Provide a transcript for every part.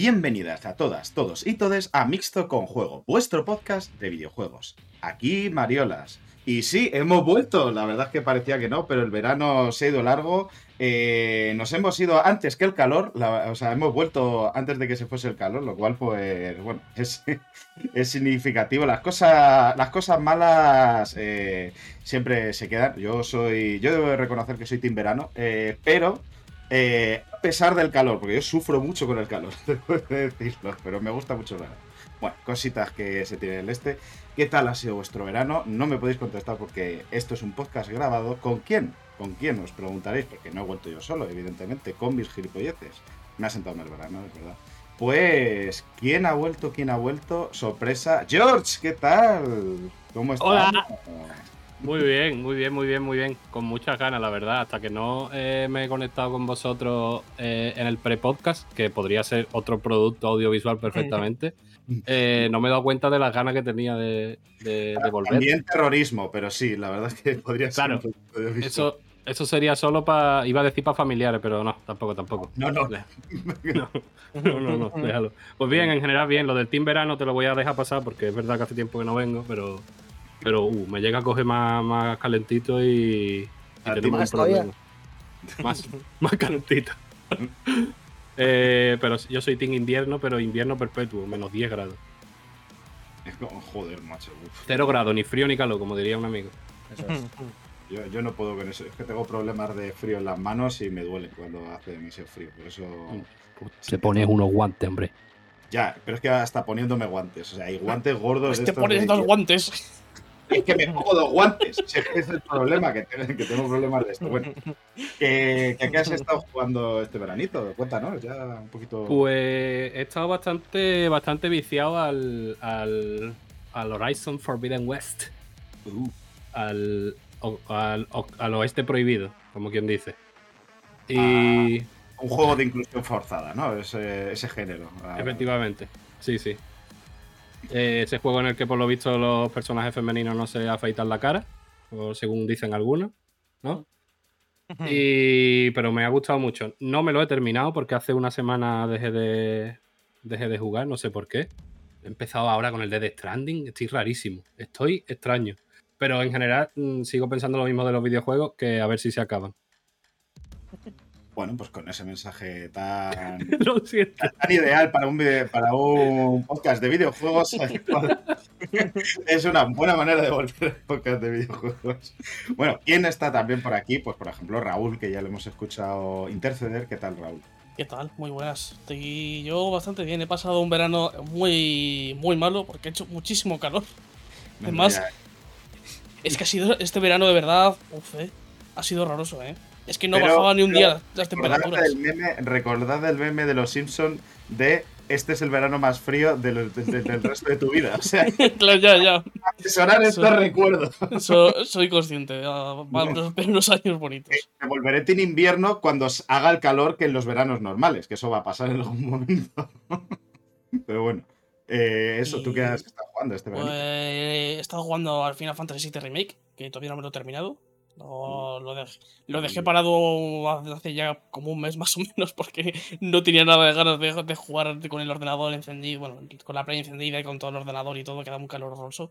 Bienvenidas a todas, todos y todes a Mixto con Juego, vuestro podcast de videojuegos. Aquí Mariolas. Y sí, hemos vuelto. La verdad es que parecía que no, pero el verano se ha ido largo. Eh, nos hemos ido antes que el calor. o sea, hemos vuelto antes de que se fuese el calor, lo cual, pues, bueno, es, es significativo. Las cosas, las cosas malas eh, siempre se quedan. Yo soy. Yo debo reconocer que soy team verano, eh, pero. A pesar del calor, porque yo sufro mucho con el calor, de decirlo, pero me gusta mucho el verano. Bueno, cositas que se tiene el este. ¿Qué tal ha sido vuestro verano? No me podéis contestar porque esto es un podcast grabado. ¿Con quién? ¿Con quién? Os preguntaréis, porque no he vuelto yo solo, evidentemente, con mis gilipolleces. Me ha sentado mal el verano, es verdad. Pues, ¿quién ha vuelto? ¿Quién ha vuelto? Sorpresa. George, ¿qué tal? ¿Cómo estás? Hola. Muy bien, muy bien, muy bien, muy bien. Con muchas ganas, la verdad. Hasta que no eh, me he conectado con vosotros eh, en el pre-podcast, que podría ser otro producto audiovisual perfectamente. Eh, no me he dado cuenta de las ganas que tenía de, volver. También terrorismo, pero sí, la verdad es que podría ser. Claro, eso, eso sería solo para. Iba a decir para familiares, pero no, tampoco, tampoco. No, no. No, no, no, déjalo. Pues bien, en general, bien. Lo del Team Verano te lo voy a dejar pasar porque es verdad que hace tiempo que no vengo, pero. Pero uh, me llega a coger más, más calentito y. y tenemos un problema. Más, más calentito. Eh, pero yo soy team invierno, pero invierno perpetuo, menos 10 grados. Es como, joder, macho. Cero grados, ni frío ni calor, como diría un amigo. Eso es. Yo, no puedo con eso. Es que tengo problemas de frío en las manos y me duele cuando hace demasiado frío. Por eso. Se pones unos guantes, hombre. Ya, pero es que hasta poniéndome guantes. O sea, hay guantes gordos. Pues te pones dos guantes es que me pongo dos guantes. Ese es el problema, que tengo, que tengo problemas de esto. Bueno, ¿qué, qué has estado jugando este veranito? Cuéntanos, ya un poquito. Pues he estado bastante, bastante viciado al, al, al Horizon Forbidden West. Uh. Al, al, al, oeste prohibido, como quien dice. Y. Ah, un juego de inclusión forzada, ¿no? Ese, ese género. Ah. Efectivamente, sí, sí. Eh, ese juego en el que por lo visto los personajes femeninos no se afeitan la cara, o según dicen algunos, ¿no? Y, pero me ha gustado mucho. No me lo he terminado porque hace una semana dejé de, dejé de jugar, no sé por qué. He empezado ahora con el Dead Stranding, estoy rarísimo, estoy extraño. Pero en general mm, sigo pensando lo mismo de los videojuegos que a ver si se acaban. Bueno, pues con ese mensaje tan, tan ideal para un, para un podcast de videojuegos, es una buena manera de volver al podcast de videojuegos. Bueno, ¿quién está también por aquí? Pues por ejemplo Raúl, que ya le hemos escuchado interceder. ¿Qué tal, Raúl? ¿Qué tal? Muy buenas. Estoy yo bastante bien. He pasado un verano muy, muy malo porque ha hecho muchísimo calor. Además, es que ha sido este verano de verdad, uf, eh, ha sido horroroso, ¿eh? Es que no bajaba ni un día las temperaturas. Del meme, recordad el meme de los Simpsons de este es el verano más frío del, resto de tu vida. O sea, claro, ya, ya. Sonar estos recuerdos. soy consciente. Vamos a unos años bonitos. Eh, me volveré en invierno cuando haga el calor que en los veranos normales, que eso va a pasar en algún momento. Pero bueno. Eh, eso, ¿tú qué has estado jugando este verano? Pues, he estado jugando al Final Fantasy VII Remake, que todavía no me lo he terminado. No, lo, dejé, lo dejé parado hace ya como un mes más o menos porque no tenía nada de ganas de, jugar con el ordenador encendido, bueno, con la play encendida y con todo el ordenador y todo, queda muy caloroso.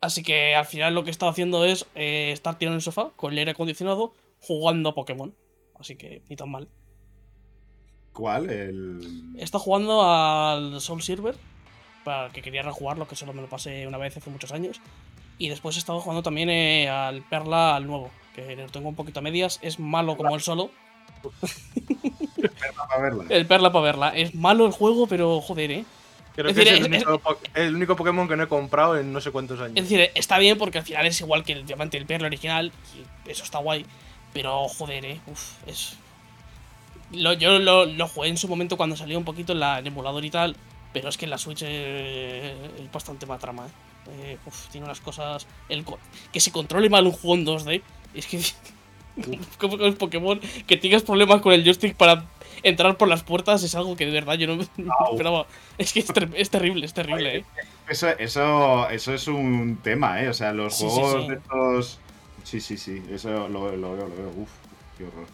Así que al final lo que he estado haciendo es eh, estar tirado en el sofá con el aire acondicionado jugando a Pokémon. Así que ni tan mal. ¿Cuál? El... He estado jugando al Soul Silver, para que quería rejugarlo, que solo me lo pasé una vez hace muchos años. Y después he estado jugando también eh, al Perla, al nuevo, que lo tengo un poquito a medias. Es malo como el solo. el Perla para verla. El Perla para verla. Es malo el juego, pero joder, eh. Creo que es, el, único, Pokémon que no he comprado en no sé cuántos años. Es decir, está bien porque al final es igual que el Diamante y el Perla original. Y eso está guay. Pero joder, eh. Uf, es. yo lo, jugué en su momento cuando salió un poquito en, la, emulador y tal. Pero es que en la Switch es bastante más trama, eh. Eh, tiene unas cosas. El, que se controle mal un juego en 2D. Es que. como con el Pokémon, que tengas problemas con el joystick para entrar por las puertas es algo que de verdad yo no, esperaba. Es que es, terrible, es terrible, ¿eh? Eso, eso, eso es un tema, ¿eh? O sea, los juegos de estos. Sí, sí, sí. Eso lo, veo, lo veo. Uf, qué horror.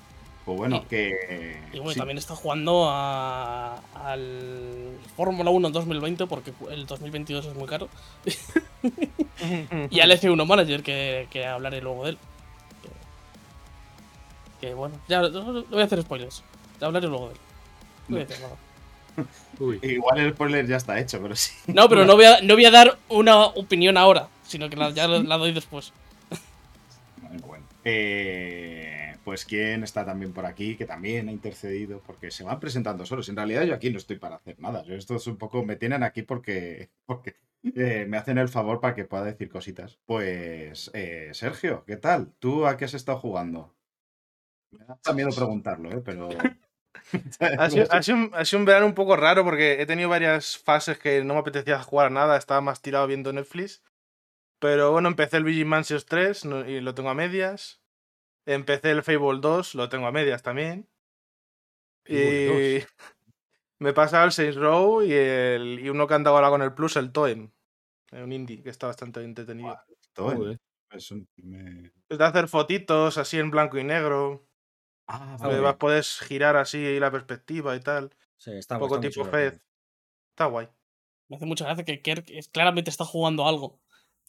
Pues bueno, Y- que. Y bueno, sí. también está jugando a- al Fórmula 1 en 2020 porque el 2022 es muy caro. Y al F1 Manager, que, que hablaré luego de él. Que, que bueno, ya no, voy a hacer spoilers. Te hablaré luego de él. No voy a decir nada. Uy. Igual el spoiler ya está hecho, pero sí. No, pero no voy, a, no voy a dar una opinión ahora, sino que la, ya la, la doy después. Bueno, bueno. Eh, pues quién está también por aquí, que también ha intercedido, porque se van presentando solos. En realidad yo aquí no estoy para hacer nada. Yo esto es un poco, me tienen aquí porque, porque eh, me hacen el favor para que pueda decir cositas. Pues eh, Sergio, ¿qué tal? ¿Tú a qué has estado jugando? Me da miedo preguntarlo, ¿eh? pero... Ha sido, ha sido un, verano un poco raro porque he tenido varias fases que no me apetecía jugar nada, estaba más tirado viendo Netflix. Pero bueno, empecé el Mansions 3 no- y lo tengo a medias. Empecé el Fable 2, lo tengo a medias también. Fable Y me he pasado el Saints Row y, el, y uno que anda ahora con el Plus, el Toem. Un indie que está bastante entretenido. ¿eh? Eso me- Es de hacer fotitos así en blanco y negro. Ah, Ah, vale. vas- puedes girar así la perspectiva y tal. Sí, está Un poco está muy tipo Fez. Está guay. Me hace mucha gracia que Kerk es- claramente está jugando algo.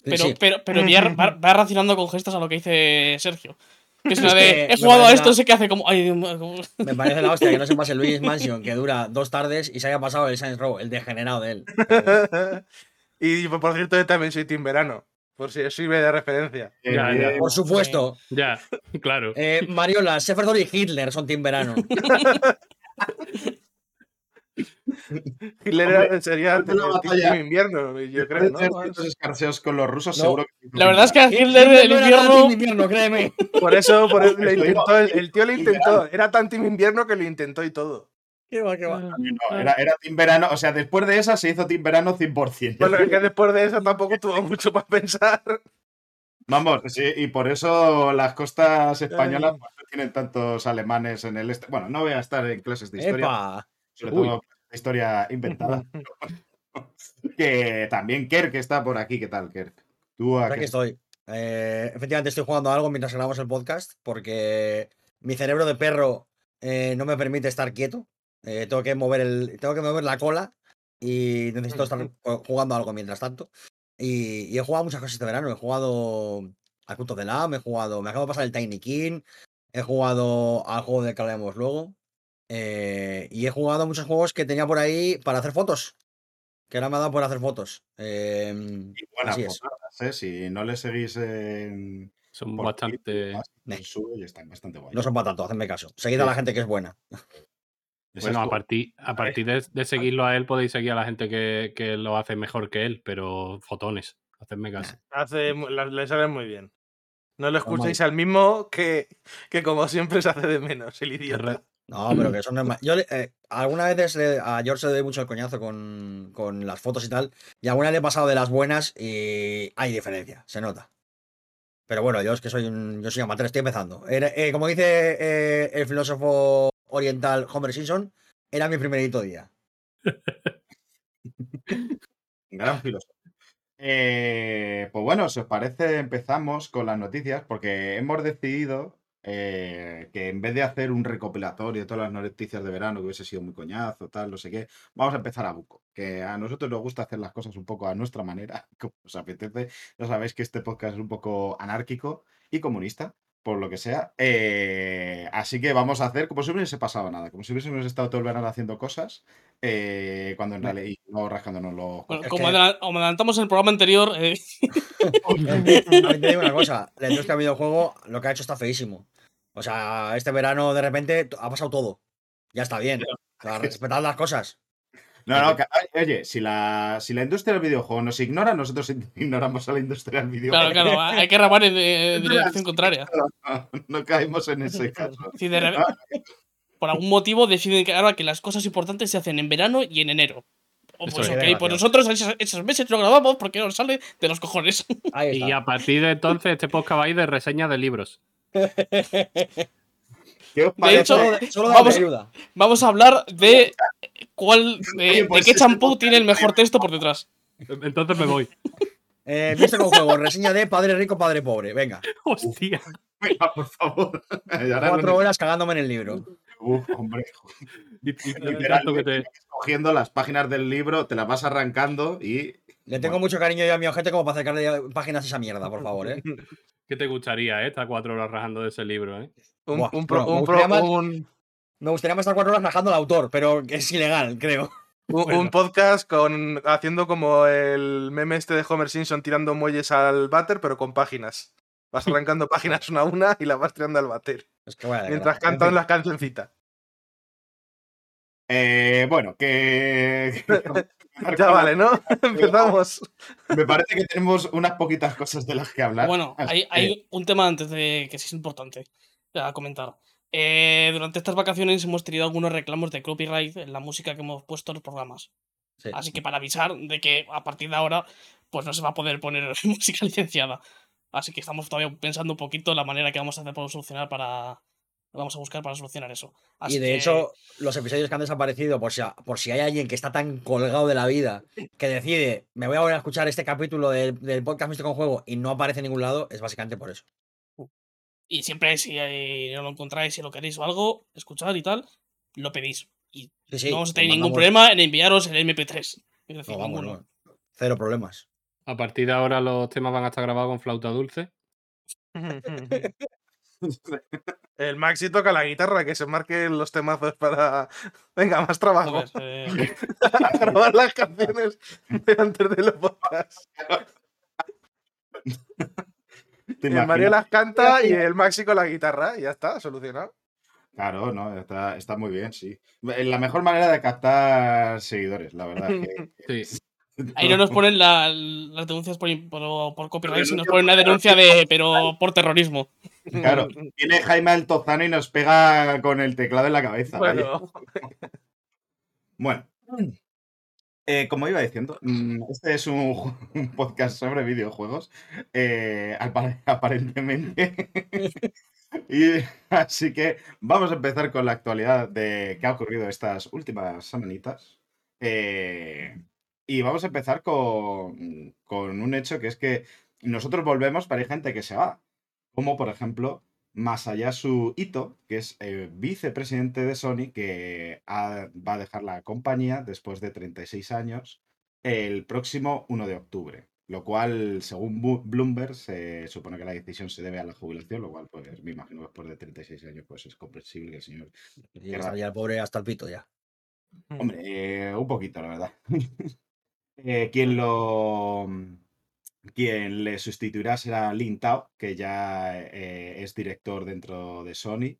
Pero, sí. pero, pero va racionando con gestos a lo que dice Sergio. Que es una de. He jugado a esto, la- sé que hace como. Ay, Dios Me parece la hostia que no se pase el Luigi's Mansion, que dura dos tardes y se haya pasado el Saints Row, el degenerado de él. y por cierto, yo también soy Team Verano. Por si os sirve de referencia. Ya, ya. Por supuesto. Ya, claro. Eh, Mariola, Seferdor y Hitler son Team Verano. Hitler sería el invierno, yo creo, ¿no? estos escarceos con los rusos, No. seguro que... La verdad es que Hitler el invierno. Team invierno, créeme. Por eso, por eso digo, intentó, el, tío lo intentó. Era tan Team Invierno que lo intentó y todo. Qué va, qué va. No, era, era Team Verano, o sea, después de esa se hizo Team Verano 100%. Bueno, es que después de eso tampoco tuvo mucho para pensar. Vamos, sí, y por eso las costas españolas pues, no tienen tantos alemanes en el este. Bueno, no voy a estar en clases de historia, Epa. sobre todo historia inventada. que también Kerk está por aquí, ¿qué tal, Kerk? Tú Aquí estoy. Eh, efectivamente estoy jugando algo mientras grabamos el podcast porque mi cerebro de perro eh, no me permite estar quieto. Eh, tengo que mover el, tengo que mover la cola y necesito estar ju- jugando algo mientras tanto. Y, y he jugado muchas cosas este verano. He jugado a Culto de Lam, he jugado, me acabo de pasar el Tiny King, he jugado al juego del que hablaremos luego. Eh, y he jugado muchos juegos que tenía por ahí para hacer fotos. Que ahora me ha dado por hacer fotos. Eh, y buenas así es. ¿eh? Si no le seguís en. Son por bastante. Y están bastante guay. No son para tanto, hacedme caso. Seguid a la gente que es buena. Bueno, a partir, a partir de, de seguirlo a él podéis seguir a la gente que, que lo hace mejor que él, pero fotones. Hacedme caso. Hace, le sale muy bien. No le Normal. escuchéis al mismo que, que como siempre se hace de menos, el idiota. No, pero que eso no es ma- Yo le- eh, algunas veces a George le doy mucho el coñazo con, con las fotos y tal. Y alguna vez le he pasado de las buenas y hay diferencia, se nota. Pero bueno, yo es que soy un. Yo soy amateur, estoy empezando. Era- eh, como dice eh, el filósofo oriental Homer Simpson, era mi primerito día. Gran filósofo. Eh, pues bueno, si os parece, empezamos con las noticias, porque hemos decidido eh, que en vez de hacer un recopilatorio de todas las noticias de verano, que hubiese sido muy coñazo, tal, no sé qué, vamos a empezar a buco. Que a nosotros nos gusta hacer las cosas un poco a nuestra manera, como os apetece. Ya sabéis que este podcast es un poco anárquico y comunista, por lo que sea. Eh, así que vamos a hacer como si no hubiese pasado nada, como si hubiésemos estado todo el verano haciendo cosas, eh, cuando en realidad y no rascándonos los Bueno, como, que- adelantamos en el programa anterior, eh, te digo una cosa, la industria del videojuego lo que ha hecho está feísimo. O sea, este verano de repente ha pasado todo. Ya está bien. O sea, respetad las cosas. No, no, que- oye, si la, si la industria del videojuego nos ignora, nosotros ignoramos a la industria del videojuego. claro, claro, hay que ramar en eh, dirección contraria. No, no caemos en ese caso. Si de re- por algún motivo deciden que ahora que las cosas importantes se hacen en verano y en enero. O pues es ok, pues nosotros esos, esos meses lo grabamos porque nos sale de los cojones. Ahí Y a partir de entonces, este podcast va a ir de reseña de libros. ¿Qué os De hecho, Solo, vamos- ayuda. Vamos a hablar de cuál de, Oye, de pues qué champú tiene el mejor texto por detrás. Entonces me voy. Eh, visto con juego, reseña de Padre Rico, Padre Pobre. Venga, Hostia. Venga, por favor. Cuatro horas cagándome en el libro. Uf, hombre. Literalmente tanto que te- cogiendo las páginas del libro, te las vas arrancando y. Le tengo Bueno. mucho cariño yo a mi ojete como para acercarle páginas a esa mierda, por favor, ¿eh? ¿Qué te gustaría, eh? Estar cuatro horas rajando de ese libro, eh. Un, Buah, un pro- me un pro- gustaría más- un- Me gustaría más estar cuatro horas rajando al autor, pero es ilegal, creo. un- Bueno. un podcast con haciendo como el meme este de Homer Simpson tirando muelles al váter, pero con páginas. Vas arrancando páginas una a una y las vas tirando al váter. Es que vaya Mientras cantan las cancioncitas. Eh, bueno, que. Ya vale, ¿no? Empezamos. Me parece que tenemos unas poquitas cosas de las que hablar. Bueno, hay, un tema antes de que sí es importante a comentar. Eh, durante estas vacaciones hemos tenido algunos reclamos de copyright en la música que hemos puesto en los programas. sí. Así que para avisar de que a partir de ahora, pues no se va a poder poner música licenciada. Así que estamos todavía pensando un poquito la manera que vamos a hacer para solucionar para. Vamos a buscar para solucionar eso. Así Y de que- hecho, los episodios que han desaparecido, por si, por si hay alguien que está tan colgado de la vida que decide, me voy a volver a escuchar este capítulo del, del podcast Místico con Juego y no aparece en ningún lado, es básicamente por eso. Y siempre, si eh, no lo encontráis, si lo queréis o algo, escuchar y tal, lo pedís. Y Sí, sí, no vamos a tener ningún problema en enviaros el MP3. Es decir, No, vamos, no. Cero problemas. A partir de ahora los temas van a estar grabados con flauta dulce. El Maxi toca la guitarra, que se marquen los temazos para. Venga, más trabajo. Eh, A grabar las canciones de antes de los podcasts. ¿Te El? Mario las canta y el Maxi con la guitarra. Y ya está, solucionado. Claro, no, está, está muy bien, sí. Es la mejor manera de captar seguidores, la verdad. que- Sí. Ahí no nos ponen la- las denuncias por, por, por copyright, sino nos ponen una denuncia de, pero por terrorismo. Claro, viene Jaime Altozano y nos pega con el teclado en la cabeza. Bueno, Bueno, eh, como iba diciendo, mm, este es un, podcast sobre videojuegos, eh, aparentemente. y así que vamos a empezar con la actualidad de qué ha ocurrido estas últimas semanitas. Eh, y vamos a empezar con, con un hecho que es que nosotros volvemos, pero hay gente que se va. Como por ejemplo Masayasu Ito, que es el vicepresidente de Sony, que ha- va a dejar la compañía después de 36 años el próximo 1 de octubre. Lo cual, según Bloomberg, se supone que la decisión se debe a la jubilación, lo cual, pues me imagino que después de 36 años, pues es comprensible que el señor. Y ya el pobre hasta el pito ya. Hombre, eh, un poquito, la verdad. Eh, quien lo. Quien le sustituirá será Lin Tao, que ya eh, es director dentro de Sony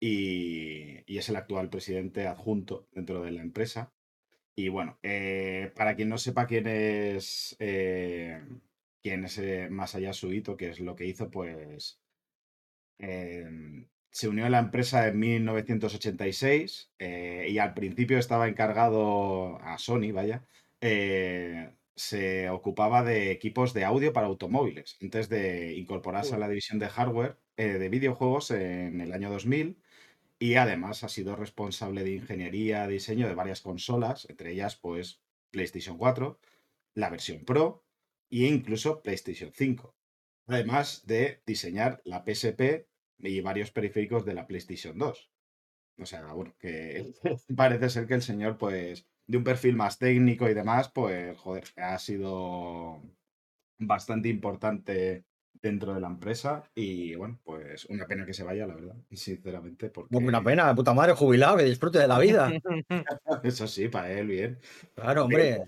y, es el actual presidente adjunto dentro de la empresa. Y bueno, eh, para quien no sepa quién es, quién es eh, Masayasu Ito, que es lo que hizo, pues em, se unió a la empresa en 1986 eh, y al principio estaba encargado a Sony, vaya, eh, se ocupaba de equipos de audio para automóviles, antes de incorporarse a la división de hardware eh, de videojuegos en el año 2000 y además ha sido responsable de ingeniería, diseño de varias consolas, entre ellas pues PlayStation 4, la versión Pro e incluso PlayStation 5. Además de diseñar la PSP y varios periféricos de la PlayStation 2. O sea, bueno, que parece ser que el señor, pues, de un perfil más técnico y demás, pues, joder, ha sido bastante importante dentro de la empresa y bueno, pues una pena que se vaya, la verdad, sinceramente, porque una pena, puta madre, jubilado, que disfrute de la vida. eso sí, para él bien. Claro, hombre.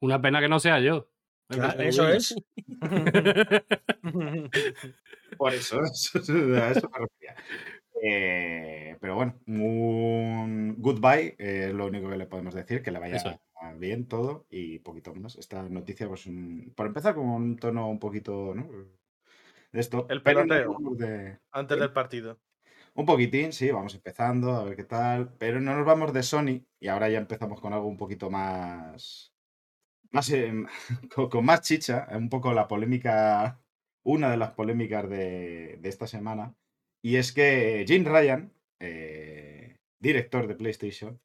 Una pena que no sea yo. Claro, eso es. Por eso, eso- a eso me refería. Eh, pero bueno, un goodbye eh, es lo único que le podemos decir, que le vaya Eso es. bien todo y poquito más. Esta noticia, pues, un- por empezar con un tono un poquito, ¿no? De esto. El no de- Antes del partido. Un poquitín, sí, vamos empezando, a ver qué tal. Pero no nos vamos de Sony y ahora ya empezamos con algo un poquito más. más em, con, con más chicha, un poco la polémica. Una de las polémicas de, de esta semana. Y es que Jim Ryan, eh, director de PlayStation,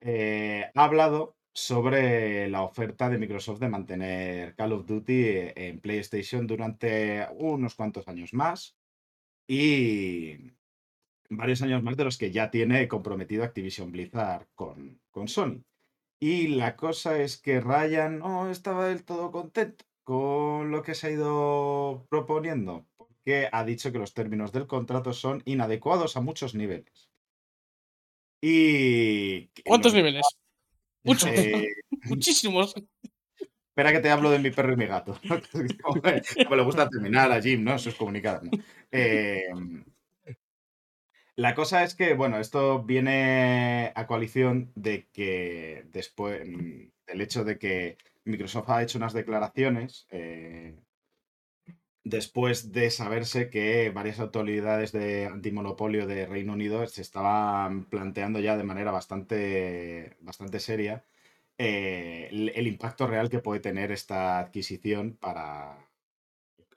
eh, ha hablado sobre la oferta de Microsoft de mantener Call of Duty en PlayStation durante unos cuantos años más y varios años más de los que ya tiene comprometido Activision Blizzard con, con Sony. Y la cosa es que Ryan no estaba del todo contento con lo que se ha ido proponiendo, porque ha dicho que los términos del contrato son inadecuados a muchos niveles. Y... ¿Cuántos niveles? Muchos. Eh, Muchísimos. Espera que te hablo de mi perro y mi gato. Como le gusta terminar a Jim, ¿no? Sus comunicados. ¿no? Eh, la cosa es que, bueno, esto viene a coalición de que después del hecho de que Microsoft ha hecho unas declaraciones eh, después de saberse que varias autoridades de antimonopolio de Reino Unido se estaban planteando ya de manera bastante, bastante seria eh, el, impacto real que puede tener esta adquisición para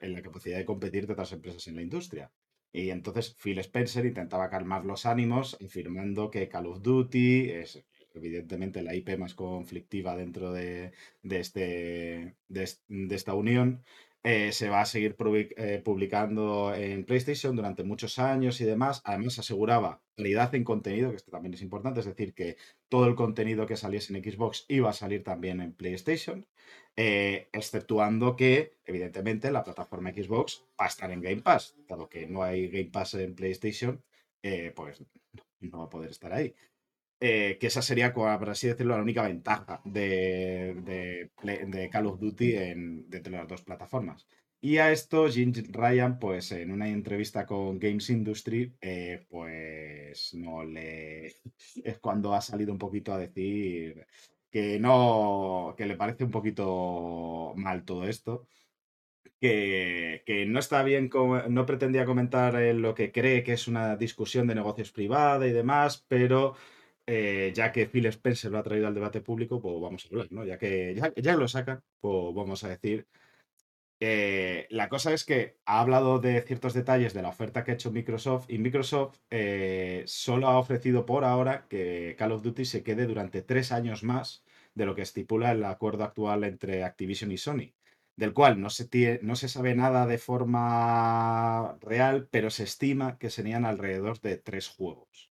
en la capacidad de competir de otras empresas en la industria. Y entonces Phil Spencer intentaba calmar los ánimos, afirmando que Call of Duty es evidentemente la IP más conflictiva dentro de, de este, de, es- de esta unión. Eh, se va a seguir eh, publicando en PlayStation durante muchos años y demás. Además, aseguraba calidad en contenido, que esto también es importante, es decir, que todo el contenido que saliese en Xbox iba a salir también en PlayStation, eh, exceptuando que, evidentemente, la plataforma Xbox va a estar en Game Pass, dado que no hay Game Pass en PlayStation, pues no va a poder estar ahí. Eh, que esa sería, por así decirlo, la única ventaja de, de de Call of Duty en, de entre las dos plataformas. Y a esto, Jim Ryan, pues en una entrevista con Games Industry, eh, pues no le. Es cuando ha salido un poquito a decir que no. que le parece un poquito mal todo esto. Que, que no está bien, no pretendía comentar eh, lo que cree que es una discusión de negocios privada y demás, pero eh, ya que Phil Spencer lo ha traído al debate público, pues vamos a hablar, ¿no? Ya que ya, lo sacan, pues vamos a decir. La cosa es que ha hablado de ciertos detalles de la oferta que ha hecho Microsoft y Microsoft eh, solo ha ofrecido por ahora que Call of Duty se quede durante tres años más de lo que estipula el acuerdo actual entre Activision y Sony, del cual no se, no se sabe nada de forma real, pero se estima que serían alrededor de tres juegos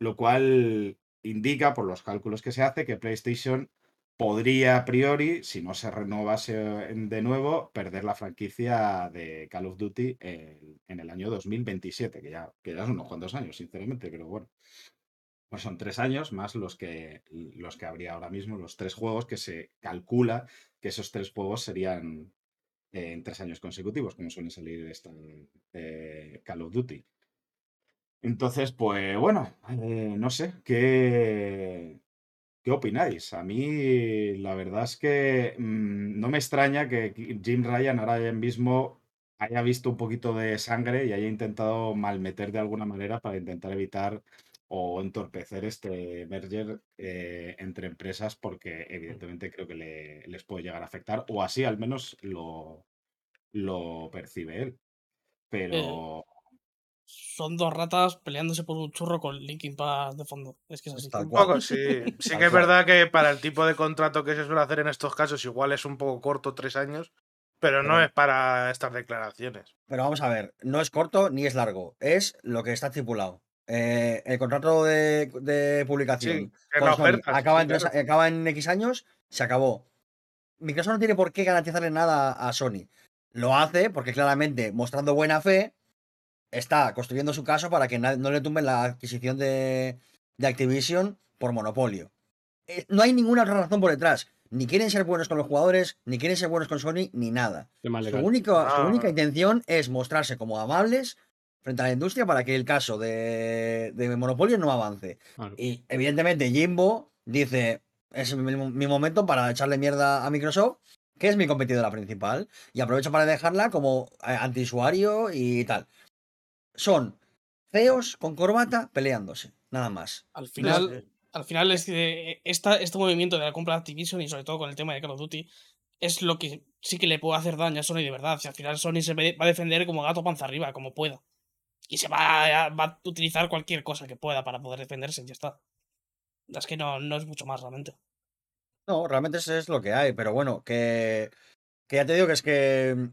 lo cual indica, por los cálculos que se hace, que PlayStation podría a priori, si no se renovase en- de nuevo, perder la franquicia de Call of Duty en, el año 2027, que ya, que ya son unos cuantos años, sinceramente, pero bueno. Pues son tres años más los que, los que habría ahora mismo, los tres juegos que se calcula que esos tres juegos serían eh, en tres años consecutivos, como suele salir esta, eh, Call of Duty. Entonces, pues bueno, eh, no sé, ¿qué, qué opináis? A mí la verdad es que mm, no me extraña que Jim Ryan ahora mismo haya visto un poquito de sangre y haya intentado malmeter de alguna manera para intentar evitar o entorpecer este merger eh, entre empresas porque evidentemente creo que le- les puede llegar a afectar o así al menos lo, lo percibe él. Pero... Son dos ratas peleándose por un churro con Linkin Park de fondo. Es que es así. Un poco, sí. Sí que es verdad que para el tipo de contrato que se suele hacer en estos casos, igual es un poco corto, tres años, pero no Pero- es para estas declaraciones. Pero vamos a ver, no es corto ni es largo, es lo que está estipulado. Eh, el contrato de, de publicación Sí, con Sony acaba, en claro. acaba en X años, se acabó. Microsoft no tiene por qué garantizarle nada a Sony. Lo hace porque claramente, mostrando buena fe, está construyendo su caso para que no le tumben la adquisición de, de Activision por monopolio. Eh, no hay ninguna otra razón por detrás. Ni quieren ser buenos con los jugadores, ni quieren ser buenos con Sony, ni nada. Su, su Ah. única intención es mostrarse como amables frente a la industria para que el caso de, de monopolio no avance. Claro. Y evidentemente Jimbo dice, es mi, mi momento para echarle mierda a Microsoft, que es mi competidora principal, y aprovecho para dejarla como eh, antiusuario y tal. Son feos con corbata peleándose, nada más. Al final, al final es que esta, este movimiento de la compra de Activision y sobre todo con el tema de Call of Duty es lo que sí que le puede hacer daño a Sony de verdad. Si al final Sony se va a defender como gato panza arriba, como pueda. Y se va a, va a utilizar cualquier cosa que pueda para poder defenderse y ya está. Es que no, no es mucho más realmente. No, realmente es, es lo que hay, pero bueno, que, que ya te digo que es que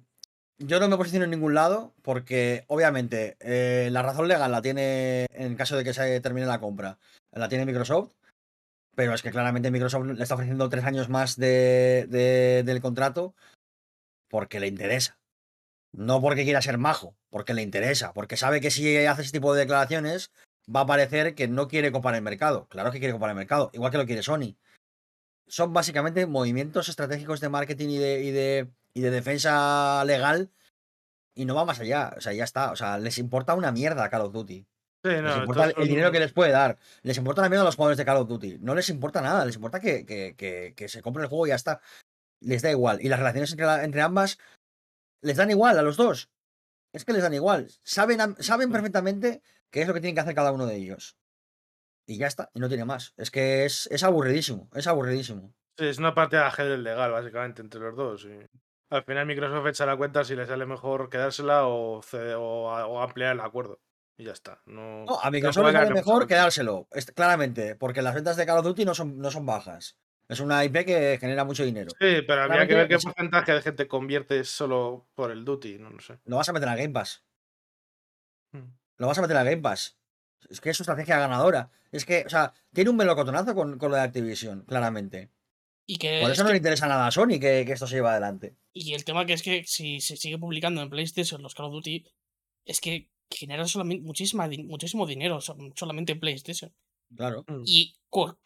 yo no me posiciono en ningún lado porque obviamente eh, la razón legal la tiene en caso de que se termine la compra, la tiene Microsoft, pero es que claramente Microsoft le está ofreciendo tres años más de, de- del contrato porque le interesa. No porque quiera ser majo, porque le interesa, porque sabe que si hace ese tipo de declaraciones va a parecer que no quiere copar el mercado. Claro que quiere copar el mercado, igual que lo quiere Sony. Son básicamente movimientos estratégicos de marketing y de, y de defensa legal y no va más allá. O sea, ya está. O sea, les importa una mierda Call of Duty. Sí, Les importa el, son- dinero que les puede dar. Les importa la mierda a los jugadores de Call of Duty. No les importa nada. Les importa que, que- que- que se compren el juego y ya está. Les da igual. Y las relaciones entre, la- entre ambas les dan igual a los dos. Es que les dan igual. Saben, saben perfectamente qué es lo que tienen que hacer cada uno de ellos. Y ya está. Y no tiene más. Es que es, es aburridísimo. Es aburridísimo. Sí, es una partida de ajedrez legal, básicamente, entre los dos. y al final Microsoft echa la cuenta si le sale mejor quedársela o, ampliar el acuerdo. Y ya está. No, No, a Microsoft le sale mejor quedárselo. claramente. Porque las ventas de Call of Duty no son, no son bajas. Es una IP que genera mucho dinero. Sí, pero habría que ver qué porcentaje de gente convierte solo por el Duty, no lo sé. Lo vas a meter a Game Pass. Mm. Lo vas a meter a Game Pass. Es que es su estrategia ganadora. Es que, o sea, tiene un melocotonazo con, con lo de Activision, claramente. Y que, Por es eso no que- le interesa nada a Sony que, que esto se lleve adelante. y el tema que es que si se sigue publicando en PlayStation los Call of Duty, es que genera solamente muchísima, muchísimo dinero so- solamente en PlayStation. Claro. Mm. Y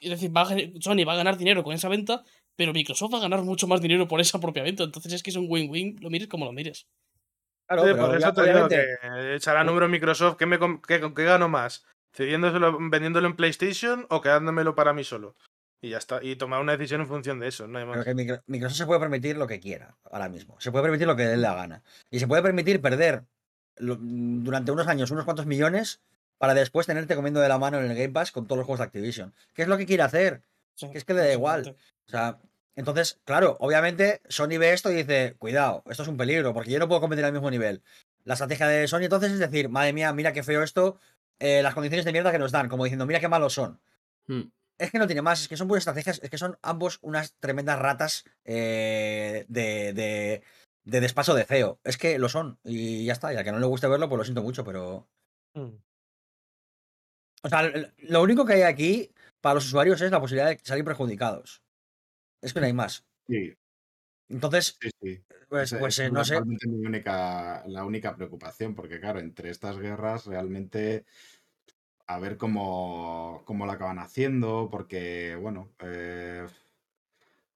es decir, va a gen- Sony va a ganar dinero con esa venta, pero Microsoft va a ganar mucho más dinero por esa propia venta. Entonces es que es un win-win, lo mires como lo mires. Claro, Sí, pero por eso te digo obviamente. que echará número Microsoft. ¿Qué, me, qué, con qué gano más? ¿Cediéndoselo, vendiéndolo en PlayStation o quedándomelo para mí solo? Y ya está. Y tomar una decisión en función de eso, no hay más. Microsoft se puede permitir lo que quiera ahora mismo. Se puede permitir lo que le dé la gana. Y se puede permitir perder lo- durante unos años unos cuantos millones para después tenerte comiendo de la mano en el Game Pass con todos los juegos de Activision. ¿Qué es lo que quiere hacer? Sí, Que es que le da igual. O sea, entonces, claro, obviamente Sony ve esto y dice, cuidado, esto es un peligro, porque yo no puedo competir al mismo nivel. La estrategia de Sony entonces es decir, madre mía, mira qué feo esto, eh, las condiciones de mierda que nos dan, como diciendo, mira qué malos son. Hmm. Es que no tiene más, es que son buenas estrategias, es que son ambos unas tremendas ratas eh, de, de, de despacho de feo. Es que lo son, y ya está, y a que no le guste verlo, pues lo siento mucho, pero... Mm. O sea, lo único que hay aquí para los usuarios es la posibilidad de salir perjudicados. Es que no hay más. Sí, Entonces, sí, sí. pues, pues esa eh, es no sé. realmente mi única, la única preocupación, porque claro, entre estas guerras realmente a ver cómo, cómo lo acaban haciendo, porque bueno, eh,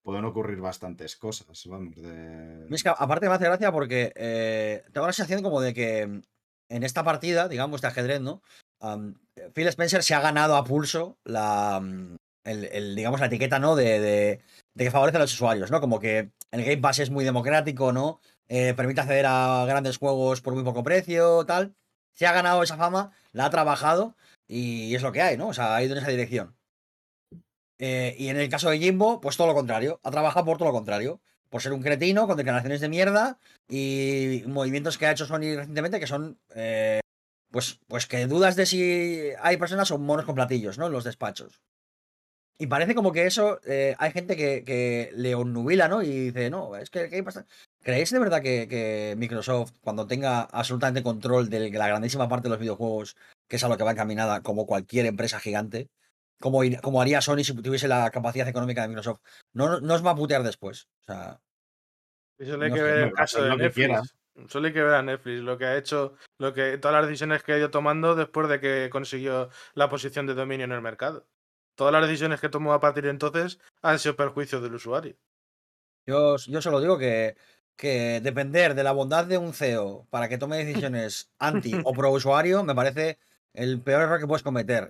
pueden ocurrir bastantes cosas, vamos, de... Aparte me hace gracia porque eh, tengo la sensación como de que mm, en esta partida, digamos, de ajedrez, ¿no? Am, Phil Spencer se ha ganado a pulso la, mm, el, digamos, la etiqueta, ¿no? De, de- que favorece a los usuarios, ¿no? Como que el Game Pass es muy democrático, ¿no? Eh, permite acceder a grandes juegos por muy poco precio, tal. Se ha ganado esa fama, la ha trabajado y es lo que hay, ¿no? O sea, ha ido en esa dirección. Eh, y en el caso de Jimbo, pues todo lo contrario. Ha trabajado por todo lo contrario. Por ser un cretino, con declaraciones de mierda y movimientos que ha hecho Sony recientemente que son. eh, pues, pues que dudas de si hay personas o monos con platillos, ¿no? En los despachos. Y parece como que eso. eh, hay gente que, que le onnubila, ¿no? Y dice, no, es que. ¿qué pasa? ¿Creéis de verdad que, que Microsoft, cuando tenga absolutamente control de la grandísima parte de los videojuegos, que es a lo que va encaminada, como cualquier empresa gigante, como, como haría Sony si tuviese la capacidad económica de Microsoft, no, no os va a putear después. O sea, Y solo hay No que ver el caso de Netflix. Solo hay que ver a Netflix, lo que ha hecho, lo que, todas las decisiones que ha ido tomando después de que consiguió la posición de dominio en el mercado. Todas las decisiones que tomó a partir de entonces han sido perjuicio del usuario. yo, yo solo digo que, que depender de la bondad de un CEO para que tome decisiones anti o pro usuario me parece el peor error que puedes cometer.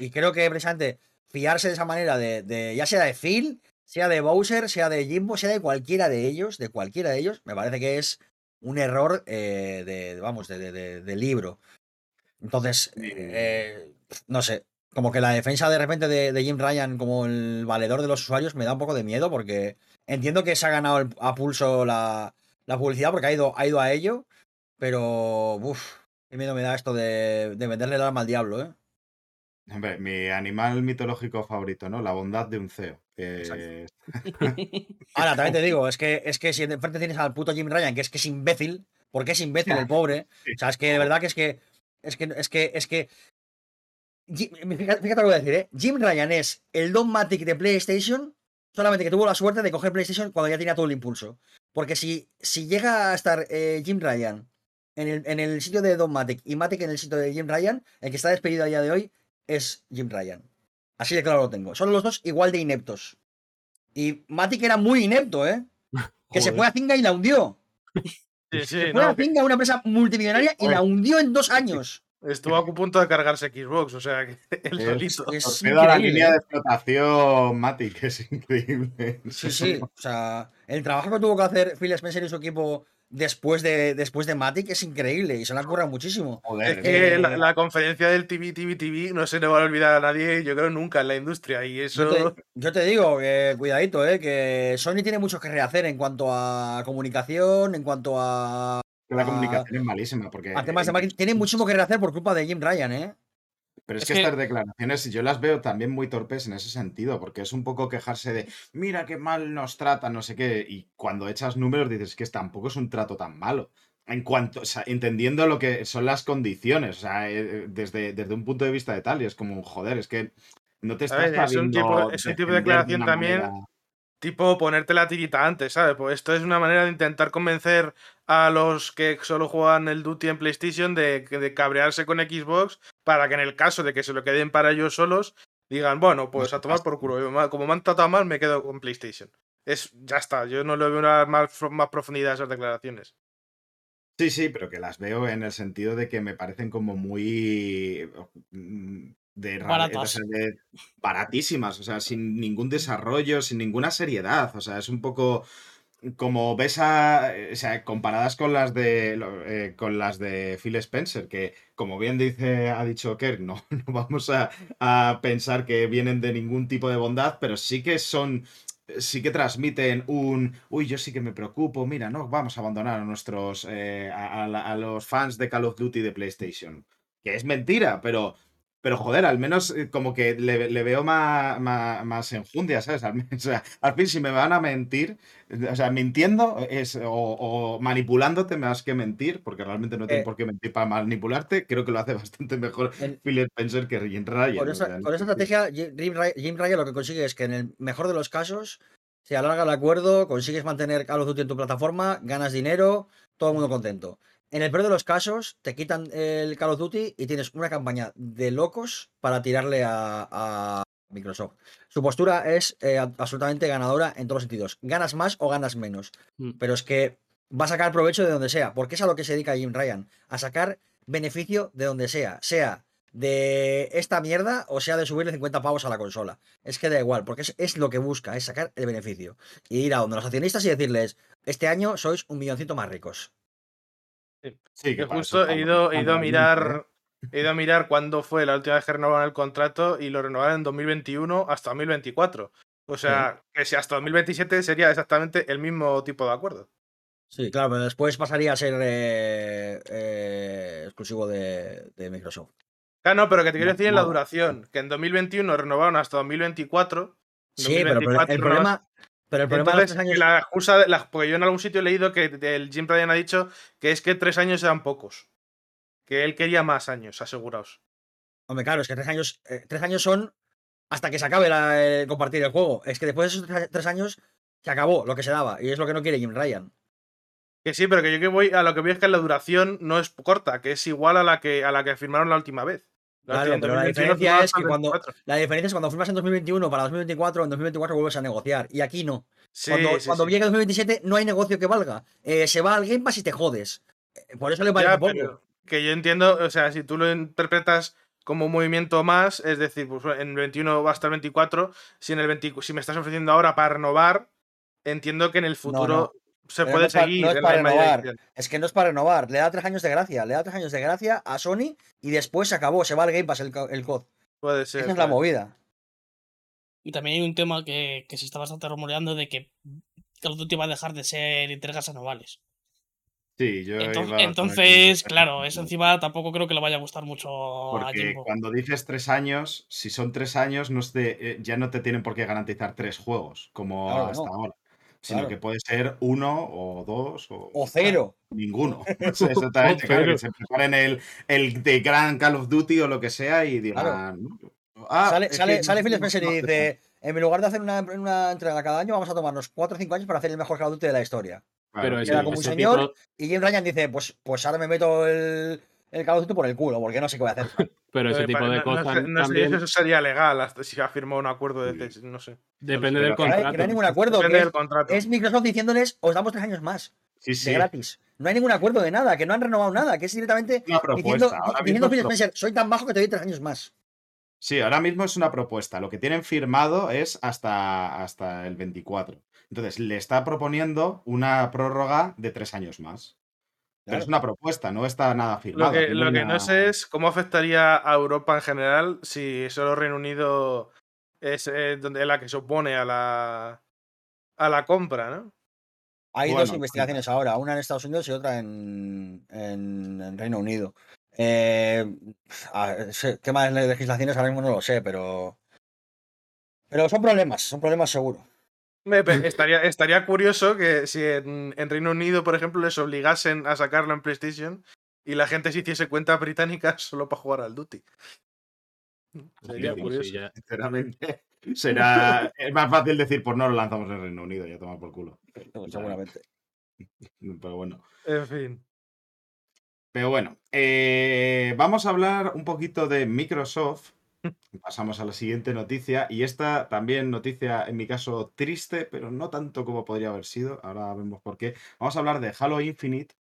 Y, creo que precisamente fiarse de esa manera de, de- ya sea de Phil, sea de Bowser, sea de Jimbo, sea de cualquiera de ellos, de cualquiera de ellos, me parece que es un error eh, de, vamos, de, de- de- de libro. Entonces, eh, no sé, como que la defensa de repente de, de Jim Ryan como el valedor de los usuarios me da un poco de miedo porque entiendo que se ha ganado el- a pulso la, la publicidad porque ha ido, ha ido a ello, pero uff, qué miedo me da esto de, de venderle el alma al diablo, ¿eh? Hombre, mi animal mitológico favorito, ¿no? La bondad de un CEO. Ahora, también te digo, es que, es que si de frente tienes al puto Jim Ryan, que es que es imbécil, porque es imbécil el pobre. O sea, es que de verdad que es que. Es que, es que, es que. Fíjate, fíjate lo que voy a decir, ¿eh? Jim Ryan es el Don Matic de PlayStation, solamente que tuvo la suerte de coger PlayStation cuando ya tenía todo el impulso. Porque si, si llega a estar eh, Jim Ryan en el, en el sitio de Don Matic y Matic en el sitio de Jim Ryan, el que está despedido a día de hoy es Jim Ryan. Así de claro lo tengo. Son los dos igual de ineptos. Y Matic era muy inepto, ¿eh? Que se fue a Zinga y la hundió. Sí, sí, Se fue no, a Zinga, una empresa multimillonaria, y la hundió en dos años. estuvo a punto de cargarse Xbox, o sea, que Es- solito. Es a la línea ¿eh? de explotación, Mati, que es increíble. Sí, sí. O sea, el trabajo que tuvo que hacer Phil Spencer y su equipo después de, después de Matic es increíble y se le ha currado muchísimo. Joder, Es que Eh, la, la conferencia del TV, TV, TV no se le va a olvidar a nadie, yo creo, nunca en la industria. Y eso. Yo te, yo te digo que cuidadito, eh, que Sony tiene mucho que rehacer en cuanto a comunicación, en cuanto a, la a- comunicación es malísima. Porque, a temas de marketing. Tiene muchísimo que rehacer por culpa de Jim Ryan, ¿eh? Pero es, Es que, que- estas declaraciones yo las veo también muy torpes en ese sentido, porque es un poco quejarse de, mira qué mal nos tratan, no sé qué, y cuando echas números dices que tampoco es un trato tan malo. En cuanto, o sea, entendiendo lo que son las condiciones, o sea, eh, desde, desde un punto de vista de tal, y es como, joder, es que no te estás ver, es un tipo- es un tipo de declaración también manera- tipo ponerte la tirita antes, ¿sabes? Pues esto es una manera de intentar convencer a los que solo juegan el Duty en PlayStation de, de cabrearse con Xbox para que en el caso de que se lo queden para ellos solos, digan, bueno, pues a tomar por culo. Como me han tratado mal, me quedo con PlayStation. Es, ya está, yo no le veo una más, más profundidad a esas declaraciones. Sí, sí, pero que las veo en el sentido de que me parecen como muy mm, de, o sea, de- baratísimas, o sea, sin ningún desarrollo, sin ninguna seriedad, o sea, es un poco como ves a, o sea, comparadas con las de eh, con las de Phil Spencer, que como bien dice, ha dicho Kirk, no, no vamos a, a pensar que vienen de ningún tipo de bondad, pero sí que son sí que transmiten un, uy, yo sí que me preocupo, mira, no, vamos a abandonar a nuestros, eh, a los fans de Call of Duty de PlayStation. Que es mentira, pero, pero joder, al menos eh, como que le, le veo más, más, más enjundia, ¿sabes? Al, men- o sea, al fin, si me van a mentir, o sea, mintiendo es, o, o manipulándote más que mentir, porque realmente no tienen Eh. por qué mentir para manipularte, creo que lo hace bastante mejor El- Phil Spencer que Jim Ryan. Con esa, con esa estrategia, Jim Ryan, Jim Ryan lo que consigue es que en el mejor de los casos se alarga el acuerdo, consigues mantener Call of Duty en tu plataforma, ganas dinero, todo el mundo contento. En el peor de los casos, te quitan el Call of Duty y tienes una campaña de locos para tirarle a, a Microsoft. Su postura es eh, absolutamente ganadora en todos los sentidos. Ganas más o ganas menos. Mm. Pero es que va a sacar provecho de donde sea, porque es a lo que se dedica Jim Ryan, a sacar beneficio de donde sea, sea de esta mierda o sea de subirle 50 pavos a la consola. Es que da igual, porque es, es lo que busca, es sacar el beneficio. Y ir a donde los accionistas y decirles, este año sois un milloncito más ricos. Sí, Que justo he ido, he ido a estamos, mirar. He ido a mirar cuándo fue la última vez que renovaron el contrato y lo renovaron en 2021 hasta 2024. O sea, que si hasta 2027 sería exactamente el mismo tipo de acuerdo. Sí, claro, pero después pasaría a ser eh, eh, exclusivo de, de Microsoft. Claro, no, pero que te quiero decir en la duración, que en 2021 renovaron hasta 2024. Sí, pero, pero 2024 el problema, pero el problema de los Entonces, tres que años... la de- porque yo en algún sitio he leído que el Jim Ryan ha dicho que es que tres años eran pocos. Que él quería más años, aseguraos. Hombre, claro, es que tres años, eh, tres años son hasta que se acabe la- el compartir el juego. Es que después de esos tres- tres años se acabó lo que se daba. Y es lo que no quiere Jim Ryan. Que sí, pero que yo que voy a lo que voy es que la duración no es corta, que es igual a la que, a la que firmaron la última vez. La Claro, pero la 2021 diferencia es que cuando- 24. La diferencia es cuando firmas en 2021 para 2024, en 2024 vuelves a negociar. Y aquí no. Sí, cuando sí, cuando sí. llegue 2027 no hay negocio que valga. Eh, se va al Game Pass y te jodes. Eh, Por eso le parece Ya, poco. que yo entiendo, o sea, si tú lo interpretas como un movimiento más, es decir, pues en el 21 va hasta el 24, si en el 20 si me estás ofreciendo ahora para renovar, entiendo que en el futuro se Pero puede no es pa- seguir. no es para renovar. Es que no es para renovar. Le da tres años de gracia. Le da tres años de gracia a Sony y después se acabó. Se va al Game Pass el, el COD. Puede ser. Esa es la movida. Y también hay un tema que, que se está bastante rumoreando de que Call of Duty va a dejar de ser entregas anuales. Sí, yo Entonces, iba a entonces, poner- claro, eso encima tampoco creo que le vaya a gustar mucho a Porque Jimbo. cuando dices tres años, si son tres años, no de- eh, ya no te tienen por qué garantizar tres juegos, como Claro hasta no. ahora. Sino Claro. que puede ser uno o dos o, O cero. ninguno. O Exactamente, claro, cero. que se preparen el, el de Gran Call of Duty o lo que sea y digan. "Ah, sale es sale, que sale Phil Spencer no y dice: En lugar de hacer una, una entrega cada año, vamos a tomarnos 4 o 5 años para hacer el mejor Call of Duty de la historia. Claro, Pero y- ese, Era como un señor. tipo- Y Jim Ryan dice: Pues, pues ahora me meto el, el Duty por el culo, porque no sé qué voy a hacer. pero ese Eh, tipo de no- no cosas no sé también si eso sería legal hasta si ha firmado un acuerdo de no sé. depende del no no contrato. que no hay ningún acuerdo. Depende del es, contrato. es Microsoft diciéndoles: Os damos 3 años más. sí, sí. de gratis. No hay ningún acuerdo de nada, que no han renovado nada, que es directamente Una diciendo, diciendo Phil Spencer, soy tan bajo que te doy tres años más. Sí, ahora mismo es una propuesta. Lo que tienen firmado es hasta, hasta el 24. Entonces, le está proponiendo una prórroga de tres años más. Pero Claro. es una propuesta, no está nada firmado. Lo que, lo no sé es cómo afectaría a Europa en general si solo Reino Unido es eh, donde la que se opone a la a la compra, ¿no? Hay Bueno, dos investigaciones ahora, una en Estados Unidos y otra en, en- en Reino Unido. Eh, a- sé- tema de legislaciones ahora mismo no lo sé, pero. Pero son problemas, son problemas seguro. Me- estaría, estaría curioso que si en, en Reino Unido, por ejemplo, les obligasen a sacarlo en PlayStation y la gente se hiciese cuentas británicas solo para jugar al Duty. Sería Sí, curioso. Sí, ya- Sinceramente, será. es más fácil decir, pues no lo lanzamos en Reino Unido, ya toma por culo. Seguramente. Pero bueno. En fin. Pero bueno, eh, vamos a hablar un poquito de Microsoft. Pasamos a la siguiente noticia. Y esta también noticia, en mi caso, triste, pero no tanto como podría haber sido. Ahora vemos por qué. Vamos a hablar de Halo Infinite,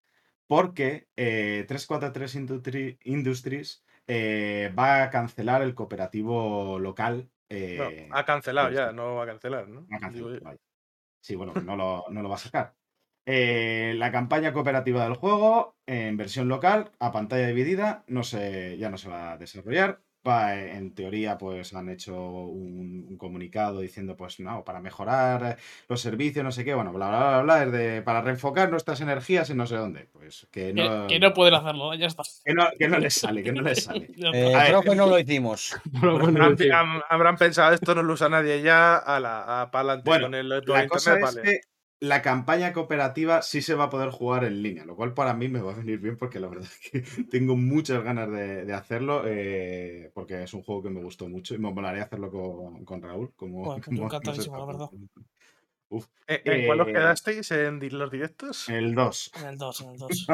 porque eh, 343 Industri- Industries eh, va a cancelar el cooperativo local. No, eh, ha cancelado ya, no va a cancelar, ¿no? ha cancelado. Sí, bueno, no lo, no lo va a sacar. Eh, la campaña cooperativa del juego en versión local, a pantalla dividida, no se, ya no se va a desarrollar. Eh, en teoría, pues han hecho un, un comunicado diciendo, pues no, para mejorar los servicios, no sé qué, bueno, bla, bla, bla, bla, es de, para reenfocar nuestras energías en no sé dónde. Pues que no, que no pueden hacerlo, ya está. que no, que no les sale, que no les sale. Eh, creo que no lo hicimos. Habrán, pensado, esto no lo usa nadie ya, a la a pa'lante Bueno, con el La cosa es vale. que la campaña cooperativa sí se va a poder jugar en línea, lo cual para mí me va a venir bien porque la verdad es que tengo muchas ganas de, de hacerlo eh, porque es un juego que me gustó mucho y me molaría hacerlo con, con Raúl. Como, yo como encantadísimo, la verdad. Uf, Eh, ¿En cuál os eh, quedasteis? ¿En los directos? el 2. En el 2, en el 2.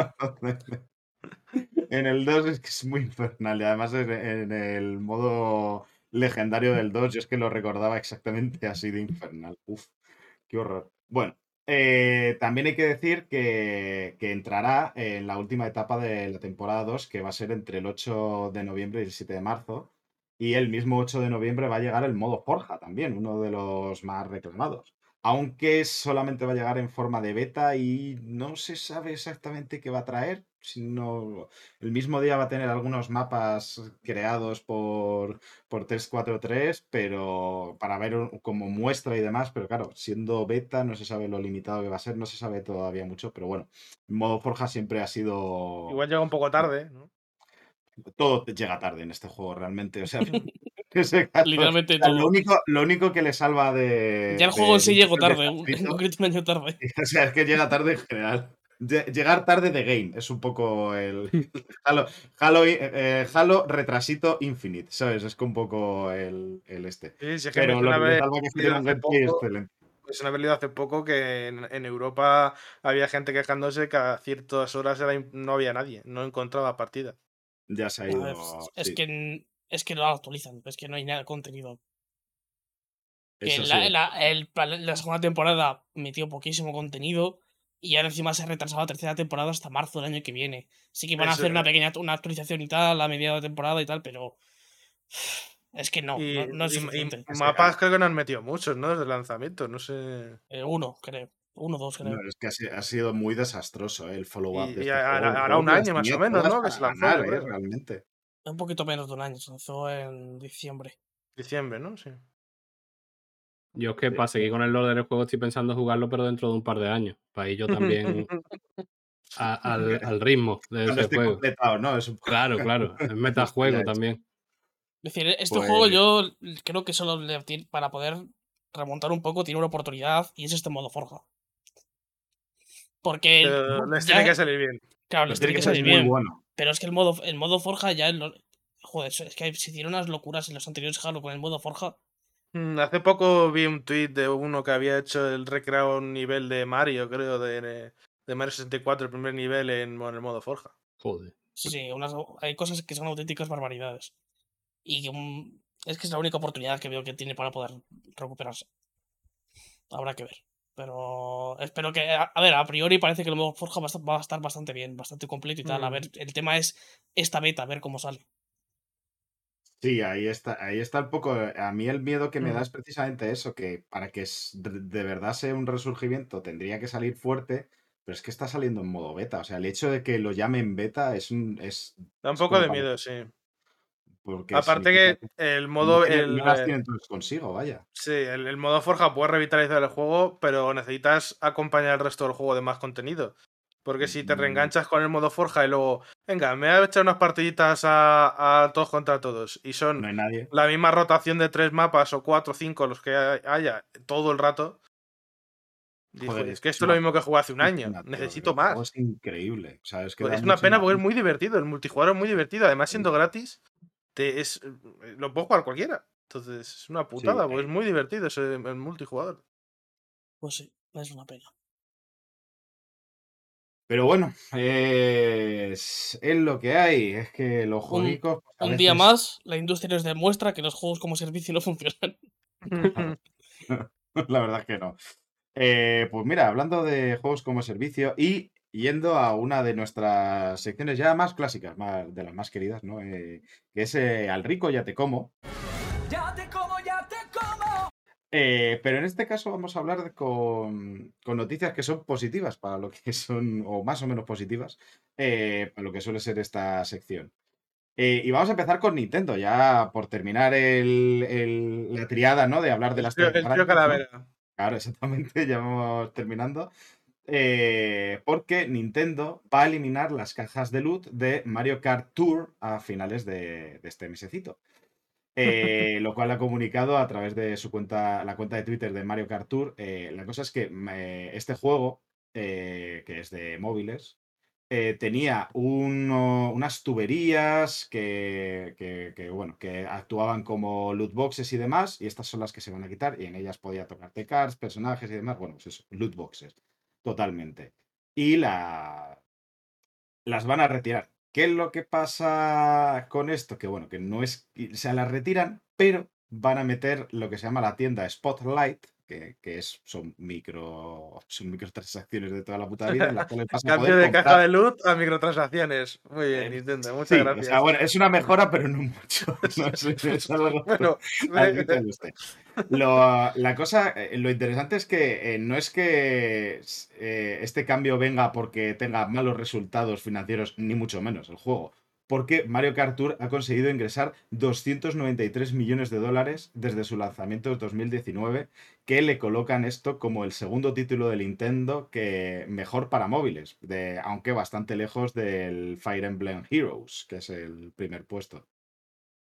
en el 2 es que es muy infernal y además en, en el modo legendario del 2 yo es que lo recordaba exactamente así de infernal. Uf, qué horror. Bueno, eh, también hay que decir que, entrará en la última etapa de la temporada 2 que va a ser entre el 8 de noviembre y el 7 de marzo. Y el mismo 8 de noviembre va a llegar el modo Forja también, uno de los más reclamados. Aunque solamente va a llegar en forma de beta y no se sabe exactamente qué va a traer. Sino el mismo día va a tener algunos mapas creados por, por 343, pero para ver como muestra y demás. Pero claro, siendo beta, no se sabe lo limitado que va a ser, no se sabe todavía mucho. Pero bueno, modo Forja siempre ha sido. Igual llega un poco tarde, ¿no? Todo llega tarde en este juego, realmente. O sea, ese caso- Literalmente o sea, todo. Lo único, lo único que le salva de. Ya el juego de- sí llegó de tarde, un, Despacito, en concreto un año tarde. O sea, es que llega tarde en general. Lle- Llegar tarde de game es un poco el. Halo, Halo, eh, Halo retrasito infinite, ¿sabes? Es que un poco el, el este. Sí, es Pero me lo suena que le haber, salva que leído tiene un hace poco- excelente. hace que en, en Europa había gente quejándose que a ciertas horas era no había nadie, no encontraba partida. Ya se ha ido. ver, es, sí. que, es que no lo actualizan, es que no hay nada de contenido. Que la, sí. la- el- la segunda temporada metió poquísimo contenido y ahora encima se ha retrasado la tercera temporada hasta marzo del año que viene. Sí que van a Eso, hacer una pequeña una actualización y tal a mediados de temporada y tal, pero es que no, y, no, no es y- y suficiente. Que, mapas creo que no han metido muchos, ¿no? Desde el lanzamiento, no sé. Eh, uno, creo. Uno, dos, creo. No, es que ha, si- ha sido muy desastroso ¿eh? el follow-up. Y- de y este hará- un año más o menos, ¿no? Que se lanzó, ganar, ¿eh? Realmente. Un poquito menos de un año, se lanzó en diciembre. Diciembre, ¿no? Sí. Yo es que para seguir con el lore del juego estoy pensando jugarlo, pero dentro de un par de años. Para ahí yo también al, al, ritmo de ese juego. completado, ¿no? Es un... Claro, claro. Es metajuego también. Es decir, este Pues- juego yo creo que solo le para poder remontar un poco tiene una oportunidad y es este modo forja. Porque Pero les ya- tiene que salir bien. claro, les tiene que salir muy bien. bueno. Pero es que el modo, el modo forja ya. joder, es que se hicieron unas locuras en los anteriores Halo con el modo forja. Mm, Hace poco vi un tweet de uno que había hecho el recreado un nivel de Mario, creo, de, de Mario 64, el primer nivel en, en el modo Forja. Joder. Sí, sí, unas, hay cosas que son auténticas barbaridades. Y es que es la única oportunidad que veo que tiene para poder recuperarse. Habrá que ver. Pero espero que. A, a ver, a priori parece que el modo Forja va a, estar, va a estar bastante bien, bastante completo y tal. A Mm. ver, el tema es esta beta, a ver cómo sale. Sí, ahí está, ahí está el poco. A mí el miedo que me da es precisamente eso, que para que s- de, de verdad sea un resurgimiento tendría que salir fuerte, pero es que está saliendo en modo beta. O sea, el hecho de que lo llamen beta es un. Es, Da un es poco como de para- miedo, sí. porque Aparte significa que el no modo. tiene- El, no las eh, tienen todos consigo, vaya. Sí, el, el modo Forja puede revitalizar el juego, pero necesitas acompañar el resto del juego de más contenido. Porque si te Mm. reenganchas con el modo Forja y luego, venga, me voy a echar unas partiditas a, a todos contra todos, y son No hay nadie. la misma rotación de tres mapas o cuatro o cinco los que hay- haya todo el rato. Dijo, Joder, es que esto es es lo mismo que jugué hace un año. Necesito más. Es increíble. o sea, es que Pues es una pena porque es muy divertido. El multijugador es muy divertido. Además, siendo gratis, te es, lo puede jugar cualquiera. Entonces, es una putada, porque eh. es muy divertido ese el multijugador. Pues sí, es una pena. Pero bueno, es, es lo que hay. Es que los juegos. pues, Un día más, la industria nos demuestra que los juegos como servicio no funcionan. La verdad es que no. Eh, pues mira, hablando de juegos como servicio y yendo a una de nuestras secciones ya más clásicas, más, de las más queridas, ¿no? Eh, que es eh, Al rico ya te como. Ya te como, ya te como. Eh, pero en este caso vamos a hablar con, con noticias que son positivas para lo que son, o más o menos positivas, eh, para lo que suele ser esta sección. Eh, y vamos a empezar con Nintendo, ya por terminar el- el- la triada, ¿no? De hablar de las el. Claro, exactamente, ya vamos terminando. Porque Nintendo va a eliminar las cajas de loot de Mario Kart Tour a finales de, de este mesecito. Eh, lo cual ha comunicado a través de su cuenta, la cuenta de Twitter de Mario Kart Tour. Eh, la cosa es que este juego, eh, que es de móviles, tenía unas tuberías que, que- que, bueno, que actuaban como loot boxes y demás, y estas son las que se van a quitar, y en ellas podía tocarte cards, personajes y demás, bueno, pues eso, loot boxes, totalmente. Y la, las van a retirar. ¿Qué es lo que pasa con esto? Que bueno, que no es, o sea, las retiran, pero van a meter lo que se llama la tienda Spotlight, que, que es, son micro, son microtransacciones de toda la puta vida, en las cuales vas a Cambio poder de caja de loot a microtransacciones. Muy bien, Eh, Nintendo. Muchas Sí, gracias. o sea, bueno, es una mejora, pero no mucho. No es, es algo Bueno. Lo- la cosa, eh, lo interesante es que eh, no es que eh, este cambio venga porque tenga malos resultados financieros, ni mucho menos el juego. Porque Mario Kart Tour ha conseguido ingresar 293 millones de dólares desde su lanzamiento en 2019, que le colocan esto como el segundo título de Nintendo que mejor para móviles, aunque bastante lejos del Fire Emblem Heroes, que es el primer puesto.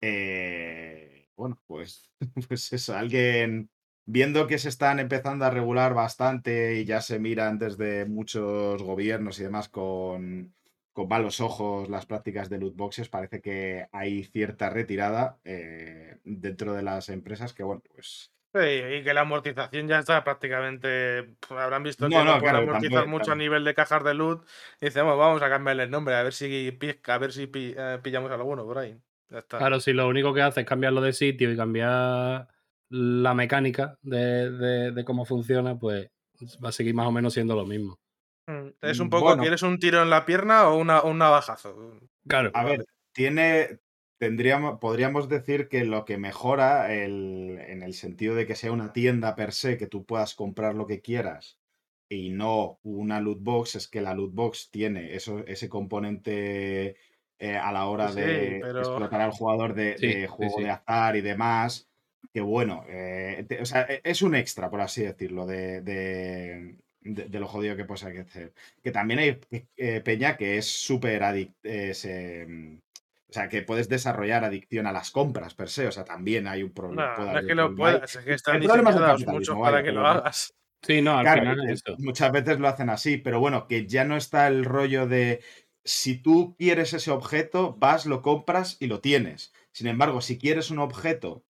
Eh, bueno, pues, pues eso, alguien viendo que se están empezando a regular bastante y ya se miran desde muchos gobiernos y demás con, con malos ojos las prácticas de loot boxes, parece que hay cierta retirada eh, dentro de las empresas que, bueno, pues... Sí, y que la amortización ya está prácticamente. pues, habrán visto que No, no, no, pueden claro, amortizar tampoco- mucho a nivel de cajas de loot. Y decimos, vamos a cambiarle el nombre, a ver si, a ver si pi- eh, pillamos alguno por ahí. Ya está. Claro, si lo único que hace es cambiarlo de sitio y cambiar la mecánica de, de- de cómo funciona, pues va a seguir más o menos siendo lo mismo. Mm, Es un Mm, poco, bueno. ¿quieres un tiro en la pierna o una, un navajazo? Claro. A ver, tiene. Tendríamos, podríamos decir que lo que mejora el- en el sentido de que sea una tienda per se, que tú puedas comprar lo que quieras y no una loot box, es que la loot box tiene eso, ese componente eh, a la hora Sí, de pero- explotar al jugador de, Sí, de sí, juego sí. de azar y demás. Que bueno, eh, te- o sea, e- es un extra, por así decirlo, de, de- de, de lo jodido que puede ser que hacer. Que también hay eh, peña que es súper adic- eh, se, mm, o sea, que puedes desarrollar adicción a las compras per se. O sea, también hay un problema. No, puede no es que lo puedas, es que están diseñados muchos para que lo hagas. Sí, no, al Claro, final que es eso. muchas veces lo hacen así, pero bueno, que ya no está el rollo de si tú quieres ese objeto, vas, lo compras y lo tienes. Sin embargo, si quieres un objeto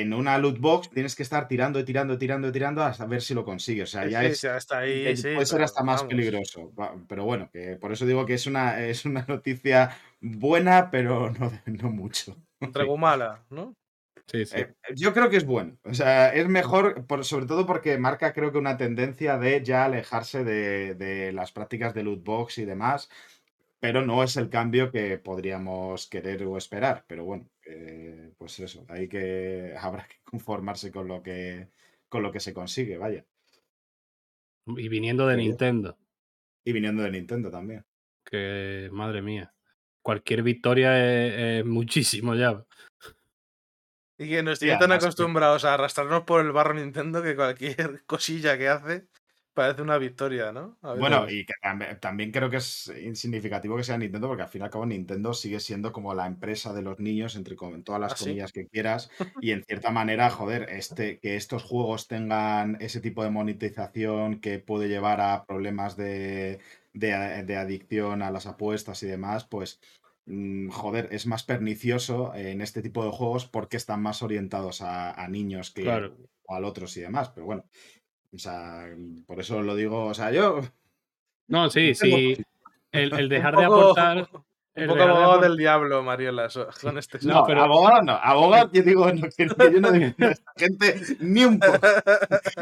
en una loot box, tienes que estar tirando y tirando y tirando y tirando hasta ver si lo consigues. O sea, Sí, ya sí, es sí, hasta ahí, eh, sí, puede ser pero hasta más vamos. peligroso. Pero bueno, que por eso digo que es una, es una noticia buena, pero no, no mucho. Regumala, ¿no? Sí, sí. Eh, yo creo que es bueno. O sea, es mejor, por- sobre todo porque marca, creo que una tendencia de ya alejarse de, de las prácticas de loot box y demás. Pero no es el cambio que podríamos querer o esperar. Pero bueno, eh, pues eso, hay que habrá que conformarse con lo que con lo que se consigue, vaya. Y viniendo de. Nintendo, Y viniendo de Nintendo también. que madre mía. Cualquier victoria es, es muchísimo ya. Y que nos Sí, tiene tan que- acostumbrados a arrastrarnos por el barro Nintendo que cualquier cosilla que hace parece una victoria, ¿no? Bueno, y que también, también creo que es insignificativo que sea Nintendo, porque al fin y al cabo Nintendo sigue siendo como la empresa de los niños, entre todas las ¿Ah, sí? comillas que quieras, y en cierta manera, joder, este, que estos juegos tengan ese tipo de monetización que puede llevar a problemas de, de adicción a las apuestas y demás, pues mm, joder, es más pernicioso en este tipo de juegos porque están más orientados a, a niños que Claro. o a otros y demás, pero bueno. O sea, por eso lo digo, o sea, yo No, sí, sí. El, el dejar de aportar. un poco de abogado del diablo, Mariola, so- con este No, pero- abogado no. Abogado, yo digo no, yo no a esta gente ni un poco.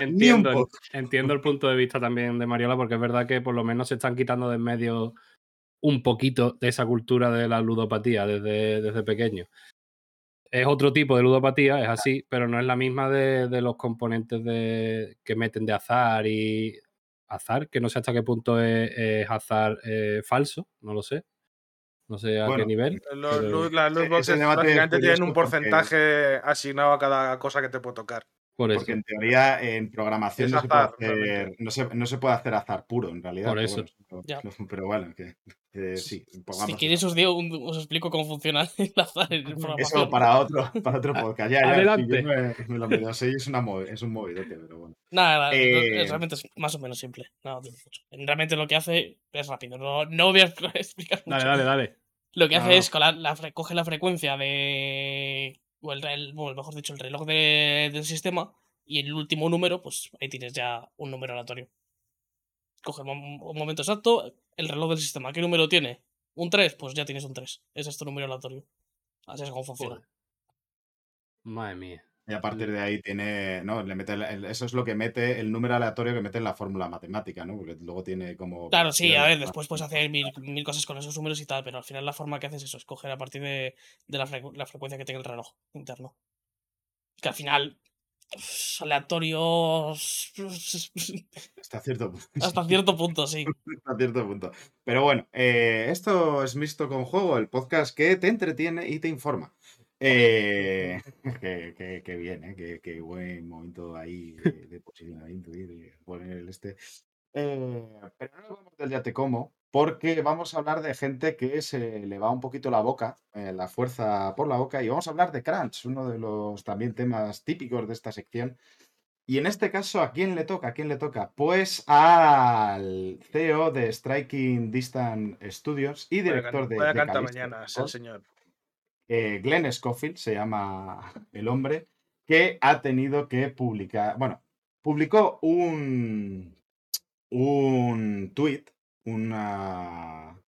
Ni un Entiendo, poco. entiendo el punto de vista también de Mariola, porque es verdad que por lo menos se están quitando de en medio un poquito de esa cultura de la ludopatía desde, desde pequeño. Es otro tipo de ludopatía, es así, pero no es la misma de, de los componentes de, que meten de azar y azar, que no sé hasta qué punto es, es azar eh, falso, no lo sé. No sé a Bueno, qué nivel. Los pero- las loot Ese boxes debate es básicamente tienen un porque- porcentaje asignado a cada cosa que te puede tocar. Por eso. Porque en teoría en programación no, se hacer, no, se, no se puede hacer azar puro, en realidad. Por pero eso. bueno, pero, pero bueno, que, sí. Si queréis os, digo un- os explico cómo funciona el azar en el Eso programación. para otro, para otro podcast. Ya, Adelante. me, me lo es, una movi- es un movidote, pero bueno. Nada, nada, Eh, es- realmente es más o menos simple. No. Realmente lo que hace es rápido. No, no voy a explicar mucho. Dale, dale, dale. Lo que hace no. es colar la fre- coge la frecuencia de. O el, bueno, mejor dicho, el reloj de- del sistema. Y el último número, pues ahí tienes ya un número aleatorio. Coge el mom- un momento exacto, el reloj del sistema. ¿Qué número tiene? Un 3, pues ya tienes un 3. Ese es tu número aleatorio. Así es como funciona. Joder. Madre mía. Y a partir de ahí tiene, no, le mete el- el- eso es lo que mete el número aleatorio que mete en la fórmula matemática, ¿no? Porque luego tiene como. Claro, sí, a ver, de- después puedes hacer mil, mil cosas con esos números y tal, pero al final la forma que haces es eso, escoger a partir de, de la, frecu- la frecuencia que tenga el reloj interno. Que al final, es aleatorio Hasta cierto punto. hasta cierto punto, sí. Hasta cierto punto. Pero bueno, eh, esto es Mixto con Juego, el podcast que te entretiene y te informa. Eh, que, que- que bien, ¿eh? que, que buen momento ahí de, de posicionamiento y de poner el este. Eh, pero no nos vamos del ya te como, porque vamos a hablar de gente que se le va un poquito la boca, eh, la fuerza por la boca, y vamos a hablar de Crunch, uno de los también temas típicos de esta sección. Y en este caso, ¿a quién le toca? ¿A quién le toca? Pues al CEO de Striking Distance Studios y director de, Vaya de canta Callisto mañana, es el Protocol, señor. eh, Glenn Scofield, se llama el hombre, que ha tenido que publicar, bueno, publicó un, un tweet, una,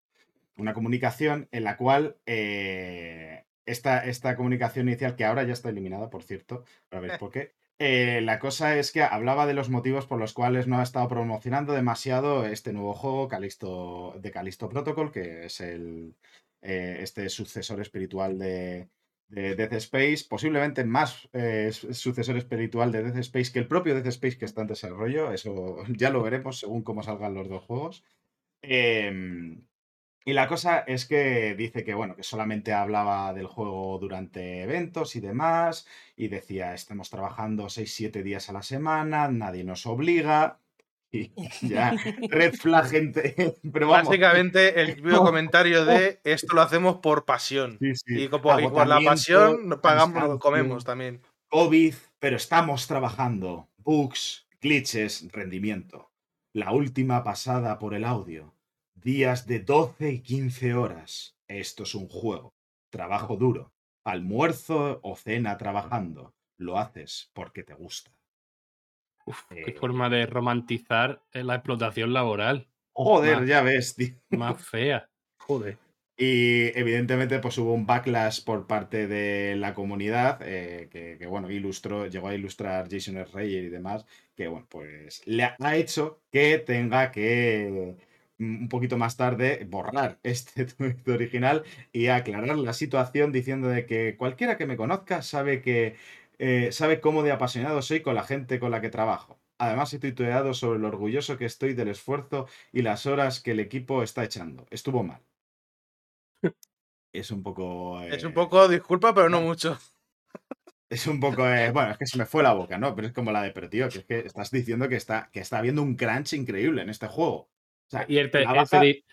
una comunicación en la cual eh, esta, esta comunicación inicial, que ahora ya está eliminada, por cierto, ahora veréis por qué, eh, la cosa es que hablaba de los motivos por los cuales no ha estado promocionando demasiado este nuevo juego Callisto, de Callisto Protocol, que es el, eh, este sucesor espiritual de, de Death Space, posiblemente más eh, sucesor espiritual de Death Space que el propio Death Space que está en desarrollo, eso ya lo veremos según cómo salgan los dos juegos. Em, y la cosa es que dice que, bueno, que solamente hablaba del juego durante eventos y demás, y decía, estamos trabajando 6-7 días a la semana, nadie nos obliga. Y ya, red flag, gente. Pero vamos. Básicamente, el típico comentario de esto lo hacemos por pasión. Sí, sí. Y, co- por, la pasión pagamos, comemos también. COVID, pero estamos trabajando. Bugs, glitches, rendimiento. La última pasada por el audio. Días de 12 y 15 horas. Esto es un juego. Trabajo duro. Almuerzo o cena trabajando. Lo haces porque te gusta. Uf, qué Eh. forma de romantizar eh, la explotación laboral. Joder, Más. ya ves, tío. Más fea. Joder. Y evidentemente pues hubo un backlash por parte de la comunidad eh, que, que, bueno, ilustró, llegó a ilustrar Jason S. Reyer y demás, que bueno, pues le ha- hecho que tenga que mm, un poquito más tarde borrar este tweet original y aclarar la situación diciendo de que cualquiera que me conozca sabe que eh, sabe cómo de apasionado soy con la gente con la que trabajo. Además, he tuiteado sobre lo orgulloso que estoy del esfuerzo y las horas que el equipo está echando. Estuvo mal. Es un poco. Es eh, un poco, disculpa, pero no mucho. Es un poco. eh, bueno, es que se me fue la boca, ¿no? Pero es como la de. Pero tío, que es que estás diciendo que está, que está habiendo un crunch increíble en este juego. O sea, Y el, el trabaja pedi-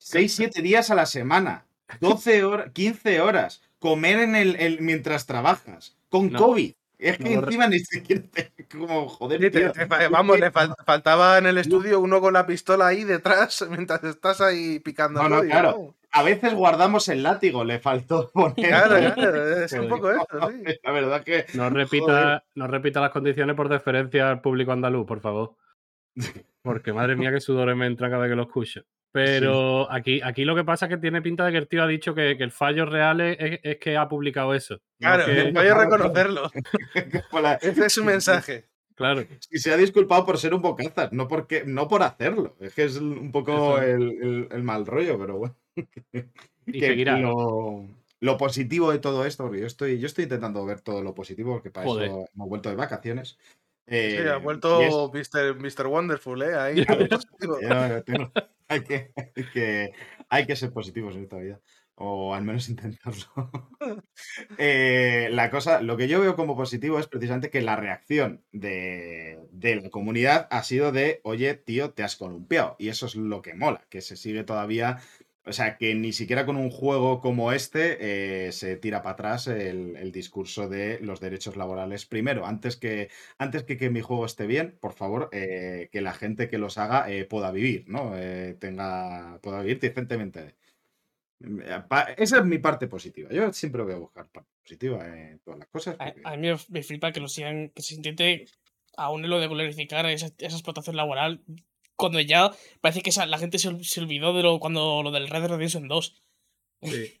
6-7 días a la semana. 12 horas, 15 horas. Comer en el, el- mientras trabajas. Con No. COVID. Es que No, encima ni siquiera te. Como, joder, Sí, tío. te vamos, le fal- faltaba en el estudio uno con la pistola ahí detrás mientras estás ahí picando No, no, claro. A veces guardamos el látigo, le faltó poner. Claro, claro, es un poco eso, sí. La verdad que. no, repita, no repita las condiciones por deferencia al público andaluz, por favor. Porque madre mía, qué sudores me entra cada vez que lo escucho. Pero aquí, aquí lo que pasa es que tiene pinta de que el tío ha dicho que, que el fallo real es, que ha publicado eso. no Claro, que- el fallo es reconocerlo. Ese es su mensaje. claro. Y se ha disculpado por ser un bocazas, no, porque, no por hacerlo. Es que es un poco Eso. el, el- el mal rollo, pero bueno. Y Que. Lo, lo positivo de todo esto, porque yo estoy, yo estoy intentando ver todo lo positivo, porque para Joder. eso hemos vuelto de vacaciones. Sí, Eh, ha es- vuelto Mr. Mr. Wonderful, ¿eh? Ahí. Que, hay, que, hay que ser positivos en esta vida. O al menos intentarlo. Eh, la cosa, lo que yo veo como positivo es precisamente que la reacción de, de la comunidad ha sido de, oye, tío, te has columpiado. Y eso es lo que mola, que se sigue todavía. O sea, que ni siquiera con un juego como este eh, se tira para atrás el, el discurso de los derechos laborales. Primero, antes que, antes que, que mi juego esté bien, por favor, eh, que la gente que los haga eh, pueda vivir, ¿no? Eh, tenga, pueda vivir decentemente. Eh, Esa es mi parte positiva. Yo siempre voy a buscar parte positiva en todas las cosas. A, porque- a mí me, flipa que lo sigan, que se intente aún lo de glorificar esa, esa explotación laboral cuando ya parece que esa- la gente se, ol- se olvidó de lo cuando lo del Red Dead Redemption 2. Sí.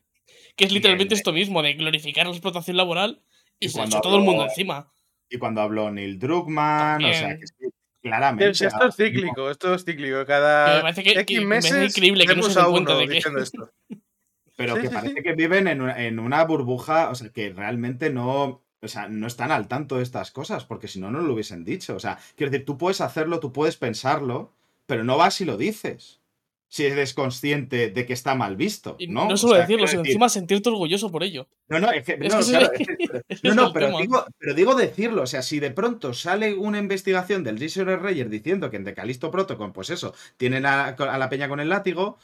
Que es literalmente el- esto mismo, de glorificar la explotación laboral y, Y se echó todo el mundo encima. Y cuando habló Neil Druckmann, o sea, que sí, claramente. Es- Esto es cíclico, esto es cíclico. Me Cada parece que- X que me meses increíble que no se den cuenta de que- esto. pero Sí, que sí, parece sí. que viven en una, en una burbuja, o sea, que realmente no, o sea, no están al tanto de estas cosas, porque si no, no lo hubiesen dicho. O sea, quiero decir, tú puedes hacerlo, tú puedes pensarlo, pero no vas y lo dices. Si eres consciente de que está mal visto, Y ¿no? no, O solo sea, decirlo, sino decir- encima sentirte orgulloso por ello. No, no, es que, Es no, que claro, es no, no, pero digo, pero digo decirlo, o sea, si de pronto sale una investigación del Jason R. Reyer diciendo que en The Callisto Protocol, pues eso, tienen a, a la peña con el látigo,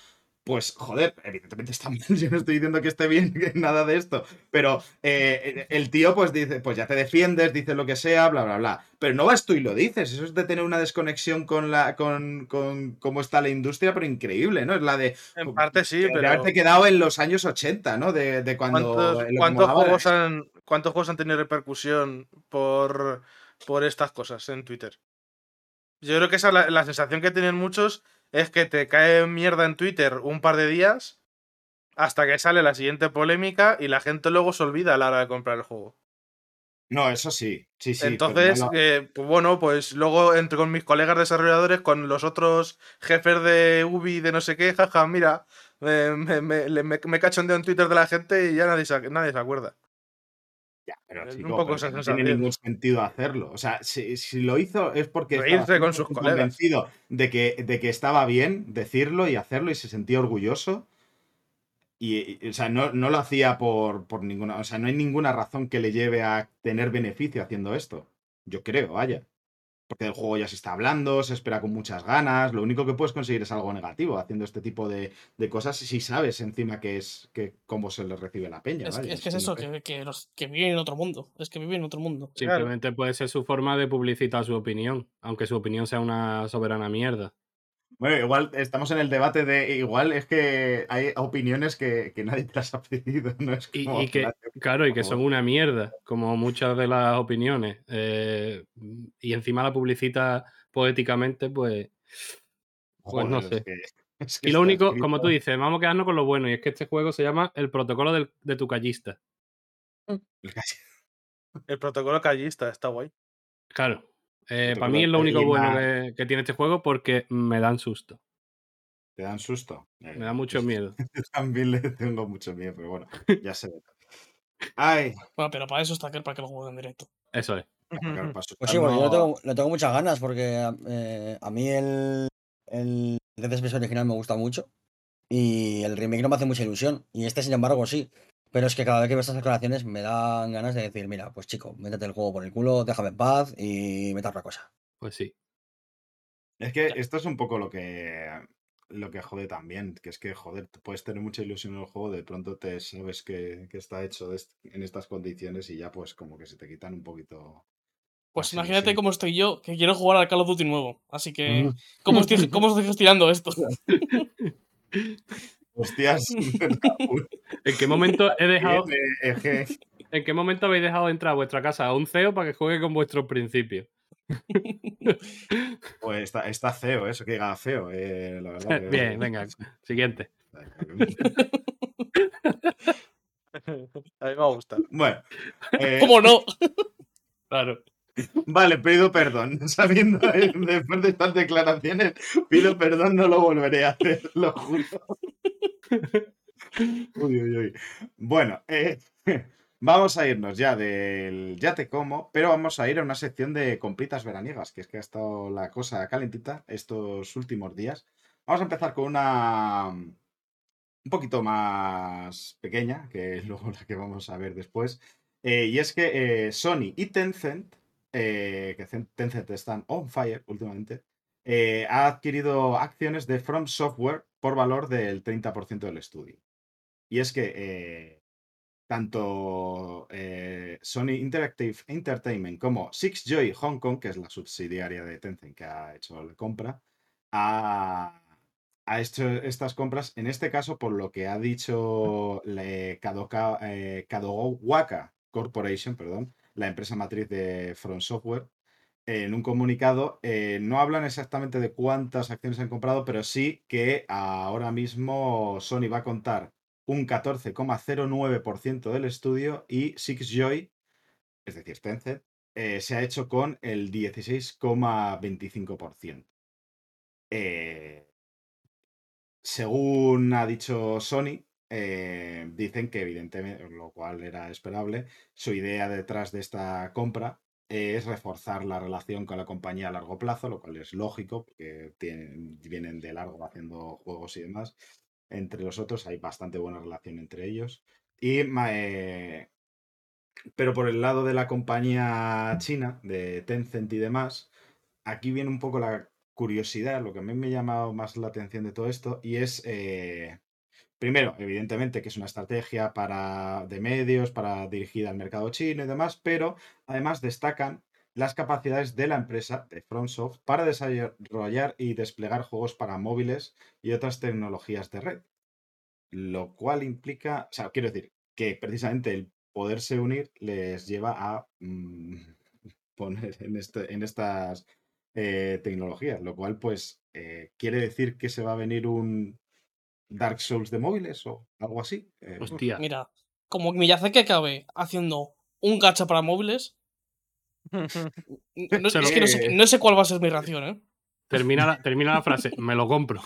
pues joder, evidentemente está mal, yo no estoy diciendo que esté bien que nada de esto, pero eh, el tío pues dice, pues ya te defiendes, dices lo que sea, bla, bla, bla, pero no vas tú y lo dices, eso es de tener una desconexión con la, con, con cómo está la industria, pero increíble, ¿no? Es la de, En parte sí, de pero haberte quedado en los años 80, ¿no? De, de cuando... ¿cuántos, cuántos juegos han, ¿cuántos juegos han tenido repercusión por, por estas cosas en Twitter? Yo creo que esa es la, la sensación que tienen muchos es que te cae mierda en Twitter un par de días hasta que sale la siguiente polémica y la gente luego se olvida a la hora de comprar el juego. No, eso sí, sí, sí. Entonces, no eh, pues bueno, pues luego entre con mis colegas desarrolladores, con los otros jefes de Ubi, de no sé qué, jaja, mira, me, me, me, me, me cachondeo en Twitter de la gente y ya nadie se, nadie se acuerda. Ya, pero, un poco pero no tiene ningún sentido hacerlo. O sea, si, si lo hizo es porque estaba con sus 100% colegas. convencido de que, de que estaba bien decirlo y hacerlo y se sentía orgulloso. Y, y, o sea, no, no lo hacía por, por ninguna. O sea, no hay ninguna razón que le lleve a tener beneficio haciendo esto. Yo creo, vaya. Porque del juego ya se está hablando, se espera con muchas ganas. Lo único que puedes conseguir es algo negativo haciendo este tipo de, de cosas si sabes encima que es que cómo se les recibe la peña. Es, vaya, es que es eso, que, que los, que viven en otro mundo. Es que viven en otro mundo. Simplemente puede ser su forma de publicitar su opinión, aunque su opinión sea una soberana mierda. Bueno, igual estamos en el debate de. Igual es que hay opiniones que, que nadie te las ha pedido. No es como y que, nadie- claro, y que son una mierda, como muchas de las opiniones. eh, y encima la publicita poéticamente, pues. Pues no sé. es que- es que Y lo único, escrito- como tú dices, vamos a quedarnos con lo bueno, y es que este juego se llama El protocolo del- de tu callista. El protocolo callista está guay. Claro. Eh, para mí es lo único bueno que, que tiene este juego porque me dan susto. Te dan susto. Me da mucho miedo. Yo también le tengo mucho miedo, pero bueno, ya se ve. Ay, Bueno, pero para eso está aquel para que lo jueguen en directo. Eso es. para Pues sí, bueno, yo le asustarnos- tengo, le tengo muchas ganas porque eh, a mí el, el Dead Space original me gusta mucho y el remake no me hace mucha ilusión. Y este, sin embargo, sí. Pero es que cada vez que veo estas declaraciones me dan ganas de decir, mira, pues chico, métete el juego por el culo, déjame en paz y meta otra cosa. Pues sí. Es que esto es un poco lo que lo que jode también, que es que, joder, puedes tener mucha ilusión en el juego, de pronto te sabes que, que está hecho est- en estas condiciones y ya pues como que se te quitan un poquito. Pues imagínate cómo estoy yo, que quiero jugar al Call of Duty nuevo. Así que, Mm. ¿cómo estoy, cómo estoy gestionando esto? Hostias. ¿En qué momento he dejado, que- ¿En qué momento habéis dejado entrar a vuestra casa a un CEO para que juegue con vuestros principios? pues está, está feo eso, que diga feo, eh, la verdad. que- Bien, venga, siguiente. A mí me va a gustar. Bueno, eh, ¿Cómo no? Claro. Vale, pido perdón. Sabiendo después de estas declaraciones, pido perdón, no lo volveré a hacer, lo juro. Bueno, eh, vamos a irnos ya del Ya te como, pero vamos a ir a una sección de compritas veraniegas, que es que ha estado la cosa calentita estos últimos días. Vamos a empezar con una un poquito más pequeña, que es luego la que vamos a ver después. Eh, y es que eh, Sony y Tencent, que Ten- Tencent están on fire últimamente, ha adquirido acciones de From Software por valor del 30% del estudio. Y es que eh, tanto eh, Sony Interactive Entertainment como Six Joy Hong Kong, que es la subsidiaria de Tencent que ha hecho la compra, ha, hecho estas compras, en este caso, por lo que ha dicho le- Kadoka, eh, Corporation, perdón, la empresa matriz de From Software, en un comunicado, eh, no hablan exactamente de cuántas acciones han comprado, pero sí que ahora mismo Sony va a contar un 14,09% del estudio y Six Joy, es decir, Tencent, eh, se ha hecho con el 16,25%. Eh, según ha dicho Sony, eh, dicen que evidentemente, lo cual era esperable, su idea detrás de esta compra es reforzar la relación con la compañía a largo plazo, lo cual es lógico, porque tienen, vienen de largo haciendo juegos y demás. Entre los otros hay bastante buena relación entre ellos. Y, eh, pero por el lado de la compañía china, de Tencent y demás, aquí viene un poco la curiosidad, lo que a mí me ha llamado más la atención de todo esto, y es, eh, primero, evidentemente que es una estrategia para, de medios para dirigida al mercado chino y demás, pero además destacan las capacidades de la empresa, de FromSoft, para desarrollar y desplegar juegos para móviles y otras tecnologías de red. Lo cual implica, o sea, quiero decir, que precisamente el poderse unir les lleva a mm, poner en, este, en estas eh, tecnologías, lo cual pues eh, quiere decir que se va a venir un Dark Souls de móviles o algo así. Eh, Hostia. Mira, como Miyazaki acabe haciendo un gacha para móviles, no, es que no sé, no sé cuál va a ser mi reacción, ¿eh? Termina la, termina la frase, me lo compro.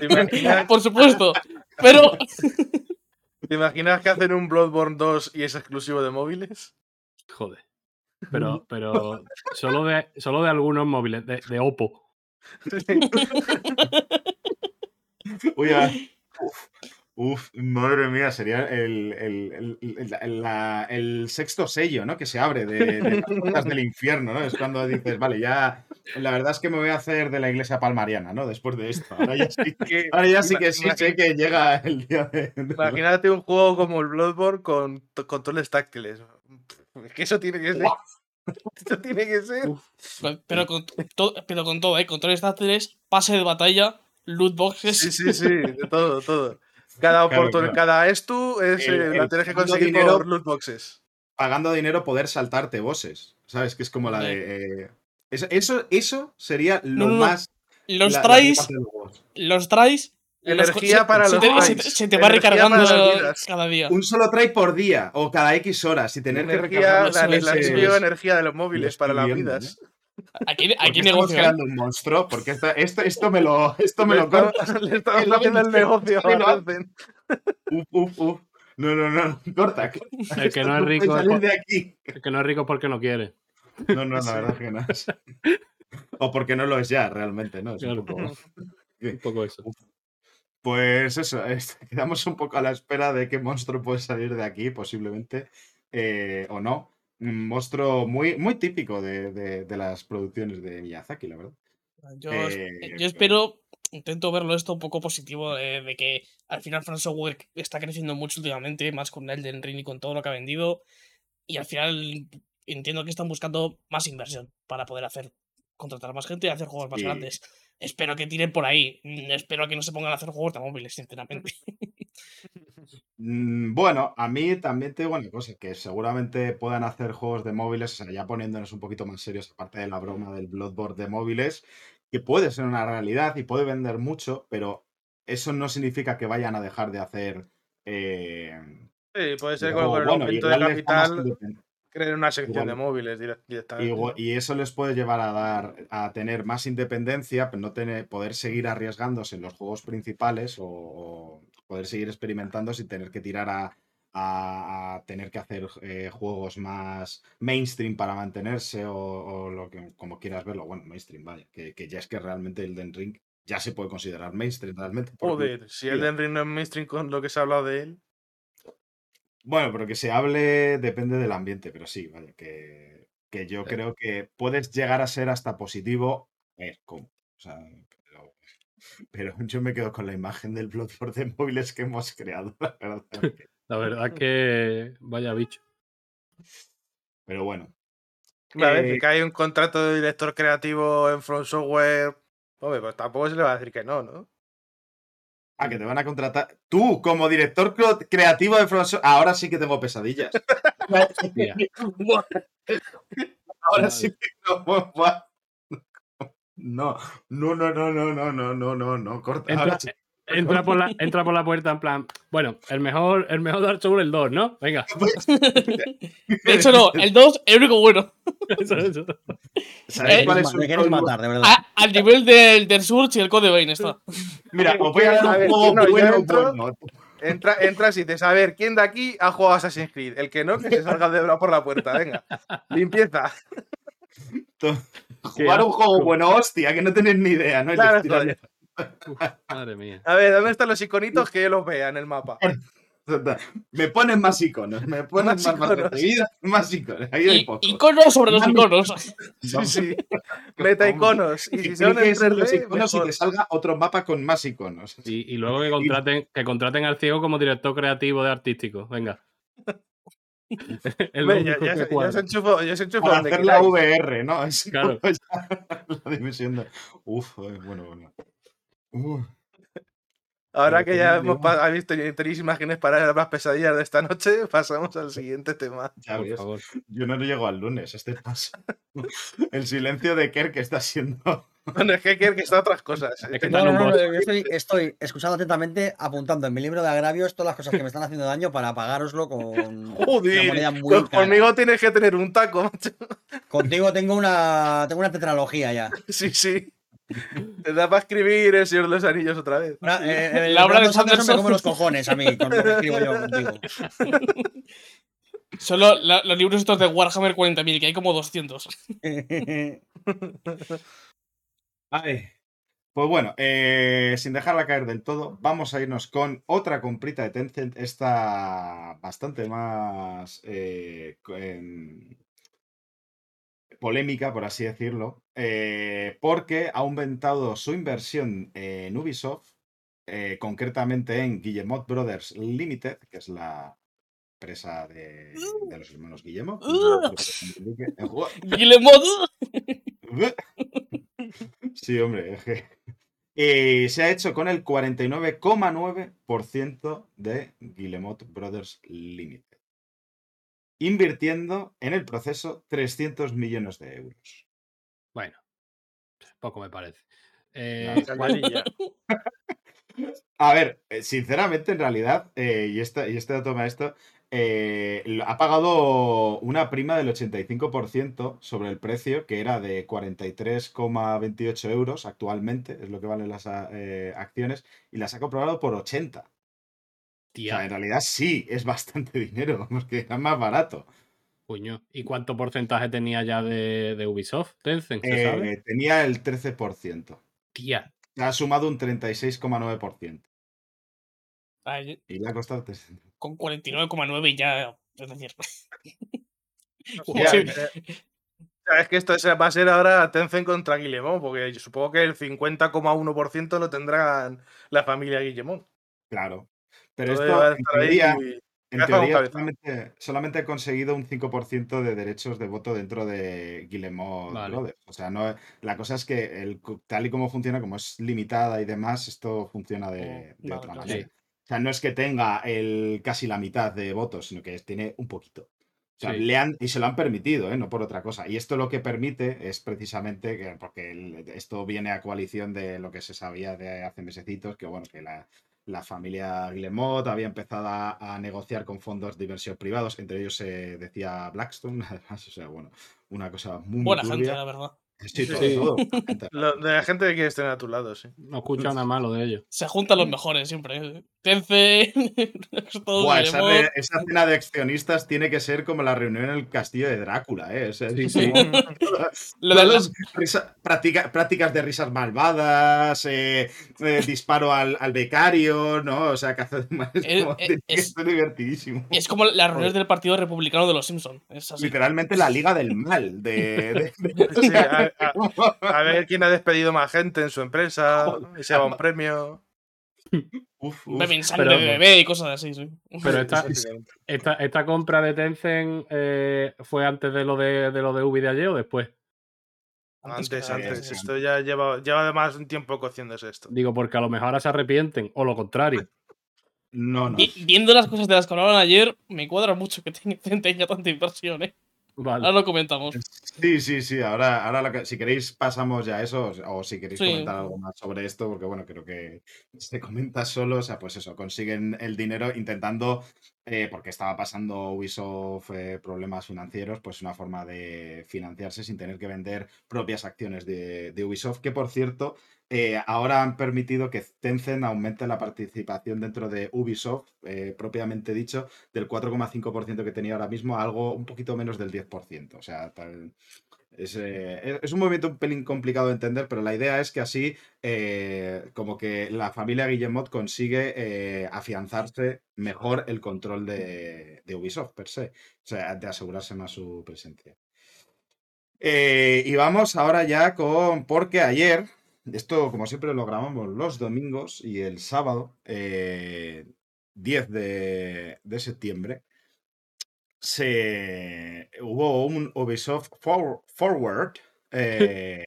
¿Te imaginas, Por supuesto. Pero te imaginas que hacen un Bloodborne 2 y es exclusivo de móviles? Joder. Pero, pero solo de, solo de algunos móviles, de, de Oppo. Uy, a- uf. Uf, madre mía, sería el, el- el- el- el- la- el sexto sello, ¿no? Que se abre de, de las puertas del infierno, ¿no? Es cuando dices, vale, ya. La verdad es que me voy a hacer de la iglesia palmariana, ¿no? Después de esto. Ahora ya sí, Que- ahora ya sí que sí sé que llega el día de. de- Imagínate un juego como el Bloodborne con controles táctiles. Es que eso tiene que ser. Eso tiene que ser. Pero con, todo, pero con todo, ¿eh? Controles táctiles, pase de batalla, loot boxes. Sí, sí, sí, de todo, todo. Cada oportunidad, claro. cada estu es, El- eh, la el tienes que conseguir dinero- por loot boxes. Pagando dinero poder saltarte bosses. ¿Sabes? Que es como la de. eh, eso, eso, eso sería lo No, más. Los la- la traes, los traes. Energía se- para se los se, trays. te- se te va recargando las vidas. cada día. Un solo try por día o cada X horas y tener que Energía, recargarlo eso la, la energía de los móviles para las vidas. Aquí, ¿Por aquí estamos negocio. creando un monstruo? Porque esta- esto, esto me lo, esto me Le lo estamos, corta. le estamos haciendo el negocio. Uf, uf, uf. No, no, no. Corta. El que no es rico es salir por- de aquí. El que no es rico porque no quiere. No, no, la verdad que no es. O porque no lo es ya, realmente, ¿no? Es un Claro. poco- Un poco eso. Pues eso, es- quedamos un poco a la espera de qué monstruo puede salir de aquí, posiblemente, eh, o no. Un monstruo muy, muy típico de, de- de las producciones de Miyazaki, la verdad. Yo, Eh, yo espero, intento verlo esto un poco positivo, de, de que al final From Software está creciendo mucho últimamente, más con Elden Ring y con todo lo que ha vendido. Y al final entiendo que están buscando más inversión para poder hacer, contratar más gente y hacer juegos más grandes. Espero que tiren por ahí. Mm, Espero que no se pongan a hacer juegos de móviles, sinceramente. Mm, Bueno, a mí también te digo una cosa, que seguramente puedan hacer juegos de móviles, o sea, ya poniéndonos un poquito más serios, aparte de la broma del Bloodborne de móviles, que puede ser una realidad y puede vender mucho, pero eso no significa que vayan a dejar de hacer... eh, Sí, puede ser luego, con el bueno, aumento de capital creen una sección de móviles direct- directamente. Igual- y eso les puede llevar a dar a tener más independencia, pero no tener, poder seguir arriesgándose en los juegos principales o, o poder seguir experimentando sin tener que tirar a, a- a tener que hacer eh, juegos más mainstream para mantenerse o, o lo que como quieras verlo. Bueno, mainstream, vaya, que, que ya es que realmente el Den Ring ya se puede considerar mainstream realmente. Joder, si Elden Ring no es mainstream con lo que se ha hablado de él. Bueno, pero que se hable depende del ambiente, pero sí, vaya, que, que yo Sí. creo que puedes llegar a ser hasta positivo. A ver, ¿cómo? O sea, pero, pero yo me quedo con la imagen del Bloodborne de móviles que hemos creado, la verdad. La verdad que vaya bicho. Pero bueno, A ver, Eh, que cae un contrato de director creativo en From Software. Hombre, pues tampoco se le va a decir que no, ¿no? Ah, que te van a contratar. Tú, como director creativo de Software, ahora sí que tengo pesadillas. Ahora sí que no. No, no, no, no, no, no, no, no, no, no, corta. Entra. Entra por la, entra por la puerta en plan. Bueno, el mejor, el mejor Dark Souls el 2, ¿no? Venga. De hecho, no, el 2, el único bueno. Eso, eso. ¿Sabéis Eh, cuál Me es un queréis matar, de verdad. A- al nivel del, del Surge y el Code Vein está. Mira, os voy a dar un juego no, yo bueno, entro- bueno. Entra, entras y dices, a ver, ¿quién de aquí ha jugado Assassin's Creed? El que no, que se salga de por la puerta, venga. Limpieza. Jugar un juego bueno, hostia, que no tenéis ni idea, ¿no? Claro, Madre mía. A ver, ¿dónde están los iconitos que yo los vea en el mapa? Me ponen más iconos, me ponen Más más, iconos. de vida, más iconos. Ahí hay Y, poco. iconos sobre los iconos. Sí, sí. Meta iconos. Y si Cliques en los 3D, iconos y mejor. te salga otro mapa con más iconos. Y, y luego que contraten, que contraten al ciego como director creativo de artístico. Venga. Ya, que se- ya se enchufó, ya se enchufó Para hacer la. VR, ¿no? Es Claro. la dimensión de... Uf, eh, bueno, bueno. Ahora que ya ¿cómo hemos ha visto tenéis imágenes para las pesadillas de esta noche, pasamos al siguiente tema. Ya Por favor. yo no llego al lunes, este pasa. El silencio de Kerr que está siendo... Bueno, es que que está otras cosas. Es que No, no, no, yo estoy, estoy escuchando atentamente, apuntando en mi libro de agravios todas las cosas que me están haciendo daño para pagároslo con una Joder, muy con- conmigo tienes que tener un taco, macho. Contigo tengo una, tengo una tetralogía ya. Sí, sí. Te da para escribir el Señor de los Anillos otra vez. Ahora, eh, La obra de Sanderson me come los cojones a mí cuando escribo yo contigo. Solo la- los libros estos de Warhammer 40.000, que hay como 200. Ay. Pues bueno, eh, sin dejarla caer del todo, vamos a irnos con otra comprita de Tencent, esta bastante más eh, em, polémica, por así decirlo, eh, porque ha aumentado su inversión en Ubisoft, eh, concretamente en Guillemot Brothers Limited, que es la empresa de, de los hermanos Guillemot. Guillemot. Sí, hombre, es que. Eh, se ha hecho con el 49,9% de Guillemot Brothers Limited. Invirtiendo en el proceso 300 millones de euros. Bueno, poco me parece. Eh, No, ¿cuál- Calderilla. A ver, eh, sinceramente, en realidad, eh, y, esta, y este dato maestro, eh, ha pagado una prima del 85% sobre el precio, que era de 43,28 euros actualmente, es lo que valen las eh, acciones, y las ha comprado por 80. O Tía, sea, en realidad sí, es bastante dinero, porque era más barato. coño. ¿Y cuánto porcentaje tenía ya de, de Ubisoft? Tencent, ¿se sabe? Eh, tenía el 13%. Tía, Ha sumado un 36,9%. Ay, Y le ha costado 300. Con 49,9 y ya. Es decir. Es que esto es- va a ser ahora Tencent contra Guillemot, porque yo supongo que el 50,1% lo tendrán la familia Guillemot. Claro. Pero esto, en teoría, En solamente, solamente he conseguido un 5% de derechos de voto dentro de Guillemot Vale. Brothers. O sea, no, la cosa es que el, tal y como funciona, como es limitada y demás, esto funciona de, de vale, otra claro. manera. Sí. O sea, no es que tenga el, casi la mitad de votos, sino que tiene un poquito. O sea, Sí. le han, y se lo han permitido, ¿eh? no por otra cosa. Y esto lo que permite es precisamente que, porque el- esto viene a coalición de lo que se sabía de hace mesecitos, que bueno, que la, la familia Guillemot había empezado a, a negociar con fondos de inversión privados, entre ellos se decía Blackstone, además, o sea, bueno, una cosa muy, muy Buena gente, turbia. la verdad. Sí, todo, Sí. todo, buena gente. lo- de la gente que quiere estar a tu lado, sí. no escucha nada malo de ellos. Se juntan los mejores siempre. ¿eh? Tencent. Buah, esa, re- esa cena de accionistas tiene que ser como la reunión en el castillo de Drácula, ¿eh? O sea, Sí, es sí. como- Lo de Todas las- risa- práctica- prácticas de risas malvadas, eh, eh, disparo al, al becario, ¿no? O sea, que hace es Eh, como- tiene que es- divertidísimo. Es como las reuniones del Partido Republicano de los Simpsons. Es así. Literalmente la liga del mal. De, de- de- Sí, a, a- a ver quién ha despedido más gente en su empresa, y se va un premio. Uf, uf. Beben sangre Pero- de bebé y cosas así. sí. Pero esta, esta, esta compra de Tencent eh, fue antes de lo de, de lo de Ubi de ayer o después. Antes, antes. Esto ya lleva, lleva además un tiempo cociéndose esto. Digo, porque a lo mejor ahora se arrepienten, o lo contrario. No, no. Vi- Viendo las cosas de las que hablaban ayer, me cuadra mucho que tenga, tenga tanta inversión, ¿eh? Vale. Ahora lo comentamos. Sí, sí, sí. Ahora, ahora lo que- si queréis pasamos ya a eso, o si queréis Sí. comentar algo más sobre esto, porque bueno, creo que se comenta solo, o sea, pues eso, consiguen el dinero intentando, eh, porque estaba pasando Ubisoft eh, problemas financieros, pues una forma de financiarse sin tener que vender propias acciones de, Ubisoft, que por cierto, eh, ahora han permitido que Tencent aumente la participación dentro de Ubisoft, propiamente dicho, del 4,5% que tenía ahora mismo a algo un poquito menos del 10%. O sea, tal- es, eh, es- un movimiento un pelín complicado de entender, pero la idea es que así, eh, como que la familia Guillemot consigue eh, afianzarse mejor el control de, de Ubisoft per se, o sea, de asegurarse más su presencia. Y vamos ahora ya con, porque ayer, esto como siempre lo grabamos los domingos y el sábado, eh, 10 de, de septiembre, se hubo un Ubisoft For- Forward eh,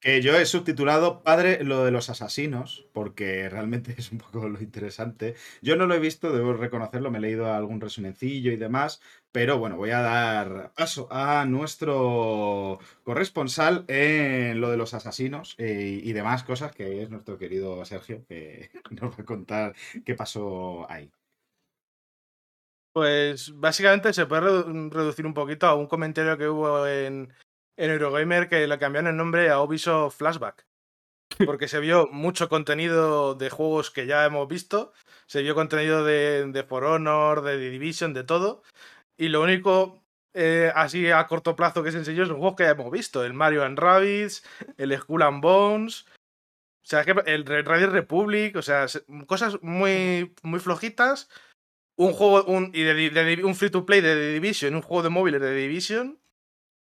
que yo he subtitulado Padre lo de los asesinos, porque realmente es un poco lo interesante. Yo no lo he visto, debo reconocerlo, me he leído algún resumencillo y demás, pero bueno, voy a dar paso a nuestro corresponsal en lo de los asesinos eh, y demás cosas, que es nuestro querido Sergio, que nos va a contar qué pasó ahí. Pues básicamente se puede redu- reducir un poquito a un comentario que hubo en, en Eurogamer que le cambiaron el nombre a Ubisoft Flashback. Porque se vio mucho contenido de juegos que ya hemos visto, se vio contenido de, de For Honor, de The Division, de todo. Y lo único eh, así a corto plazo que se enseñó son juegos que ya hemos visto: el Mario and Rabbids, el Skull and Bones. O sea, que el Radio Republic, o sea, se- cosas muy, muy flojitas. Un juego, un, y de, de un free to play de The Division, un juego de móviles de The Division.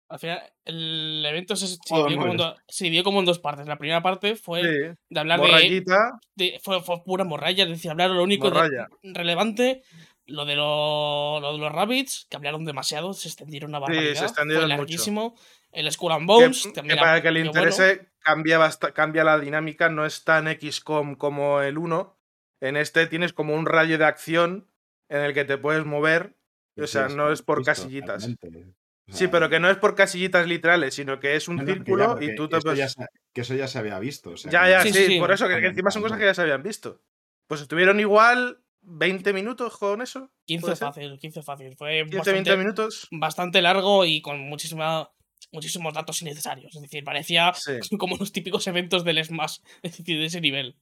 Al final, el evento se, se dividió como en do- se dividió como en dos partes. La primera parte fue Sí, de hablar de, morrayita, de- fue, fue pura morralla, es decir, hablar lo único de- relevante, lo de, lo, lo de los rabbits, que hablaron demasiado, se extendieron una Sí, se barbaridad, extendieron fue mucho. El Skull and Que, Bones, que también para era- el que le que bueno. interese, cambia, cambia la dinámica, no es tan XCOM como el 1. En este tienes como un rayo de acción en el que te puedes mover. O sea, no es por casillitas. realmente. Sí, pero que no es por casillitas literales, sino que es un no, no, que ya, círculo y tú te eso ya puedes. se- que eso ya se había visto. o sea, Ya, que ya, Sí, sí, sí, sí. por eso, que, que encima son cosas que ya se habían visto. Pues estuvieron igual 20 minutos con eso. 15 ¿puede ser? fácil, 15 fácil. Fue 15, bastante, 20 minutos. bastante largo y con muchísima, muchísimos datos innecesarios. Es decir, parecía Sí. como los típicos eventos del Smash, es decir, de ese nivel.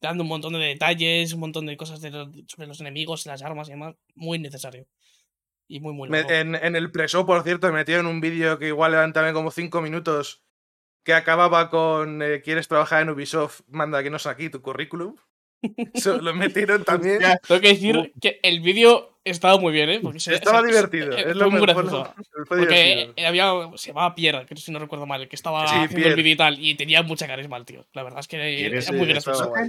Dando un montón de detalles, un montón de cosas de los- sobre los enemigos, las armas y demás. Muy necesario. Y muy, muy largo. en, en el preso, por cierto, me metieron un vídeo que igual eran también como 5 minutos. Que acababa con eh, ¿Quieres trabajar en Ubisoft? Manda que no aquí tu currículum. Eso lo metieron también. Ya, Tengo que decir que el vídeo estaba muy bien, ¿eh? Porque se- Estaba se- divertido. eh, Es fue lo muy mejor. gracioso. Fue Porque divertido. había, se llamaba Pierre, que si no recuerdo mal, el que estaba Sí, haciendo Pierre. el vídeo y tal, y tenía mucha carisma el tío. La verdad es que ¿Quieres, era muy eh, gracioso. estaba.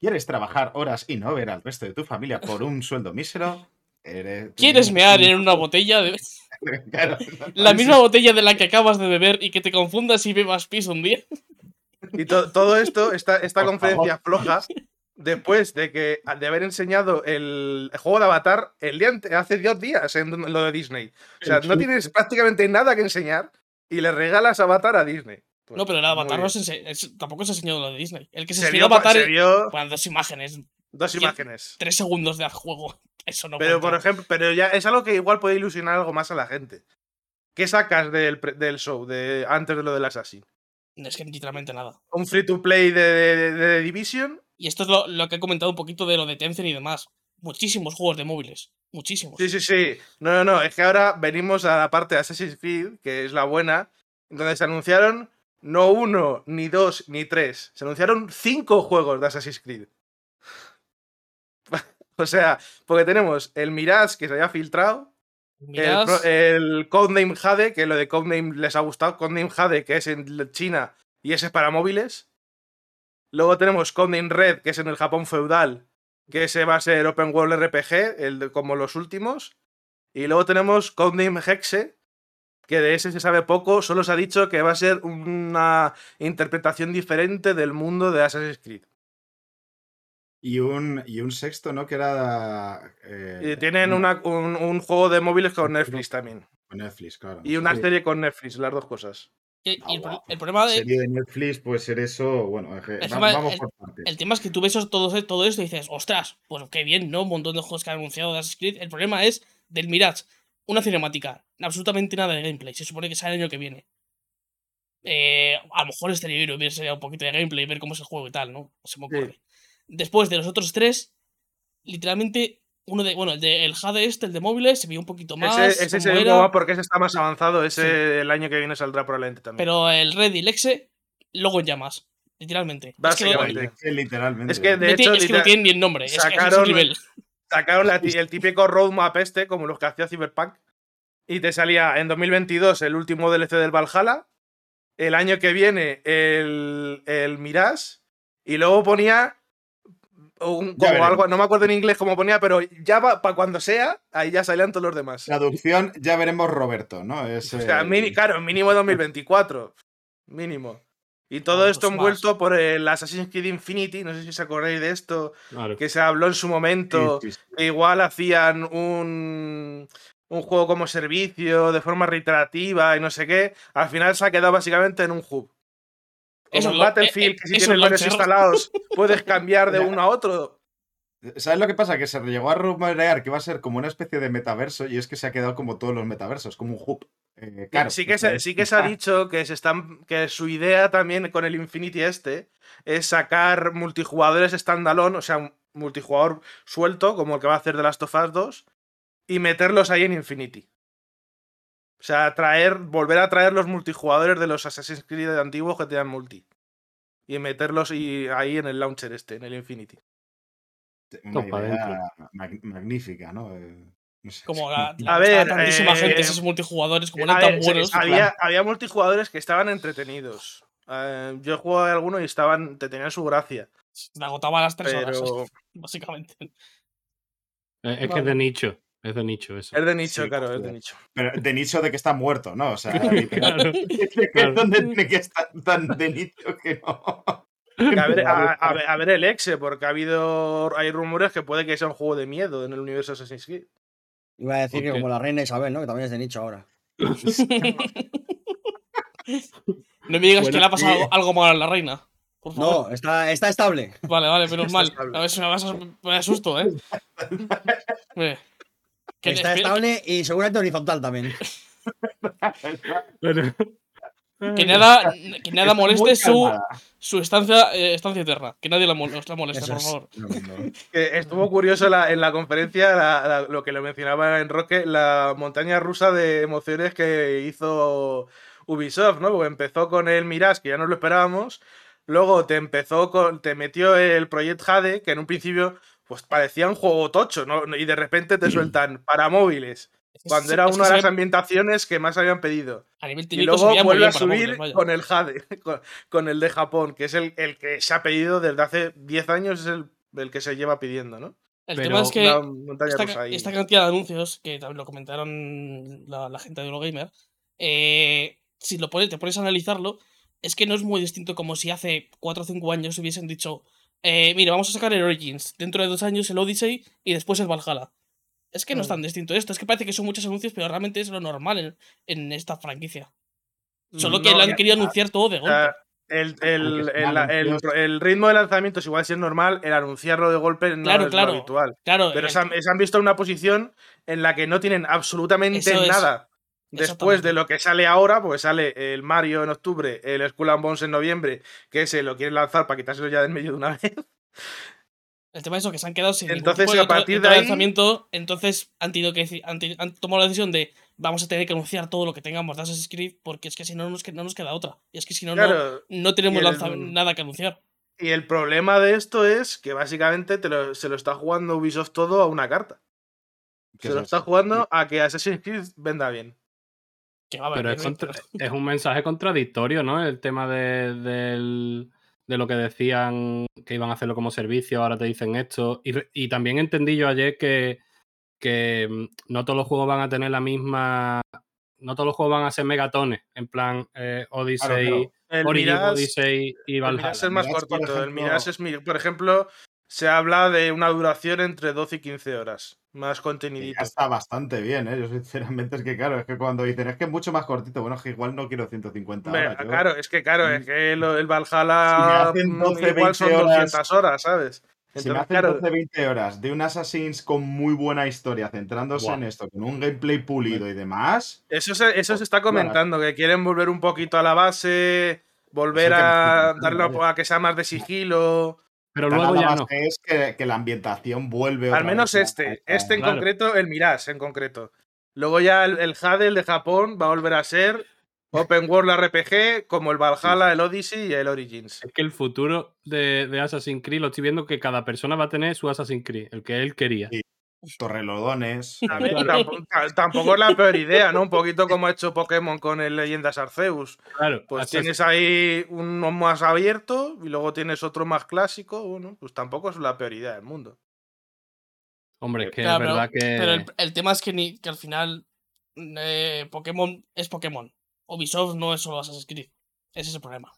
¿Quieres trabajar horas y no ver al resto de tu familia por un sueldo mísero? Eres- ¿Quieres mear en una botella? De... Claro. La misma botella de la que acabas de beber y que te confundas y bebas pis un día. Y to- todo esto, esta, esta Por conferencia floja, después de que de haber enseñado el juego de Avatar el día hace dos días en lo de Disney. O sea, no tienes prácticamente nada que enseñar y le regalas Avatar a Disney. Pues, No, pero el Avatar no se es- tampoco se enseñó lo de Disney. El que se Se enseñó Avatar se vio Bueno, dos imágenes, dos ¿Quién- imágenes. tres segundos de juego. Eso no Pero, cuenta. por ejemplo, pero ya es algo que igual puede ilusionar algo más a la gente. ¿Qué sacas del, del show de, antes de lo del Assassin? No, es que literalmente nada. ¿Un free to play de, de- de The Division? Y esto es lo, lo que he comentado un poquito de lo de Tencent y demás. Muchísimos juegos de móviles. Muchísimos. Sí, sí, sí. No, no, no. Es que ahora venimos a la parte de Assassin's Creed, que es la buena, donde se anunciaron no uno, ni dos, ni tres. Se anunciaron cinco juegos de Assassin's Creed. o sea, porque tenemos el Mirage, que se había filtrado, el, el Codename Jade, que lo de Codename les ha gustado. Codename Jade, que es en China y ese es para móviles. Luego tenemos Codename Red, que es en el Japón feudal, que ese va a ser Open World RPG, el de- como los últimos. Y luego tenemos Codename Hexe, que de ese se sabe poco, solo se ha dicho que va a ser una interpretación diferente del mundo de Assassin's Creed. Y un, y un sexto, ¿no? Que era. eh, Y tienen una- un, un juego de móviles con Netflix también. con Netflix, claro. Y una Sí. serie con Netflix, las dos cosas. y- y Ah, el, el problema de, Serie de Netflix puede ser eso. Bueno, es que va- vamos el- por partes. El tema es que tú ves todo, todo esto y dices, ostras, pues qué bien, ¿no? Un montón de juegos que han anunciado de Assassin's Creed. El problema es del Mirage, una cinemática, absolutamente nada de gameplay. Se supone que sale el año que viene. Eh, a lo mejor estaría bien ver sería un poquito de gameplay, ver cómo es el juego y tal, ¿no? Se me Sí. ocurre. Después de los otros tres, literalmente, uno de, bueno, el de el Jade este, el de móviles, se vio un poquito más. Ese, ese se como porque ese está más avanzado. Ese el año que viene saldrá probablemente también. pero el Red y el Exe, luego en llamas, literalmente. Es Básicamente. Es que literalmente. Es que de hecho, es que no tienen ni el nombre, es, es sacaron- nivel. Sacaron la el típico roadmap este, como los que hacía Cyberpunk, y te salía en 2022 el último DLC del Valhalla, el año que viene el, el Mirage, y luego ponía un, como algo, no me acuerdo en inglés cómo ponía, pero ya para cuando sea, ahí ya salían todos los demás. Traducción, ya veremos Roberto, ¿no? Es, O sea, eh, mini, claro, mínimo 2024. Mínimo. Y todo esto más. envuelto por el Assassin's Creed Infinity, no sé si os acordáis de esto, Claro. que se habló en su momento, sí, sí, sí. que igual hacían un, un juego como servicio de forma reiterativa y no sé qué, al final se ha quedado básicamente en un hub. Como lo- Battlefield, eh, que si tienes es varios instalados puedes cambiar de uno a otro. ¿Sabes lo que pasa? Que se llegó a rumorear que va a ser como una especie de metaverso y es que se ha quedado como todos los metaversos, como un hub. Eh, claro, sí, que se, sí que se ha dicho que, se están, que su idea también con el Infinity este es sacar multijugadores standalone, o sea, un multijugador suelto, como el que va a hacer de Last of Us 2, y meterlos ahí en Infinity. O sea, traer, volver a traer los multijugadores de los Assassin's Creed antiguos que tenían multi. y meterlos y ahí en el launcher este, en el Infinity. Una idea mag- magnífica, ¿no? Eh, no sé, Como la, la- A ver, tantísima eh, gente, esos multijugadores, como A eran tan buenos. había, había multijugadores que estaban entretenidos. Eh, yo he jugado a algunos y estaban, te tenían su gracia. Me agotaba a las tres horas, Pero básicamente. Es, es que es de nicho. Es de nicho eso. es de nicho, Sí, claro, es de nicho. Pero de nicho de que está muerto, ¿no? O sea, Claro, es claro. donde tiene que estar tan de nicho que no. A ver, a, a ver- a ver el exe, porque ha habido. Hay rumores que puede que sea un juego de miedo en el universo Assassin's Creed. Iba a decir que como la reina Isabel, ¿no? Que también es de nicho ahora. No me digas Bueno, que le ha pasado algo, malo a la reina. Por favor. No, está, está estable. Vale, vale, menos Está mal. estable. A ver si me, vas a, me asusto, ¿eh? Que está estable y seguramente horizontal también. Bueno. Que nada, que nada moleste su. Su estancia, eh, estancia eterna. Que nadie la, mol- la moleste, Eso por favor. No, no. Que estuvo curioso la- en la conferencia la- la- lo que lo mencionaba en Roque, la montaña rusa de emociones que hizo Ubisoft, ¿no? Porque empezó con el Mirage, que ya no lo esperábamos. Luego te empezó con. te metió el Project Jade, que en un principio pues parecía un juego tocho, ¿no? Y de repente te sueltan para móviles. Cuando era una de las ambientaciones que más habían pedido. A nivel Y luego vuelve a subir móviles, con el Jade, con, con el de Japón, que es el, el que se ha pedido desde hace 10 años, es el, el que se lleva pidiendo, ¿no? El Pero tema es que esta, rusa ahí. esta cantidad de anuncios, que también lo comentaron la, la gente de Eurogamer, eh, si lo pones, te pones a analizarlo, es que no es muy distinto como si hace 4 o 5 años hubiesen dicho, eh, mira, vamos a sacar el Origins, dentro de dos años el Odyssey y después el Valhalla. Es que no es tan distinto esto, es que parece que son muchos anuncios, pero realmente es lo normal en, en esta franquicia. Solo que No, lo han ya- querido anunciar todo de golpe. el, ritmo de lanzamiento es igual si es normal, el anunciarlo de golpe no Claro, es claro. lo habitual. claro, Pero se han, se han visto en una posición en la que no tienen absolutamente Eso es. nada después de lo que sale ahora, porque sale el Mario en octubre, el Skull and Bones en noviembre, que se lo quieren lanzar para quitárselo ya de en medio de una vez. El tema es eso, que se han quedado sin ningún Entonces, tipo de a partir de ahí- lanzamiento, entonces han tenido que han, tomado la decisión de vamos a tener que anunciar todo lo que tengamos de Assassin's Creed porque es que si no nos, no nos queda otra. Y es que si no, no, Claro, no tenemos el- nada que anunciar. y el problema de esto es que básicamente te lo- se lo está jugando Ubisoft todo a una carta. Se lo es está jugando a que Assassin's Creed venda bien. Que va a Pero haber, es, contra- es un mensaje contradictorio, ¿no? El tema de, del- de lo que decían que iban a hacerlo como servicio, ahora te dicen esto. Y, y también entendí yo ayer que, que mm, no todos los juegos van a tener la misma. No todos los juegos van a ser megatones. En plan, eh, Odyssey, claro. El Origin, Odyssey y el Valhalla. Mirage es más el Mirage es, mi- por ejemplo, se habla de una duración entre 12 y 15 horas. Más contenidito. ya está bastante bien, ¿eh? Yo sinceramente es que, claro, es que cuando dicen es que es mucho más cortito, bueno, es que igual no quiero 150 Hombre, horas. yo- claro, es que claro, es Mm. que el Si me Valhalla mm, 12, igual son 20 horas- 200 horas, ¿sabes? Si me Entonces, hacen claro, 12-20 horas de un Assassin's con muy buena historia, centrándose en esto, con un gameplay pulido y demás, eso se, eso se está Claro. comentando, que quieren volver un poquito a la base, volver a darle a que sea más de sigilo. Pero luego ya no. es que, que la ambientación vuelve Al menos este, este en Claro. concreto, el Mirage en concreto. Luego ya el, el de Japón, va a volver a ser Open World RPG, como el Valhalla, el Odyssey y el Origins. Es que el futuro de, de Assassin's Creed lo estoy viendo que cada persona va a tener su Assassin's Creed, el que él quería. Sí. Torrelodones. A ver, tampoco, ta- tampoco es la peor idea, ¿no? Un poquito como ha hecho Pokémon con el Leyendas Arceus. Claro, Pues tienes ahí uno más abierto y luego tienes otro más clásico. Bueno, pues tampoco es la peor idea del mundo. Hombre, es que Claro, es verdad que. Pero el, el tema es que, ni, que al final eh, Pokémon es Pokémon. Ubisoft no es solo Assassin's Creed. Ese es el problema.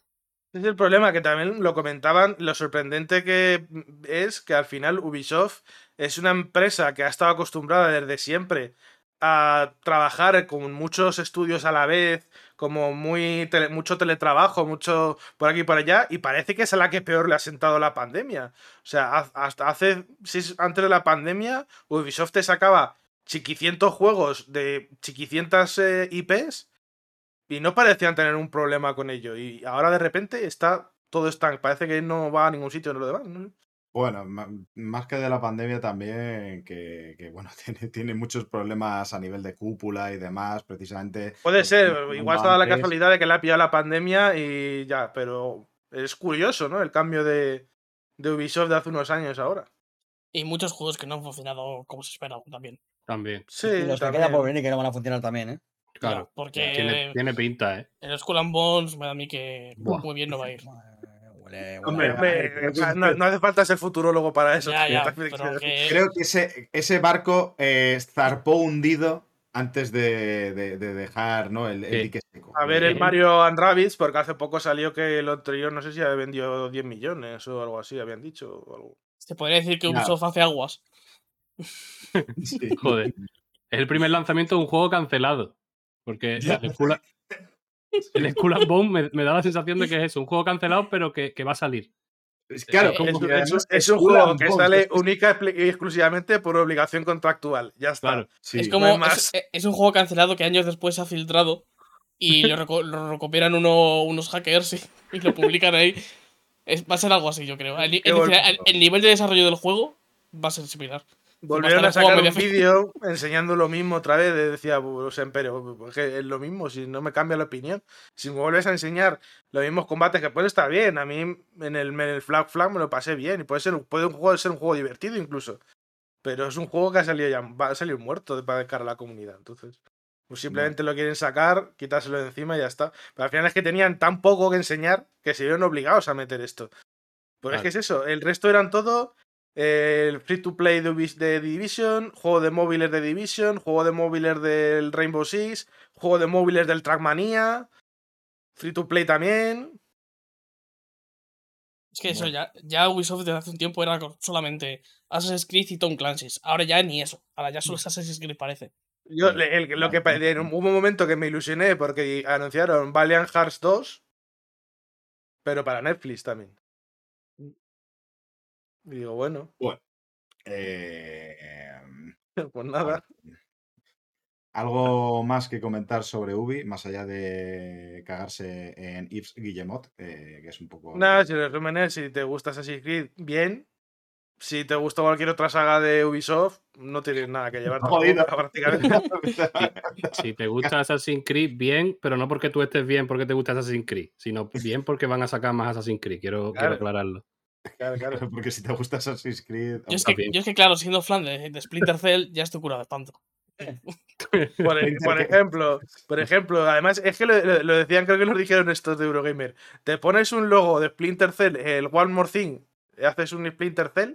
Es el problema, que también lo comentaban, lo sorprendente que es que al final Ubisoft es una empresa que ha estado acostumbrada desde siempre a trabajar con muchos estudios a la vez, como muy mucho teletrabajo, mucho por aquí y por allá, y parece que es a la que peor le ha sentado la pandemia. O sea, hasta hace, antes de la pandemia, Ubisoft te sacaba chiquicientos juegos de chiquicientas eh, IPs y no parecían tener un problema con ello. Y ahora de repente está todo está, parece que no va a ningún sitio en lo demás. ¿no? Bueno, más que de la pandemia también, que, que, bueno, tiene, tiene muchos problemas a nivel de cúpula y demás, precisamente. Puede ser, igual está la casualidad de que le ha pillado la pandemia y ya, pero Es curioso, ¿no? El cambio de, de Ubisoft de hace unos años ahora. Y muchos juegos que no han funcionado como se esperaba también. También. Sí, Y los que queda por venir que no van a funcionar también, ¿eh? Claro. Porque Tiene, tiene pinta, ¿eh? el Skull and Bones me da a mí que Buah. muy bien no va a ir. Huele, huele Hombre, o sea, no, no hace falta ser futurólogo para eso. Ya, ya, que- Creo que ese, ese barco eh, zarpó hundido antes de, de- de dejar ¿no? el, el dique seco. A ver el Mario and Rabbids, porque hace poco salió que el anterior, no sé si había vendido 10 millones o algo así, habían dicho. o algo. se podría decir que. Ubisoft hace aguas. Sí. Joder. Es el primer lanzamiento de un juego cancelado. Porque Ya. el Skull, el Skull and Bones me, me da la sensación de que es eso, un juego cancelado, pero que, que va a salir. Es- Claro, Es- un juego and que Bones, sale única y exclusivamente por obligación contractual. Ya está. Claro. sí. es como. hay es, más. es un juego cancelado que años después se ha filtrado y lo, reco- lo recuperan uno- unos hackers y, y lo publican ahí. Es- va a ser algo así, yo creo. El nivel de desarrollo del juego va a ser similar. Volvieron a sacar un vídeo enseñando lo mismo otra vez. de- Decía, o sea, pero es lo mismo, si no me cambia la opinión. Si me vuelves a enseñar los mismos combates, que puede estar bien. A mí en el, en el Flag Flag me lo pasé bien. Y puede ser, puede un juego ser un juego divertido incluso. Pero es un juego que ha salido ya, va a salir muerto para cara a la comunidad. Entonces, pues simplemente lo quieren sacar, quitárselo de encima y ya está. Pero al final es que tenían tan poco que enseñar que se vieron obligados a meter esto. Pues es que es eso, el resto eran todo el free to play de, Division, juego de móviles de Division, juego de móviles del Rainbow Six, juego de móviles del Trackmania, free to play también. Es que eso, ya, ya Ubisoft desde hace un tiempo era solamente Assassin's Creed y Tom Clancy's. Ahora ya ni eso. Ahora ya solo es Assassin's Creed parece. Yo, el- lo que hubo un momento que me ilusioné porque anunciaron Valiant Hearts 2, pero para Netflix también. Y digo, bueno, Eh, pues nada. Algo más que comentar sobre Ubi, más allá de cagarse en Yves Guillemot, eh, que es un poco. Nada, si el resumen es, si te gusta Assassin's Creed, bien. Si te gusta cualquier otra saga de Ubisoft, no tienes nada que llevar Jodido. prácticamente. Si te gusta Assassin's Creed, bien, pero no porque tú estés bien porque te gusta Assassin's Creed, sino bien porque van a sacar más Assassin's Creed. Quiero, aclararlo. Claro, claro. Porque si te gusta Assassin's Creed. Yo es, que, yo es que, claro, siendo fan de, de Splinter Cell, ya estoy curado de espanto. Por, e- por ejemplo, por ejemplo, además, es que lo, lo- lo decían, creo que lo dijeron estos de Eurogamer. Te pones un logo de Splinter Cell, el One More Thing, haces un Splinter Cell,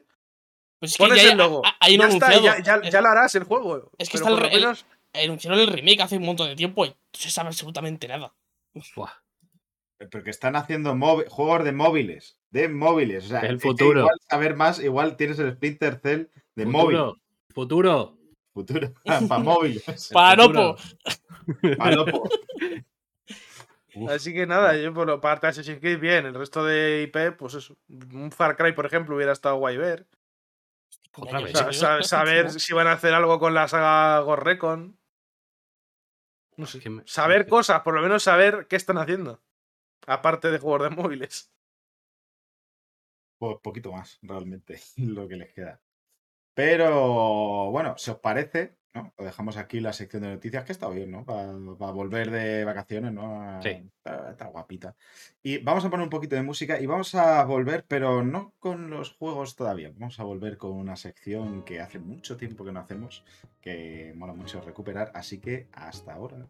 Pues es que pones ya, el logo. un ya está, ya, ya- Es- ya lo harás el juego. es que está el el- menos- anunciaron el remake hace un montón de tiempo y no se sabe absolutamente nada. Buah. Porque están haciendo juegos de móviles. De móviles. O sea, el es que futuro. Igual saber más, igual tienes el Splinter Cell de móvil. Futuro. Futuro. Futuro. Para móviles. Para futuro. Nopo. Palopo. Uf, Así que nada, yo por lo parte de Assassin's Creed, bien. El resto de IP, pues eso. Un Far Cry, por ejemplo, hubiera estado guay ver. Otra vez. saber si van a hacer algo con la saga Ghost Recon. No sé. Saber cosas, por lo menos saber qué están haciendo. Aparte de juegos de móviles. Pues poquito más, realmente, lo que les queda. Pero bueno, si os parece, ¿no? Lo dejamos aquí la sección de noticias, que está bien, ¿no? Para volver de vacaciones, ¿no? Sí. Está, está guapita. Y vamos a poner un poquito de música y vamos a volver, pero no con los juegos todavía. Vamos a volver con una sección que hace mucho tiempo que no hacemos, que mola mucho recuperar. Así que hasta ahora.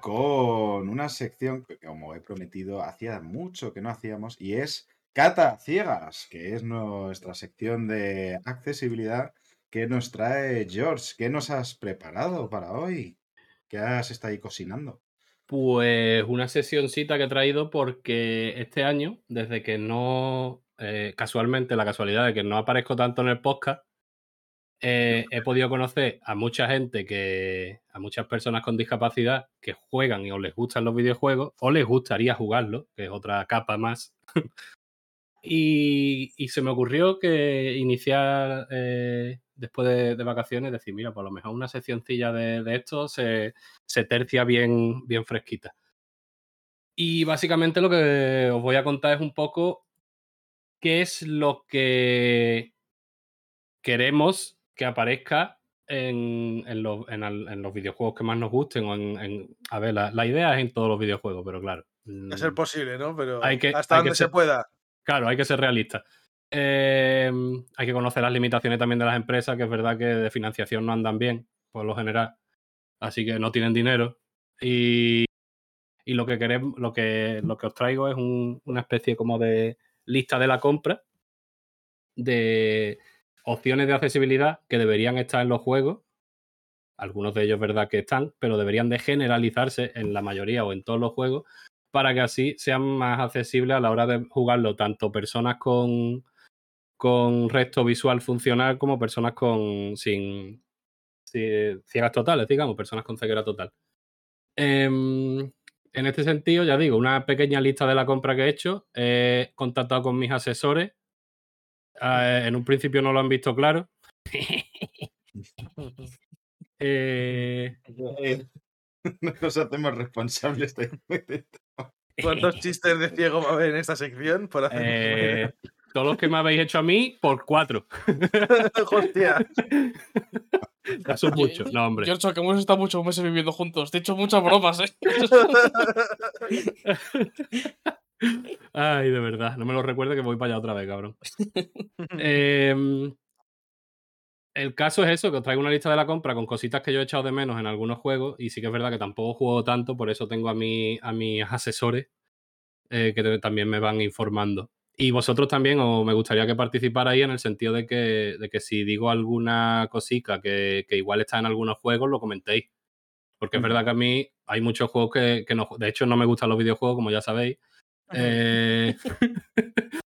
Con una sección que, como he prometido, hacía mucho que no hacíamos y es Cata Ciegas, que es nuestra sección de accesibilidad, ¿qué nos trae George? ¿Qué nos has preparado para hoy? ¿Qué has estado ahí cocinando? Pues una sesioncita que he traído porque este año, desde que no, eh, casualmente, la casualidad de que no aparezco tanto en el podcast, eh, he podido conocer a mucha gente que, a muchas personas con discapacidad que juegan y o les gustan los videojuegos o les gustaría jugarlo, que es otra capa más. y, se me ocurrió que iniciar eh, después de, vacaciones, decir, mira, por lo mejor una seccioncilla de, de esto se, se tercia bien, bien fresquita. Y básicamente lo que os voy a contar es un poco qué es lo que queremos que aparezca en, en los, en al- en los videojuegos que más nos gusten. O en, a ver, la, la idea es en todos los videojuegos, pero claro. A ser mm, posible, ¿no? Pero Hay que- hasta hay que donde se pueda. Claro, hay que ser realista. Eh, hay que conocer las limitaciones también de las empresas, que es verdad que de financiación no andan bien, por lo general. Así que no tienen dinero. Y, y lo que queremos, lo que, lo que os traigo es un- una especie como de lista de la compra de opciones de accesibilidad que deberían estar en los juegos. Algunos de ellos, verdad que están, pero deberían de generalizarse en la mayoría o en todos los juegos para que así sean más accesibles a la hora de jugarlo tanto personas con, con resto visual funcional como personas con sin, ciegas totales, digamos, personas con ceguera total. Em, en este sentido, ya digo, una pequeña lista de la compra que he hecho. He contactado con mis asesores. Eh, en un principio no lo han visto claro. Eh, Nos hacemos responsables de... ¿Cuántos chistes de ciego va a haber en esta sección? Por hacer eh, todos los que me habéis hecho a mí, por cuatro. Hostia. Eso es mucho. No, hombre. George, que hemos estado muchos meses viviendo juntos. Te he hecho muchas bromas, ¿eh? Ay, de verdad. No me lo recuerde que voy para allá otra vez, cabrón. Em, el caso es eso, que os traigo una lista de la compra con cositas que yo he echado de menos en algunos juegos y sí que es verdad que tampoco juego tanto, por eso tengo a, mi, a mis asesores eh, que también me van informando. Y vosotros también, o me gustaría que participarais en el sentido de que, de que si digo alguna cosica que, que igual está en algunos juegos, lo comentéis. Porque es verdad que a mí hay muchos juegos que, que no... De hecho, no me gustan los videojuegos, como ya sabéis. Eh,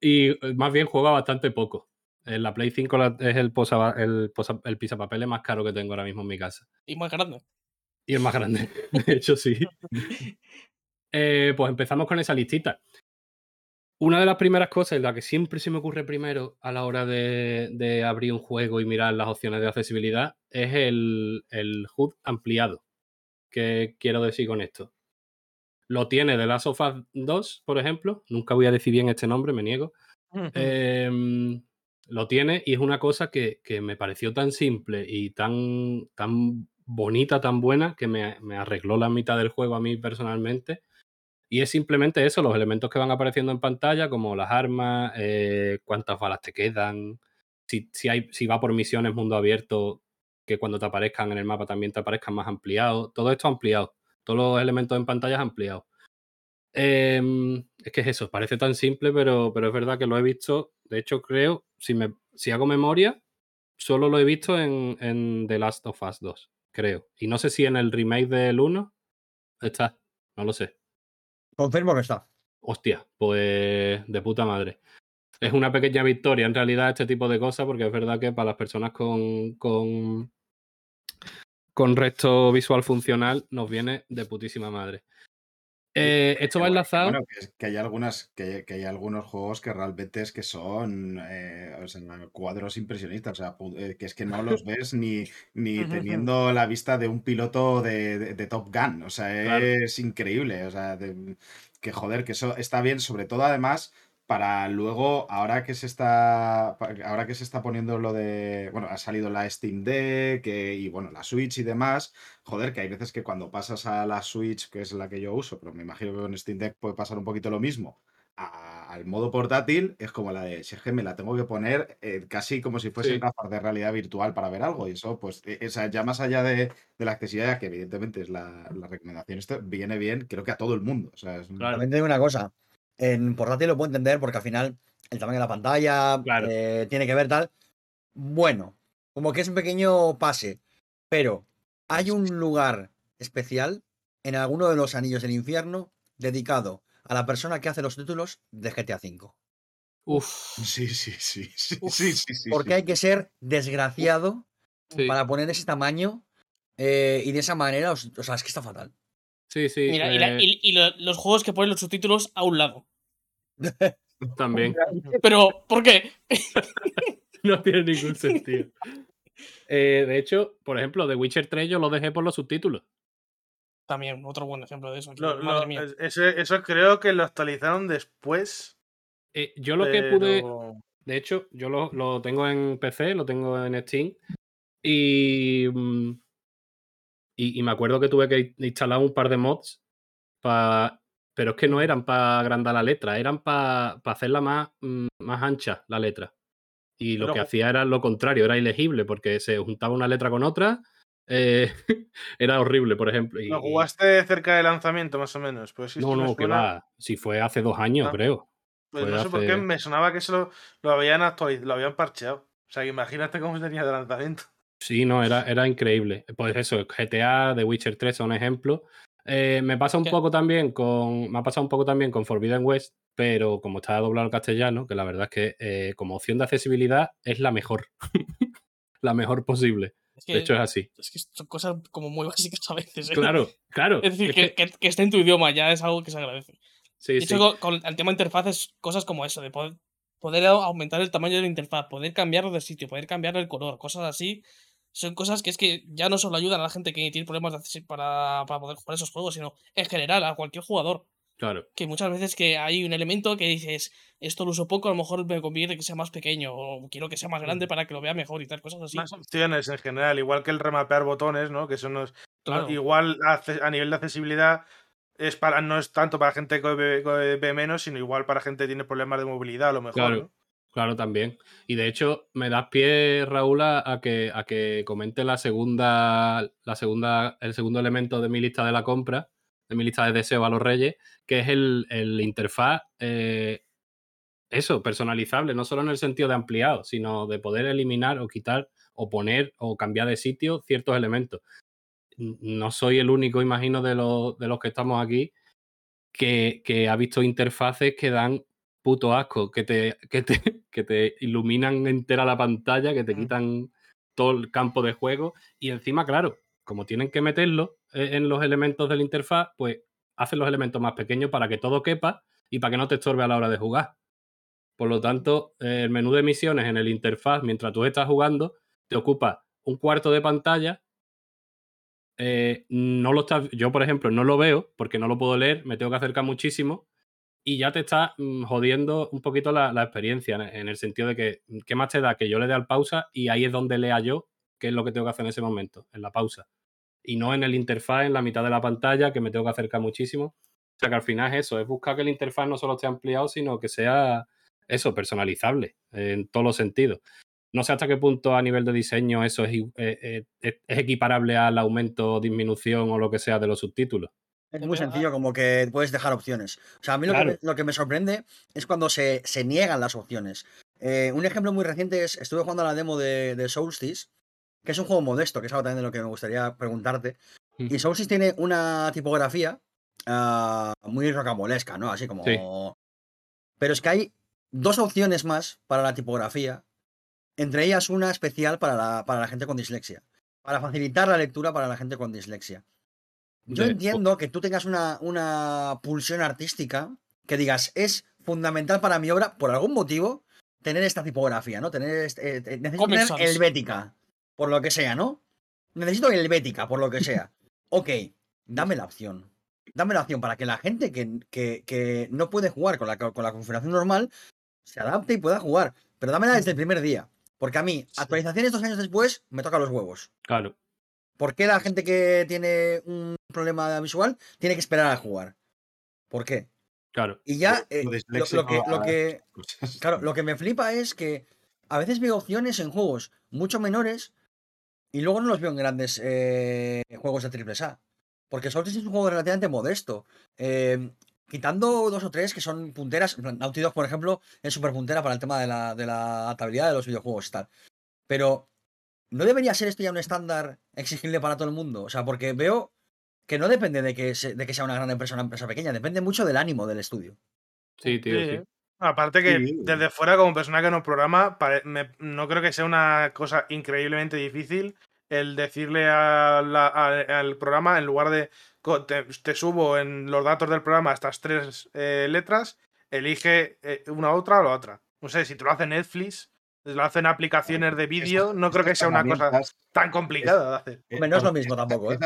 y eh, más bien juega bastante poco. En la Play 5 la- es el, posa, el, posa- el pisapapeles más caro que tengo ahora mismo en mi casa. Y más grande. Y el más grande. De hecho, sí. Eh, pues empezamos con esa listita. Una de las primeras cosas, la que siempre se me ocurre primero a la hora de, de abrir un juego y mirar las opciones de accesibilidad, es el, el HUD ampliado. ¿Qué quiero decir con esto? Lo tiene The Last of Us 2, por ejemplo. Nunca voy a decir bien este nombre, me niego. Em, lo tiene y es una cosa que, que me pareció tan simple y tan, tan bonita, tan buena, que me, me arregló la mitad del juego a mí personalmente. Y es simplemente eso, los elementos que van apareciendo en pantalla, como las armas, eh, cuántas balas te quedan, si, si, hay, si va por misiones mundo abierto, que cuando te aparezcan en el mapa también te aparezcan más ampliados. Todo esto ampliado. Todos los elementos en pantalla ampliados. Em, es que es eso, parece tan simple, pero, pero es verdad que lo he visto. De hecho, creo, si, me, si hago memoria, solo lo he visto en, en The Last of Us 2, creo. Y no sé si en el remake del 1 está, no lo sé. Confirmo que está. Hostia, pues de puta madre. Es una pequeña victoria en realidad este tipo de cosas, porque es verdad que para las personas con, con, con resto visual funcional nos viene de putísima madre. Eh, esto va enlazado. Bueno, que, hay algunas, que, hay- que hay algunos juegos que realmente es que son eh, o sea, cuadros impresionistas. O sea, eh, que es que no los ves ni, ni teniendo la vista de un piloto de, de- de Top Gun. O sea, Claro. es increíble. O sea, de- que joder, que eso está bien, sobre todo además. Para luego, ahora que se está. Ahora que se está poniendo lo de. Bueno, ha salido la Steam Deck eh, y bueno, la Switch y demás. Joder, que hay veces que cuando pasas a la Switch, que es la que yo uso, pero me imagino que con Steam Deck puede pasar un poquito lo mismo, a- al modo portátil, es como la de, si es que me la tengo que poner eh, casi como si fuesen Sí. gafas de realidad virtual para ver algo. Y eso, pues, o sea, ya más allá de, de la accesibilidad, que evidentemente es la, la recomendación, esto viene bien, creo que a todo el mundo. O sea, es un- Claro. También te digo una cosa. En portátil lo puedo entender porque al final el tamaño de la pantalla Claro. eh, tiene que ver tal. Bueno, como que es un pequeño pase, pero hay un lugar especial en alguno de los anillos del infierno dedicado a la persona que hace los títulos de GTA V. Uf, Sí, sí, sí. Sí, Uf, sí, sí, sí, Porque sí. hay que ser desgraciado sí, para poner ese tamaño eh, y de esa manera. O sea, es que está fatal. sí, sí. Mira, y, la- eh, y- y lo- los juegos que ponen los subtítulos a un lado. También. Pero, ¿por qué? No tiene ningún sentido. Eh, de hecho, por ejemplo, The Witcher 3 yo lo dejé por los subtítulos. También, otro buen ejemplo de eso. que, Lo- lo- madre mía. es- ese- eso creo que lo actualizaron después. Eh, yo lo que pude, de hecho, yo lo, lo tengo en PC, lo tengo en Steam. Y, mm, y, y me acuerdo que tuve que instalar un par de mods pa- pero es que no eran para agrandar la letra, eran para hacerla más, mm, más ancha la letra. Y lo Pero que hacía era lo contrario, era ilegible, porque se juntaba una letra con otra. eh, era horrible, por ejemplo. y- ¿Lo jugaste cerca del lanzamiento, más o menos? Pues sí, no, no, que va. Si fue hace dos años, Ah, creo. Pues fue no sé por qué me sonaba que eso lo, lo habían actualizado, lo habían parcheado. O sea, que imagínate cómo tenía de lanzamiento. Sí, no, era, era increíble. Pues eso, GTA, The Witcher 3 son ejemplos. Eh, me pasa un ¿Qué? poco también con. Me ha pasado un poco también con Forbidden West, pero como está doblado al castellano, que la verdad es que eh, como opción de accesibilidad es la mejor. la mejor posible. Es que, De hecho, es así. es que son cosas como muy básicas a veces. ¿eh? Claro, claro. Es decir, es que, que- que esté en tu idioma ya es algo que se agradece. sí, De sí. hecho, con, con el tema de interfaces, cosas como eso, de poder, poder aumentar el tamaño de la interfaz, poder cambiarlo de sitio, poder cambiar el color, cosas así, son cosas que es que ya no solo ayudan a la gente que tiene problemas de accesi- para, para poder jugar esos juegos, sino en general a cualquier jugador. Claro. Que muchas veces que hay un elemento que dices, esto lo uso poco, a lo mejor me conviene que sea más pequeño, o quiero que sea más grande para que lo vea mejor y tal, cosas así. Más opciones en general, igual que el remapear botones, ¿no? Que. Claro. Igual a nivel de accesibilidad es para, no es tanto para gente que ve, que ve menos, sino igual para gente que tiene problemas de movilidad, a lo mejor. Claro. ¿no? Claro, también. Y de hecho, me das pie, Raúl, a, que, a que comente la segunda, la segunda, el segundo elemento de mi lista de la compra, de mi lista de deseos a los reyes, que es el, el interfaz, eh, eso, personalizable, no solo en el sentido de ampliado, sino de poder eliminar o quitar o poner o cambiar de sitio ciertos elementos. No soy el único, imagino, de los, de los que estamos aquí que, que ha visto interfaces que dan puto asco, que te, que te, que te iluminan entera la pantalla, que te Mm. quitan todo el campo de juego y encima, claro, como tienen que meterlo eh, en los elementos de la interfaz, pues hacen los elementos más pequeños para que todo quepa y para que no te estorbe a la hora de jugar. Por lo tanto, el menú de misiones en el interfaz, mientras tú estás jugando, te ocupa un cuarto de pantalla. eh, no lo estás, yo, por ejemplo, no lo veo porque no lo puedo leer, me tengo que acercar muchísimo y ya te está mm, jodiendo un poquito la, experiencia, en, el sentido de que, mm, ¿qué más te da que yo le dé al pausa y ahí es donde lea yo qué es lo que tengo que hacer en ese momento, en la pausa? Y no en el interfaz, en la mitad de la pantalla, que me tengo que acercar muchísimo. O sea que al final es eso, es buscar que el interfaz no solo esté ampliado, sino que sea eso, personalizable en todos los sentidos. No sé hasta qué punto a nivel de diseño eso es, i- eh, eh, es- es equiparable al aumento disminución o lo que sea de los subtítulos. Es muy sencillo, como que puedes dejar opciones. O sea, a mí lo, Claro. que, me, lo que me sorprende es cuando se, se niegan las opciones. Eh, un ejemplo muy reciente es, estuve jugando a la demo de, de Solstice, que es un juego modesto, que es algo también de lo que me gustaría preguntarte. Y Solstice tiene una tipografía ah, muy rocambolesca, ¿no? Así como... Sí. Pero es que hay dos opciones más para la tipografía, entre ellas una especial para la, para la gente con dislexia, para facilitar la lectura para la gente con dislexia. Yo De- entiendo que tú tengas una, una pulsión artística que digas, es fundamental para mi obra, por algún motivo, tener esta tipografía, ¿no? Tener este, eh, necesito tener helvética, por lo que sea, ¿no? Necesito helvética, por lo que sea. Ok, dame la opción. Dame la opción para que la gente que, que- que no puede jugar con la, con la configuración normal se adapte y pueda jugar. Pero dámela desde el primer día. Porque a mí, actualizaciones dos años después, me toca los huevos. Claro, ¿Por qué la gente que tiene un problema visual tiene que esperar a jugar? ¿Por qué? claro. Y ya, Lo- eh, lo lo, que, lo que- claro, lo que me flipa es que a veces veo opciones en juegos mucho menores y luego no los veo en grandes eh, juegos de triple A. Porque Solstice es un juego relativamente modesto. Eh, quitando dos o tres que son punteras, en plan, Naughty Dog, por ejemplo, es súper puntera para el tema de la, de la adaptabilidad de los videojuegos y tal. Pero, ¿no debería ser esto ya un estándar exigible para todo el mundo? O sea, porque veo que no depende de que, se- de que sea una gran empresa o una empresa pequeña, depende mucho del ánimo del estudio. Sí, tío, Sí, sí. ¿eh? Aparte que Sí. desde fuera, como persona que no programa, pare- me- no creo que sea una cosa increíblemente difícil el decirle a la- a- al programa, en lugar de te, te subo en los datos del programa estas tres eh, letras, elige eh, una otra o la otra. No sé, si te lo hace Netflix, lo hacen aplicaciones de vídeo, no creo que sea una cosa tan complicada de hacer. eh, Hombre, no es lo porque mismo tampoco, ¿eh?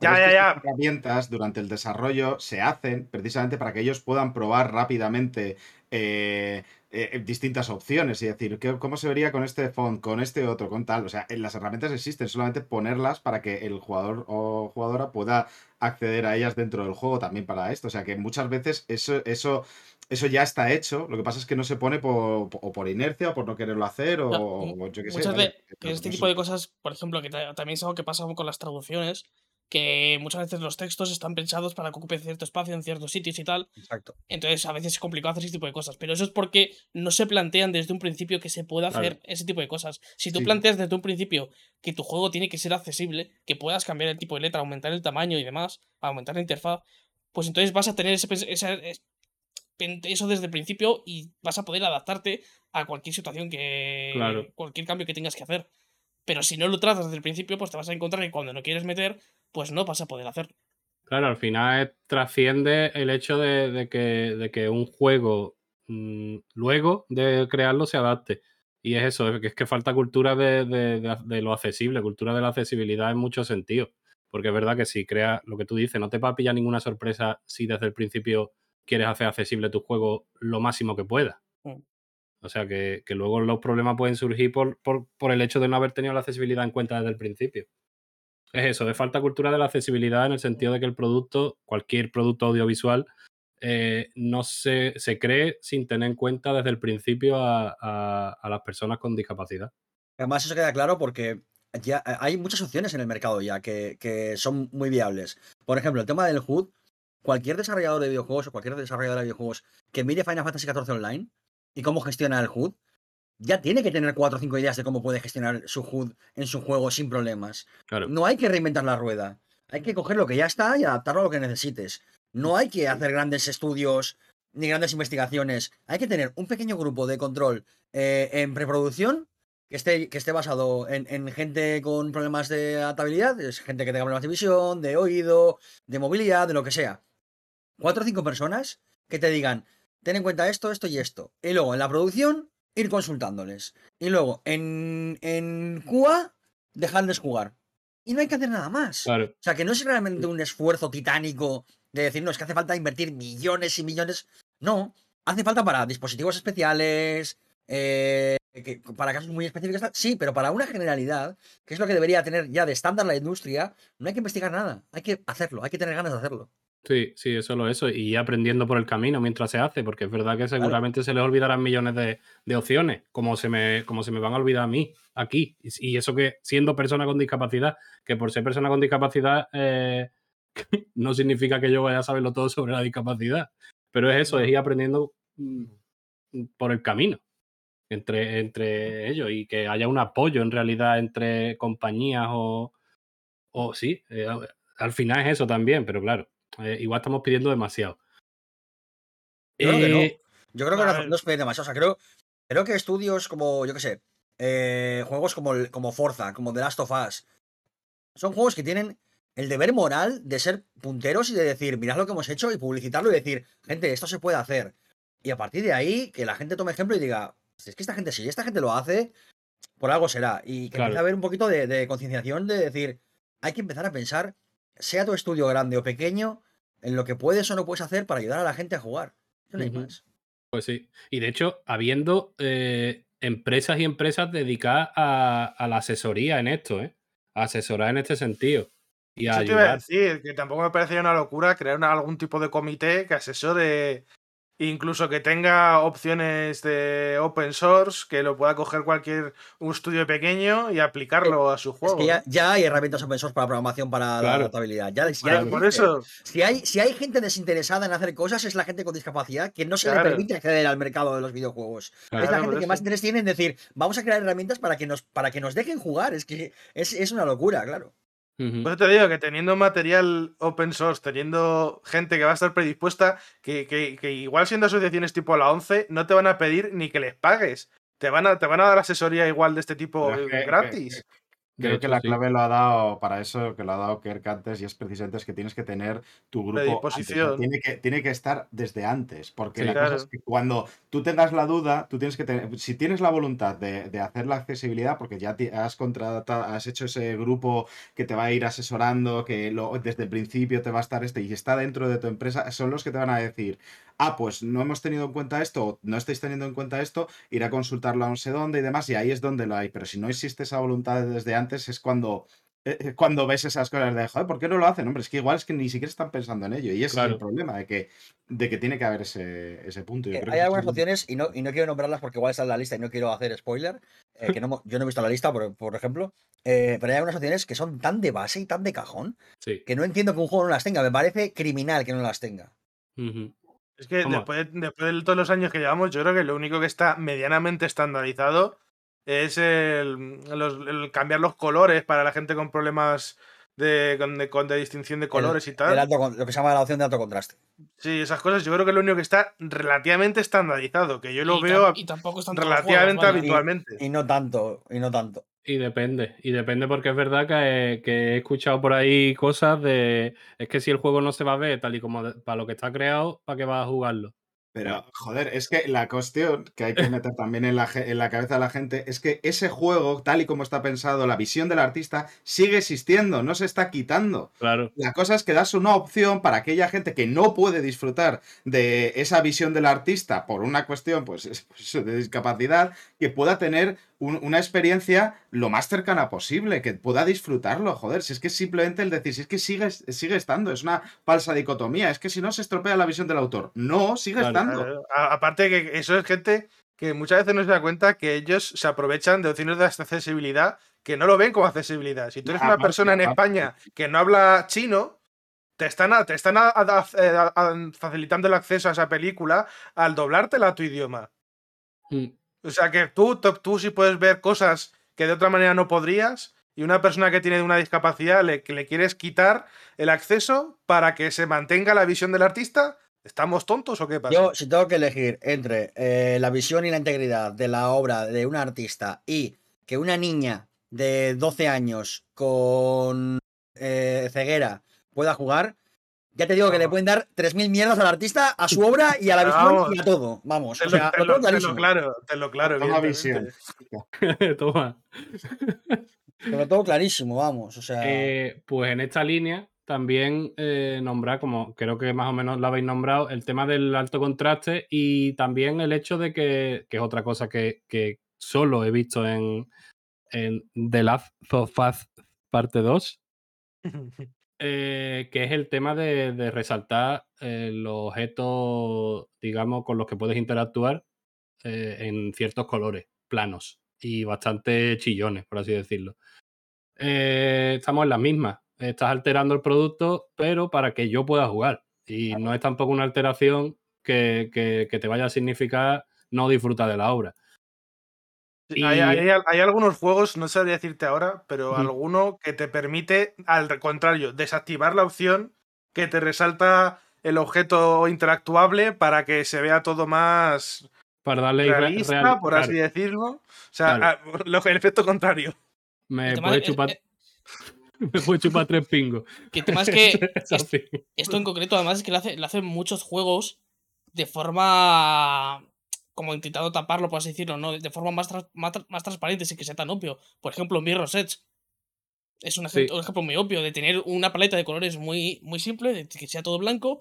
Ya, ya, ya. estas herramientas durante el desarrollo se hacen precisamente para que ellos puedan probar rápidamente eh, eh, distintas opciones y decir, ¿qué- ¿cómo se vería con este font, con este otro, con tal? O sea, en las herramientas existen, solamente ponerlas para que el jugador o jugadora pueda acceder a ellas dentro del juego también para esto. O sea, que muchas veces eso, eso, eso ya está hecho, lo que pasa es que no se pone por, o por inercia o por no quererlo hacer o, yo qué sé. Muchas vaya, de que este no tipo sé. de cosas, por ejemplo, que ta- también es algo que pasa con las traducciones, que muchas veces los textos están pensados para que ocupen cierto espacio en ciertos sitios y tal, Exacto. entonces a veces es complicado hacer ese tipo de cosas, pero eso es porque no se plantean desde un principio que se pueda hacer Claro. ese tipo de cosas. Si tú Sí. planteas desde un principio que tu juego tiene que ser accesible, que puedas cambiar el tipo de letra, aumentar el tamaño y demás, aumentar la interfaz, pues entonces vas a tener ese, esa- eso desde el principio y vas a poder adaptarte a cualquier situación que. Claro. cualquier cambio que tengas que hacer. Pero si no lo tratas desde el principio, pues te vas a encontrar que cuando no quieres meter, pues no vas a poder hacer. Claro, al final trasciende el hecho de, de que, de que un juego mm, luego de crearlo se adapte. Y es eso, es que, es que falta cultura de, de- de- de lo accesible, cultura de la accesibilidad en muchos sentidos. Porque es verdad que si creas lo que tú dices, no te va a pillar ninguna sorpresa si desde el principio quieres hacer accesible tu juego lo máximo que puedas. Mm. O sea que, que luego los problemas pueden surgir por, por, por el hecho de no haber tenido la accesibilidad en cuenta desde el principio. Es eso, de falta cultura de la accesibilidad en el sentido de que el producto, cualquier producto audiovisual, eh, no se, se cree sin tener en cuenta desde el principio a, a- a las personas con discapacidad. Además, eso queda claro porque ya eh, hay muchas opciones en el mercado ya que, que son muy viables. Por ejemplo, el tema del HUD, cualquier desarrollador de videojuegos o cualquier desarrollador de videojuegos que mire Final Fantasy XIV Online y cómo gestiona el HUD, ya tiene que tener cuatro o cinco ideas de cómo puede gestionar su HUD en su juego sin problemas. Claro. No hay que reinventar la rueda. Hay que coger lo que ya está y adaptarlo a lo que necesites. No hay que hacer grandes estudios ni grandes investigaciones. Hay que tener un pequeño grupo de control eh, en preproducción que esté, que esté basado en, en gente con problemas de adaptabilidad, es gente que tenga problemas de visión, de oído, de movilidad, de lo que sea. Cuatro o cinco personas que te digan, ten en cuenta esto, esto y esto. Y luego en la producción, ir consultándoles. Y luego en, en QA, dejarles jugar. Y no hay que hacer nada más. Claro. O sea, que no es realmente un esfuerzo titánico de decir, no, es que hace falta invertir millones y millones. No, hace falta para dispositivos especiales, eh, que- para casos muy específicos. Sí, pero para una generalidad, que es lo que debería tener ya de estándar la industria, no hay que investigar nada. Hay que hacerlo, hay que tener ganas de hacerlo. Sí, sí, eso lo eso. Y aprendiendo por el camino mientras se hace, porque es verdad que seguramente se les olvidarán millones de, de opciones, como se, me, como se me van a olvidar a mí aquí. Y, y eso que siendo persona con discapacidad, que por ser persona con discapacidad eh, no significa que yo vaya a saberlo todo sobre la discapacidad. Pero es eso, es ir aprendiendo mm, por el camino entre, entre ellos y que haya un apoyo en realidad entre compañías o, o sí, eh, al final es eso también, pero claro, eh, igual estamos pidiendo demasiado. Yo creo que no. Eh, Yo creo que no es pedir demasiado. O sea, creo, creo que estudios como, yo qué sé, eh, juegos como, el- como Forza, como The Last of Us, son juegos que tienen el deber moral de ser punteros y de decir, mirad lo que hemos hecho y publicitarlo y decir, gente, esto se puede hacer. Y a partir de ahí, que la gente tome ejemplo y diga, es que esta gente, si esta gente lo hace, por algo será. Y que Claro. empiece a haber un poquito de, de concienciación de decir, hay que empezar a pensar, sea tu estudio grande o pequeño, en lo que puedes o no puedes hacer para ayudar a la gente a jugar. Eso no hay más. Pues sí. Y de hecho, habiendo eh, empresas y empresas dedicadas a, a la asesoría en esto, ¿eh? A asesorar en este sentido. Y a Eso te iba a ayudar. decir, que tampoco me parecería una locura crear una- algún tipo de comité que asesore incluso que tenga opciones de open source, que lo pueda coger cualquier un estudio pequeño y aplicarlo a su Es juego. que ya, ya hay herramientas open source para programación para la Claro. adaptabilidad. Ya, ya Claro, por existe. eso, Si hay, si hay gente desinteresada en hacer cosas, es la gente con discapacidad que no se Claro. le permite acceder al mercado de los videojuegos. Es la por gente que más interés tiene en decir, vamos a crear herramientas para que nos, para que nos dejen jugar. Es que es, es una locura, claro. Por eso te digo que teniendo material open source, teniendo gente que va a estar predispuesta, que, que- que igual siendo asociaciones tipo la 11, no te van a pedir ni que les pagues. Te van a, te van a dar asesoría igual de este tipo Pero es que- gratis. Creo que la sí. clave lo ha dado para eso, que lo ha dado Kirk antes, y es precisamente es que tienes que tener tu grupo. Tiene, que, tiene que estar desde antes, porque Sí. la cosa es que cuando tú tengas la duda, tú tienes que tener, si tienes la voluntad de, de hacer la accesibilidad, porque ya has contratado, has hecho ese grupo que te va a ir asesorando, que lo- desde el principio te va a estar este y está dentro de tu empresa, son los que te van a decir, ah, pues no hemos tenido en cuenta esto, o no estáis teniendo en cuenta esto, ir a consultarlo a no sé dónde y demás, y ahí es donde lo hay. Pero si no existe esa voluntad desde antes, es cuando, eh, eh, cuando ves esas cosas de, joder, ¿por qué no lo hacen? Hombre, es que igual es que ni siquiera están pensando en ello, y ese es el problema, de que, de que tiene que haber ese, ese punto. Yo Eh, creo hay que algunas opciones, y no, y no quiero nombrarlas porque igual está en la lista y no quiero hacer spoiler, eh, que no, yo no he visto la lista, por, por ejemplo, eh, pero hay algunas opciones que son tan de base y tan de cajón Sí. que no entiendo que un juego no las tenga. Me parece criminal que no las tenga. Es que después, después de todos los años que llevamos, yo creo que lo único que está medianamente estandarizado es el, los- el cambiar los colores para la gente con problemas de, con, de, de distinción de colores y tal. El alto lo que se llama la opción de alto contraste. Sí, esas cosas yo creo que es lo único que está relativamente estandarizado, que yo lo y, veo y tampoco relativamente juegos, habitualmente. Y no tanto, y no tanto. Y depende, y depende porque es verdad que, que he escuchado por ahí cosas de, es que si el juego no se va a ver tal y como de- para lo que está creado, ¿para qué vas a jugarlo? Pero, joder, es que la cuestión que hay que meter también en la, en la cabeza de la gente es que ese juego, tal y como está pensado, la visión del artista, sigue existiendo, no se está quitando. Claro, La cosa es que das una opción para aquella gente que no puede disfrutar de esa visión del artista por una cuestión pues, es- pues, de discapacidad, que pueda tener un- una experiencia lo más cercana posible, que pueda disfrutarlo, joder, si es que es simplemente el decir, si es que sigue, sigue estando, es una falsa dicotomía, es que si no se estropea la visión del autor, no, sigue Claro, estando. Claro, a- Aparte que eso es gente que muchas veces no se da cuenta que ellos se aprovechan de opciones de accesibilidad que no lo ven como accesibilidad. Si tú eres una persona en. España que no habla chino, te están, a- te están a- a- a- a- facilitando el acceso a esa película al doblártela a tu idioma. Mm, O sea que tú, tú, tú sí puedes ver cosas que de otra manera no podrías y una persona que tiene una discapacidad le, que le quieres quitar el acceso para que se mantenga la visión del artista. ¿Estamos tontos o qué pasa? Yo, si tengo que elegir entre eh, la visión y la integridad de la obra de un artista y que una niña de 12 años con eh, ceguera pueda jugar, ya te digo que le pueden dar 3.000 mierdas al artista, a su obra y a la visión Vamos. y a todo. Vamos, Te o sea, te lo lo- tengo te lo claro, te lo claro, Toma visión. Toma. Te lo tengo clarísimo, vamos. O sea, Eh, pues en esta línea también eh, nombrar, como creo que más o menos lo habéis nombrado, el tema del alto contraste y también el hecho de que, que es otra cosa que, que solo he visto en, en The Last of Us parte 2, eh, que es el tema de, de resaltar eh, los objetos, digamos, con los que puedes interactuar eh, en ciertos colores, planos y bastante chillones, por así decirlo. Eh, estamos en las mismas. Estás alterando el producto, pero para que yo pueda jugar. Y no es tampoco una alteración que, que- que te vaya a significar no disfrutar de la obra. Y- Hay, hay- hay algunos juegos, no sabría decirte ahora, pero alguno que te permite, al contrario, desactivar la opción que te resalta el objeto interactuable para que se vea todo más Para darle re- realista, real- por claro, así decirlo. O sea, Claro. ah, lo- el efecto contrario. me puede chupar, eh, me puede chupar tres pingos. Que el tema es que esto en concreto, además, es que lo hace- lo hacen muchos juegos de forma. Como intentando taparlo, por así decirlo, ¿no? De forma más, más, tra- más transparente, sin que sea tan obvio. Por ejemplo, Mirror's Edge. Es un ejemplo, Sí. un ejemplo muy obvio de tener una paleta de colores muy, muy simple, de que sea todo blanco,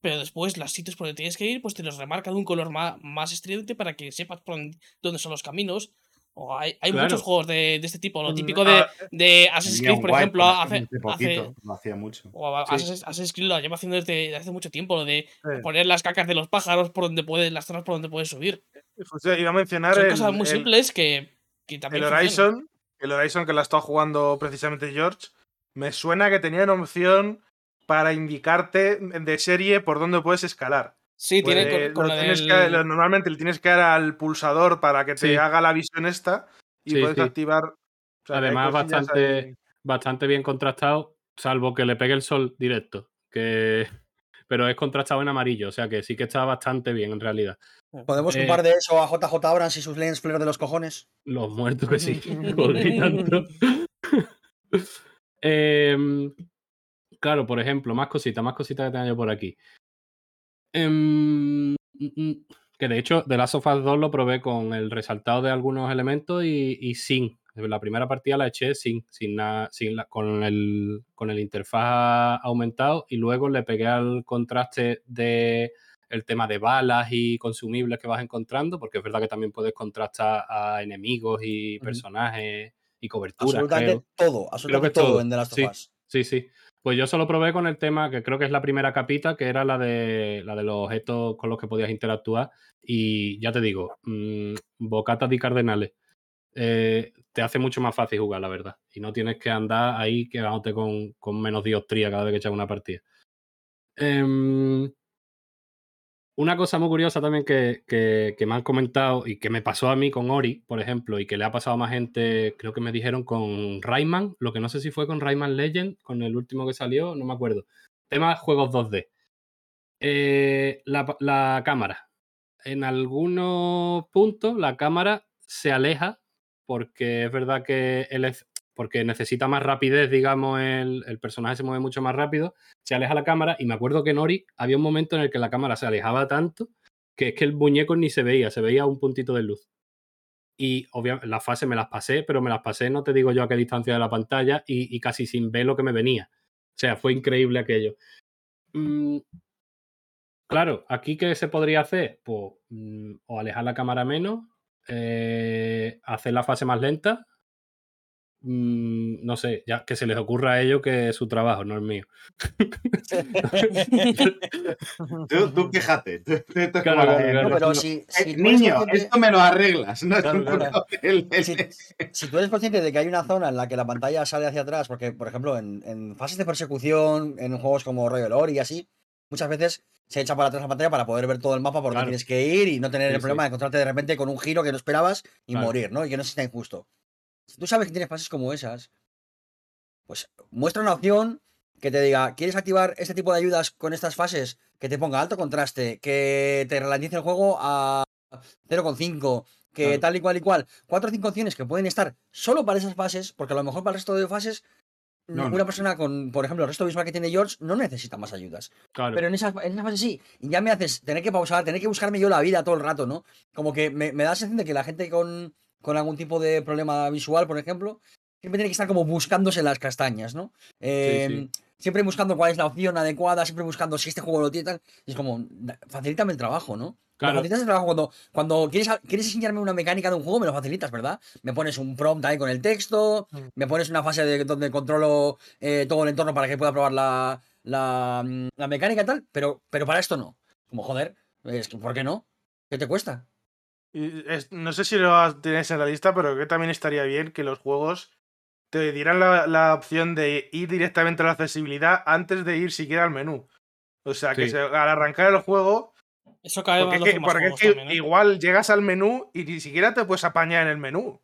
pero después los sitios por donde tienes que ir, pues te los remarca de un color más, más estridente para que sepas por dónde son los caminos. O hay, hay Claro. muchos juegos de, de este tipo. Lo Mm, típico de, ah, de Assassin's Creed, por White, ejemplo, por hace, hace lo hacía mucho. o a- Sí. Assassin's, Assassin's Creed lo lleva haciendo desde, hace mucho tiempo, lo de Sí. poner las cacas de los pájaros por donde puedes, las zonas por donde puedes subir. Iba a mencionar Son el, cosas muy el- simples que, que también el funcionan. Horizon, el Horizon que la está jugando precisamente George, me suena que tenían opción para indicarte de serie por dónde puedes escalar. Sí, tiene Pues, con, con lo la tienes del- que- lo- normalmente le tienes que dar al pulsador para que te Sí. haga la visión esta y Sí, puedes sí. activar. o sea, hay Además, bastante, ahí. bastante bien contrastado, salvo que le pegue el sol directo. Que... Pero es contrastado en amarillo, o sea que sí que está bastante bien en realidad. ¿Podemos Eh, culpar de eso a JJ Abrams y sus lens flare de los cojones? Los muertos que sí. Y tanto. Em, claro, por ejemplo, más cositas, más cositas que tengo yo por aquí. Em, mm, que de hecho, The Last of Us 2 lo probé con el resaltado de algunos elementos y, y sin. La primera partida la eché sin, sin, nada- sin la- con, el, con el interfaz aumentado y luego le pegué al contraste de el tema de balas y consumibles que vas encontrando, porque es verdad que también puedes contrastar a enemigos y personajes y coberturas, Absolutamente creo. todo, absolutamente que todo, todo, en The Last of sí. Us. Sí, sí. Pues yo solo probé con el tema, que creo que es la primera capita, que era la de, la de los objetos con los que podías interactuar. Y ya te digo, mm, bocatas di cardenales. eh, te hace mucho más fácil jugar, la verdad. Y no tienes que andar ahí quedándote con, con menos dioptría cada vez que echas una partida. Em, una cosa muy curiosa también que, que- que me han comentado y que me pasó a mí con Ori, por ejemplo, y que le ha pasado a más gente, creo que me dijeron con Rayman, lo que no sé si fue con Rayman Legend, con el último que salió, no me acuerdo. Tema juegos 2D. Eh, la, la cámara. En algunos puntos la cámara se aleja porque es verdad que es- porque necesita más rapidez, digamos, el, el personaje se mueve mucho más rápido, se aleja la cámara y me acuerdo que en Ori había un momento en el que la cámara se alejaba tanto que es que el muñeco ni se veía, se veía un puntito de luz. Y obviamente las fases me las pasé, pero me las pasé, no te digo yo a qué distancia de la pantalla y, y casi sin ver lo que me venía. O sea, fue increíble aquello. Mm, claro, aquí qué se podría hacer? Pues mm, o alejar la cámara menos, eh, hacer la fase más lenta. Mm, no sé, ya que se les ocurra a ellos que es su trabajo, no es mío. Tú, tú quéjate. tú- tú- tú- Claro, claro, eh, claro. No, pero eh, si, eres niño, consciente- esto me lo arreglas. No Claro, el- el- si, si tú eres consciente de que hay una zona en la que la pantalla sale hacia atrás, porque, por ejemplo, en, en fases de persecución, en juegos como Royal Ori y así, muchas veces se echa para atrás la pantalla para poder ver todo el mapa por donde Claro. tienes que ir y no tener Sí, el problema sí. de encontrarte de repente con un giro que no esperabas y Claro. morir, ¿no? Y que no sea injusto. Si tú sabes que tienes fases como esas, pues muestra una opción que te diga, ¿quieres activar este tipo de ayudas con estas fases? Que te ponga alto contraste, que te ralentice el juego a 0,5, que Claro. tal y cual y cual. Cuatro o cinco opciones que pueden estar solo para esas fases, porque a lo mejor para el resto de fases, No, no. una persona con, por ejemplo, el resto visual que tiene George no necesita más ayudas. Claro. Pero en esa, en esa fase sí. Y ya me haces tener que pausar, tener que buscarme yo la vida todo el rato, ¿no? Como que me, me da la sensación de que la gente con, con algún tipo de problema visual, por ejemplo, siempre tiene que estar como buscándose las castañas, ¿no? Eh, Siempre buscando cuál es la opción adecuada, siempre buscando si este juego lo tiene tal. Y es como, facilítame el trabajo, ¿no? Me Claro. facilitas el trabajo cuando, cuando quieres, quieres enseñarme una mecánica de un juego, me lo facilitas, ¿verdad? Me pones un prompt ahí con el texto, Mm. me pones una fase de, donde controlo eh, todo el entorno para que pueda probar la, la, mm, la mecánica y tal, pero, pero para esto no. Como, joder, es que, ¿por qué no? ¿Qué te cuesta? Y es- no sé si lo tienes en la lista, pero creo que también estaría bien que los juegos te dieran la, la opción de ir directamente a la accesibilidad antes de ir siquiera al menú. O sea, que se- al arrancar el juego, Eso cae porque, que, porque es juegos que también, ¿eh? igual llegas al menú y ni siquiera te puedes apañar en el menú.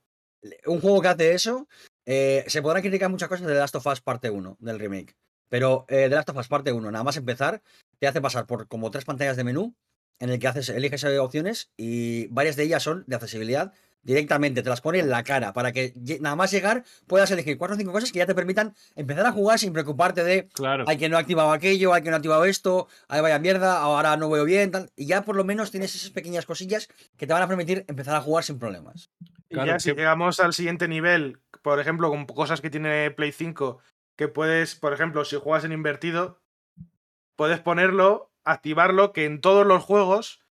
Un juego que hace eso, eh, se podrán criticar muchas cosas de The Last of Us parte 1 del remake. Pero eh, The Last of Us parte 1, nada más empezar, te hace pasar por como tres pantallas de menú en el que haces, eliges eh, opciones y varias de ellas son de accesibilidad. Directamente te las pone en la cara para que nada más llegar puedas elegir cuatro o cinco cosas que ya te permitan empezar a jugar sin preocuparte de Claro. hay que no ha activado aquello, hay que no ha activado esto, ahí vaya mierda, ahora no veo bien, tal. Y ya por lo menos tienes esas pequeñas cosillas que te van a permitir empezar a jugar sin problemas. Y Claro, ya si llegamos al siguiente nivel, por ejemplo, con cosas que tiene Play 5, que puedes, por ejemplo, si juegas en invertido, puedes ponerlo, activarlo, que en todos los juegos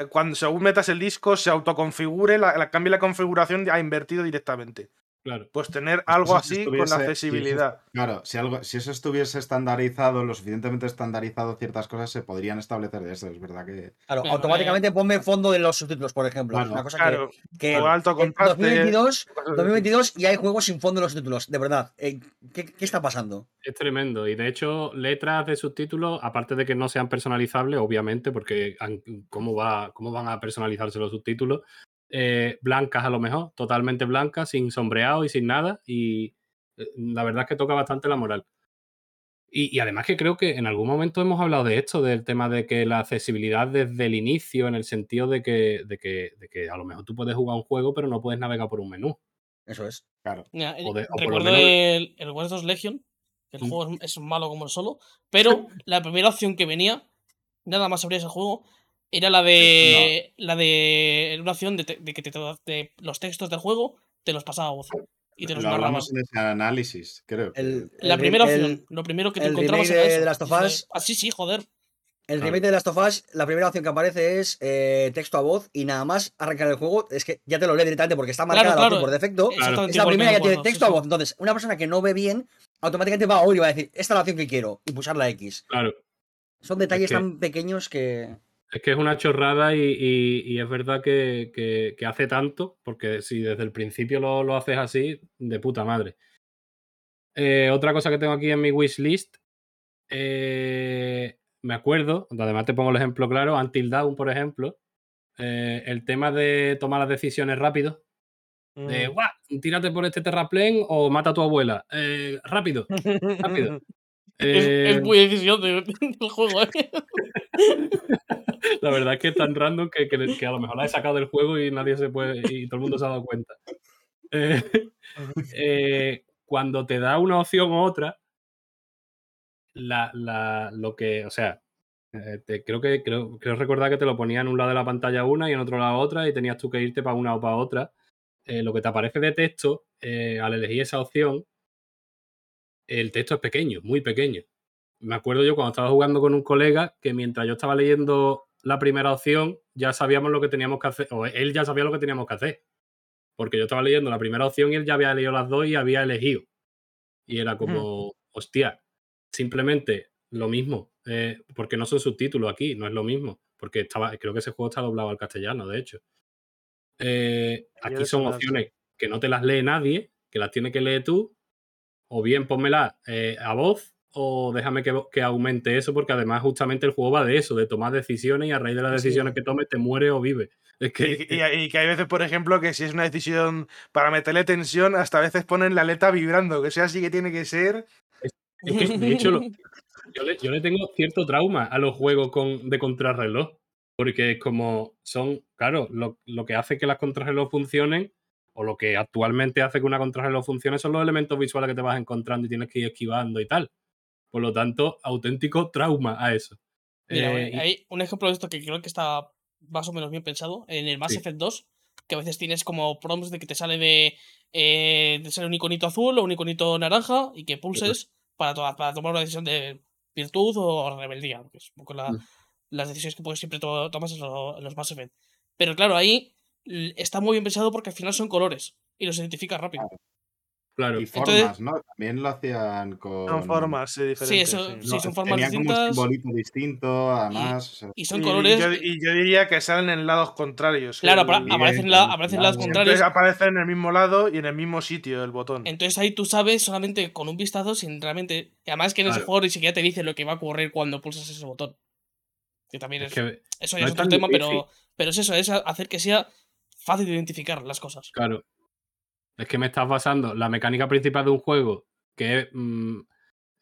eh, cuando según metas el disco se autoconfigure, la, cambie la configuración a invertido directamente. Claro. Pues tener algo así con si accesibilidad. Claro, si, algo, si eso estuviese estandarizado, lo suficientemente estandarizado, ciertas cosas se podrían establecer de eso. Es verdad que. Claro, Claro, automáticamente ponme fondo de los subtítulos, por ejemplo. Es Claro, una cosa Claro, que, que alto en contraste. 2022, cosas así. 2022 y hay juegos sin fondo en los subtítulos. De verdad. eh, ¿qué, qué está pasando? Es tremendo. Y de hecho, letras de subtítulos, aparte de que no sean personalizables, obviamente, porque ¿cómo, va, cómo van a personalizarse los subtítulos? Eh, blancas a lo mejor, totalmente blancas, sin sombreado y sin nada. Y eh, la verdad es que toca bastante la moral. Y, y además que creo que en algún momento hemos hablado de esto, del tema de que la accesibilidad desde el inicio, en el sentido de que, de que, de que a lo mejor tú puedes jugar un juego, pero no puedes navegar por un menú. Eso es. Claro. Mira, O de- o por lo recuerdo menos- el, el Watch Dogs Legion, que el Mm. juego es, es malo como el solo, pero la primera opción que venía, nada más abrías el juego, era la de. La de. Una opción de, te- de que te, de los textos del juego te los pasaba a voz. Y te los Lo hablamos en ese análisis, creo. El- La el primera el- opción, lo primero que te el encontrabas remake era de eso. Last of Us- Ah, sí, sí, joder. El Claro. remake de Last of Us, la primera opción que aparece es eh, texto a voz y nada más arrancar el juego. Es que ya te lo lee directamente porque está marcada Claro, la claro. opción por defecto. Es la primera el tiene texto sí, a voz. Entonces, una persona que no ve bien, automáticamente va a oír y va a decir, esta es la opción que quiero, y pulsar la X. Claro. Son detalles que- tan pequeños que. Es que es una chorrada y, y- y es verdad que, que- que hace tanto, porque si desde el principio lo, lo haces así, de puta madre. Eh, otra cosa que tengo aquí en mi wishlist, eh, me acuerdo, además te pongo el ejemplo claro, Until Dawn, por ejemplo, eh, el tema de tomar las decisiones rápido, de, Mm. "Guau, tírate por este terraplén o mata a tu abuela, Eh, rápido, rápido. Es, Eh, es muy decisión de- del juego, ¿eh? La verdad es que es tan random que, que- que a lo mejor la he sacado del juego y nadie se puede. y todo el mundo se ha dado cuenta. Eh, eh, cuando te da una opción u otra, la, la- lo que. O sea, eh, te- creo que creo, creo recordar que te lo ponía en un lado de la pantalla una y en otro lado otra, y tenías tú que irte para una o para otra. Lo que te aparece de texto, al elegir esa opción, el texto es pequeño, muy pequeño me acuerdo yo cuando estaba jugando con un colega que mientras yo estaba leyendo la primera opción, ya sabíamos lo que teníamos que hacer, o él ya sabía lo que teníamos que hacer. Porque yo estaba leyendo la primera opción y él ya había leído las dos y había elegido. Y era como, hostia, simplemente lo mismo, eh, porque no son subtítulos aquí, no es lo mismo. Porque estaba, creo que ese juego está doblado al castellano, de hecho. Eh, aquí son opciones que no te las lee nadie, que las tienes que leer tú, o bien pónmelas eh, a voz, o déjame que, que aumente eso, porque además justamente el juego va de eso, de tomar decisiones y a raíz de las Sí. decisiones que tomes te muere o vive. Es que, Y, y- y que hay veces, por ejemplo, que si es una decisión para meterle tensión, hasta a veces ponen la aleta vibrando, que sea así que tiene que ser. es que, de hecho, lo- yo, le, yo le tengo cierto trauma a los juegos con, de contrarreloj, porque es como son, claro, lo, lo que hace que las contrarreloj funcionen, o lo que actualmente hace que una contrarreloj funcione, son los elementos visuales que te vas encontrando y tienes que ir esquivando y tal. Por lo tanto, auténtico trauma a eso. Mira, Eh, hay un ejemplo de esto que creo que está más o menos bien pensado. En el Mass Sí. Effect 2, que a veces tienes como prompts de que te sale de. Eh, sale un iconito azul o un iconito naranja y que pulses para, to- para tomar una decisión de virtud o rebeldía. Que es un poco la- Mm. las decisiones que puedes siempre to- tomas en, lo- en los Mass Effect. Pero claro, ahí está muy bien pensado porque al final son colores y los identificas rápido. claro. Y Entonces- formas, ¿no? También lo hacían con. Son formas sí, diferentes. eso- sí. sí, son formas Tenían como un distintas. simbolito distinto, además. o sea, Y son Y colores. yo, y yo diría que salen en lados contrarios. Claro, el- aparecen, la, claro, aparecen lados contrarios. Siempre aparece en el mismo lado y en el mismo sitio el botón. Entonces ahí tú sabes solamente con un vistazo sin realmente. y Además que en ese Claro. juego ni siquiera te dice lo que va a ocurrir cuando pulsas ese botón. Que también es. Es que, eso no ya es es otro tema, difícil. pero, pero es eso, es hacer que sea fácil de identificar las cosas. Claro. Es que me estás basando la mecánica principal de un juego, que es mm,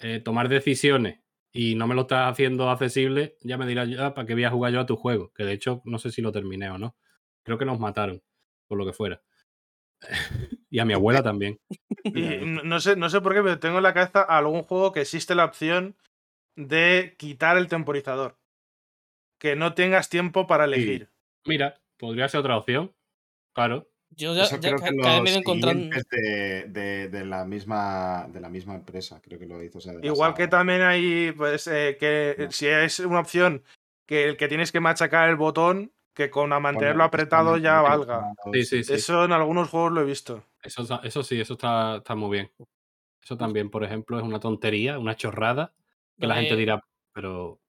eh, tomar decisiones, y no me lo estás haciendo accesible, ya me dirás ya para qué voy a jugar yo a tu juego. Que de hecho, no sé si lo terminé o no. Creo que nos mataron, por lo que fuera. y a mi abuela también. Y no, no sé, no sé por qué, pero tengo en la cabeza algún juego que existe la opción de quitar el temporizador. Que no tengas tiempo para elegir. Mira, podría ser otra opción. Claro. Yo ya, Eso ya creo que cada vez encontrando. de, de, de la misma, de la misma empresa, creo que lo hizo. o sea, Igual que también hay, pues, eh, que No. si es una opción que el que tienes que machacar el botón, que con a mantenerlo apretado ya valga. Sí, sí, sí. Eso en algunos juegos lo he visto. Eso, está- eso sí, eso está, está muy bien. Eso también, por ejemplo, es una tontería, una chorrada, que la gente dirá, pero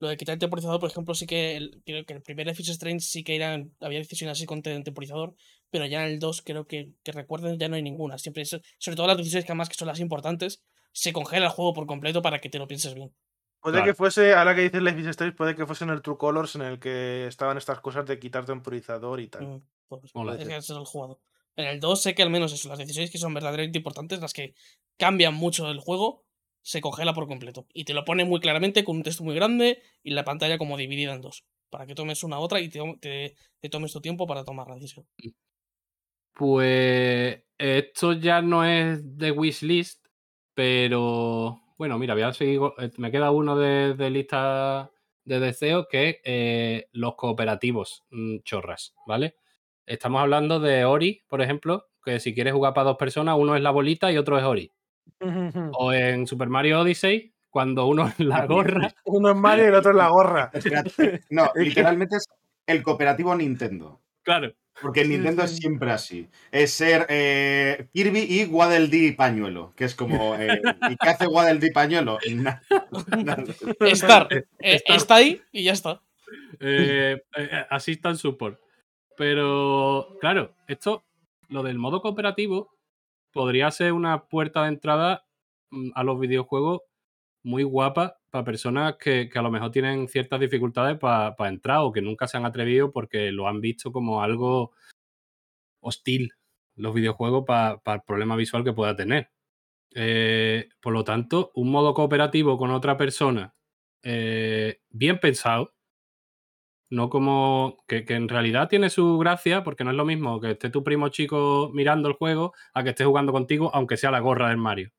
Lo de quitar el temporizador, por ejemplo, sí que el, creo que el primer Life is Strange sí que eran, había decisiones así con te- temporizador, pero ya en el 2 creo que, que recuerden ya no hay ninguna. Siempre sobre todo las decisiones que además que son las importantes, se congela el juego por completo para que te lo pienses bien. Puede Claro. que fuese, ahora que dices Life is Strange, puede que fuese en el True Colors en el que estaban estas cosas de quitar temporizador y tal. Mm, pues, es que ese es el jugado. En el 2 sé que al menos eso, las decisiones que son verdaderamente importantes, las que cambian mucho el juego, se congela por completo. Y te lo pone muy claramente con un texto muy grande y la pantalla como dividida en dos. Para que tomes una otra y te, te- tomes tu tiempo para tomar la decisión. Pues esto ya no es de wishlist, pero bueno, mira, voy a seguir. eh, Me queda uno de, de lista de deseos que es eh, los cooperativos mm, chorras, ¿vale? Estamos hablando de Ori, por ejemplo, que si quieres jugar para dos personas, uno es la bolita y otro es Ori. O en Super Mario Odyssey, cuando uno es la gorra. Uno es Mario y el otro es la gorra. No, literalmente es el cooperativo Nintendo. Claro, Porque Nintendo es siempre así. Es ser eh, Kirby y Waddle Dee Pañuelo. Que es como. eh, ¿Y qué hace Waddle Dee Pañuelo? Nada. Estar, eh, está ahí y ya está. eh, eh, Assistant Support. Pero, claro, esto, lo del modo cooperativo, podría ser una puerta de entrada mm, a los videojuegos muy guapa para personas que, a lo mejor tienen ciertas dificultades para entrar o que nunca se han atrevido porque lo han visto como algo hostil los videojuegos para el problema visual que pueda tener. Eh, por lo tanto, un modo cooperativo con otra persona eh, bien pensado, no como que, que en realidad tiene su gracia, porque no es lo mismo que esté tu primo chico mirando el juego a que esté jugando contigo, aunque sea la gorra del Mario,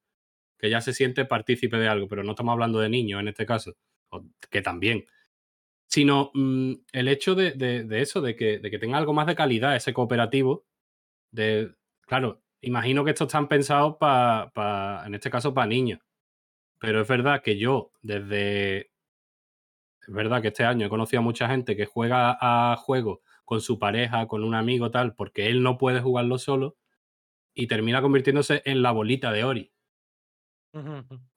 que ya se siente partícipe de algo, pero no estamos hablando de niños en este caso, que también, sino mm, el hecho de, de- eso, de que, de que tenga algo más de calidad ese cooperativo, de, claro, imagino que estos están pensados para, en este caso, para niños, pero es verdad que yo desde es verdad que este año he conocido a mucha gente que juega a juegos con su pareja, con un amigo, tal, porque él no puede jugarlo solo y termina convirtiéndose en la bolita de Ori.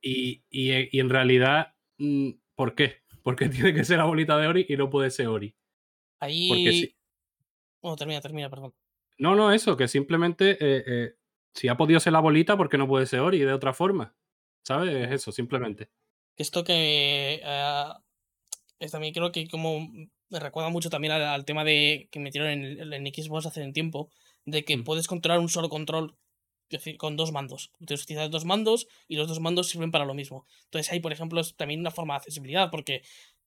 Y, y- y en realidad, mm, ¿por qué? ¿Por qué tiene que ser la bolita de Ori y no puede ser Ori? Ahí. Porque. Bueno, termina, termina, perdón. No, no, eso, que simplemente eh, eh, si ha podido ser la bolita, ¿por qué no puede ser Ori de otra forma? ¿Sabes? Es eso, simplemente. Esto que eh, es también creo que como me recuerda mucho también al, al tema de que metieron en, en Xbox hace un tiempo, de que Mm. puedes controlar un solo control es decir, con dos mandos. Entonces utilizas dos mandos y los dos mandos sirven para lo mismo. Entonces ahí, por ejemplo, es también una forma de accesibilidad, porque,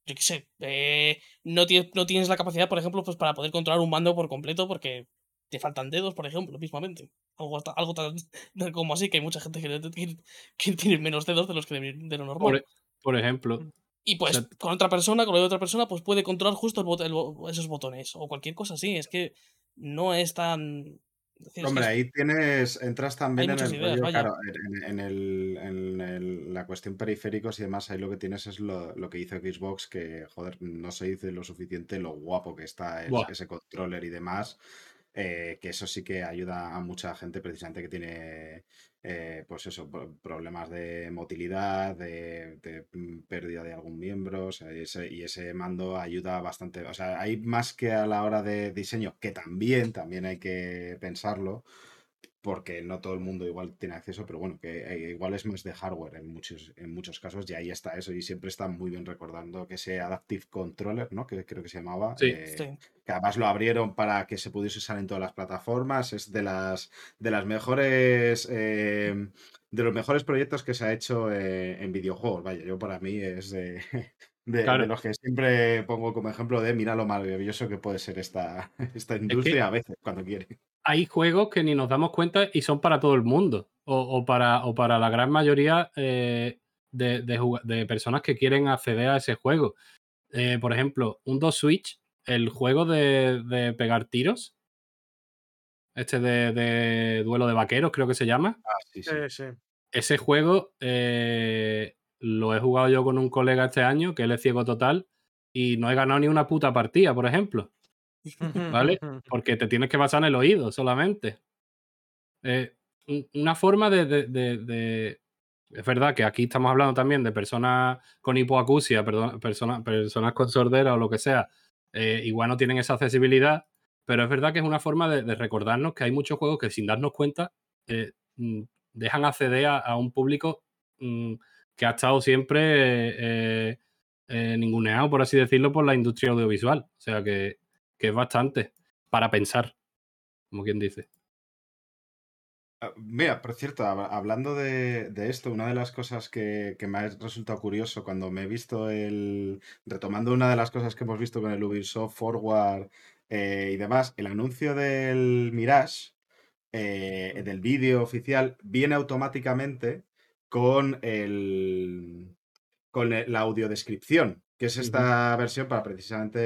yo qué sé, eh, no, tienes, no tienes la capacidad, por ejemplo, pues para poder controlar un mando por completo porque te faltan dedos, por ejemplo, mismamente. Algo, algo tan como así, que hay mucha gente que, que- que tiene menos dedos de los que de lo normal. Por, e por ejemplo, Y pues sea- con otra persona, con la de otra persona, pues puede controlar justo el bot- el bo- esos botones o cualquier cosa así. Es que no es tan. es decir, es Hombre, que es- ahí tienes, entras también en el ideas, rollo, vaya. claro, en, en el, en el- la cuestión periféricos y demás, ahí lo que tienes es lo, lo que hizo Xbox, que, joder, no se dice lo suficiente lo guapo que está es- Buah. ese controller y demás, eh, que eso sí que ayuda a mucha gente precisamente que tiene, eh, pues eso, pro- problemas de motilidad, de, mm, pérdida de algún miembro, y ese, y ese mando ayuda bastante, o sea, hay más que a la hora de diseño, que también, también hay que pensarlo, porque no todo el mundo igual tiene acceso, pero bueno, que eh, igual es más de hardware en muchos, en muchos casos, y ahí está eso, y siempre está muy bien recordando que ese Adaptive Controller, ¿no? Que creo que se llamaba, Sí. eh, sí. que además lo abrieron para que se pudiese usar en todas las plataformas, es de las, de las mejores, eh, de los mejores proyectos que se ha hecho eh, en videojuegos, vaya, yo para mí es de... De, Claro. de los que siempre pongo como ejemplo de mira lo maravilloso que puede ser esta, esta industria a veces, cuando quiere. Hay juegos que ni nos damos cuenta y son para todo el mundo. O, o para, o para la gran mayoría eh, de, de personas que quieren acceder a ese juego. Eh, por ejemplo, un 2 Switch, el juego de, de pegar tiros. Este de, de duelo de vaqueros, creo que se llama. Ah, sí, sí. Sí, sí. Ese juego eh, lo he jugado yo con un colega este año, que él es ciego total, y no he ganado ni una puta partida, por ejemplo. ¿Vale? Porque te tienes que basar en el oído solamente. Eh, un- una forma de, de- de- de- Es verdad que aquí estamos hablando también de personas con hipoacusia, perdón, personas, personas con sordera o lo que sea, eh, igual no tienen esa accesibilidad, pero es verdad que es una forma de, recordarnos que hay muchos juegos que sin darnos cuenta eh, mm, dejan acceder a, a un público mm, que ha estado siempre eh, ninguneado, por así decirlo, por la industria audiovisual. O sea que, que es bastante para pensar, como quien dice. Ah, Mira, por cierto, hab- hablando de, esto, una de las cosas que, que me ha resultado curioso cuando me he visto el. Retomando una de las cosas que hemos visto con el Ubisoft Forward eh, y demás, el anuncio del Mirage, eh, del vídeo oficial, viene automáticamente con el. con la audiodescripción, que es esta versión para precisamente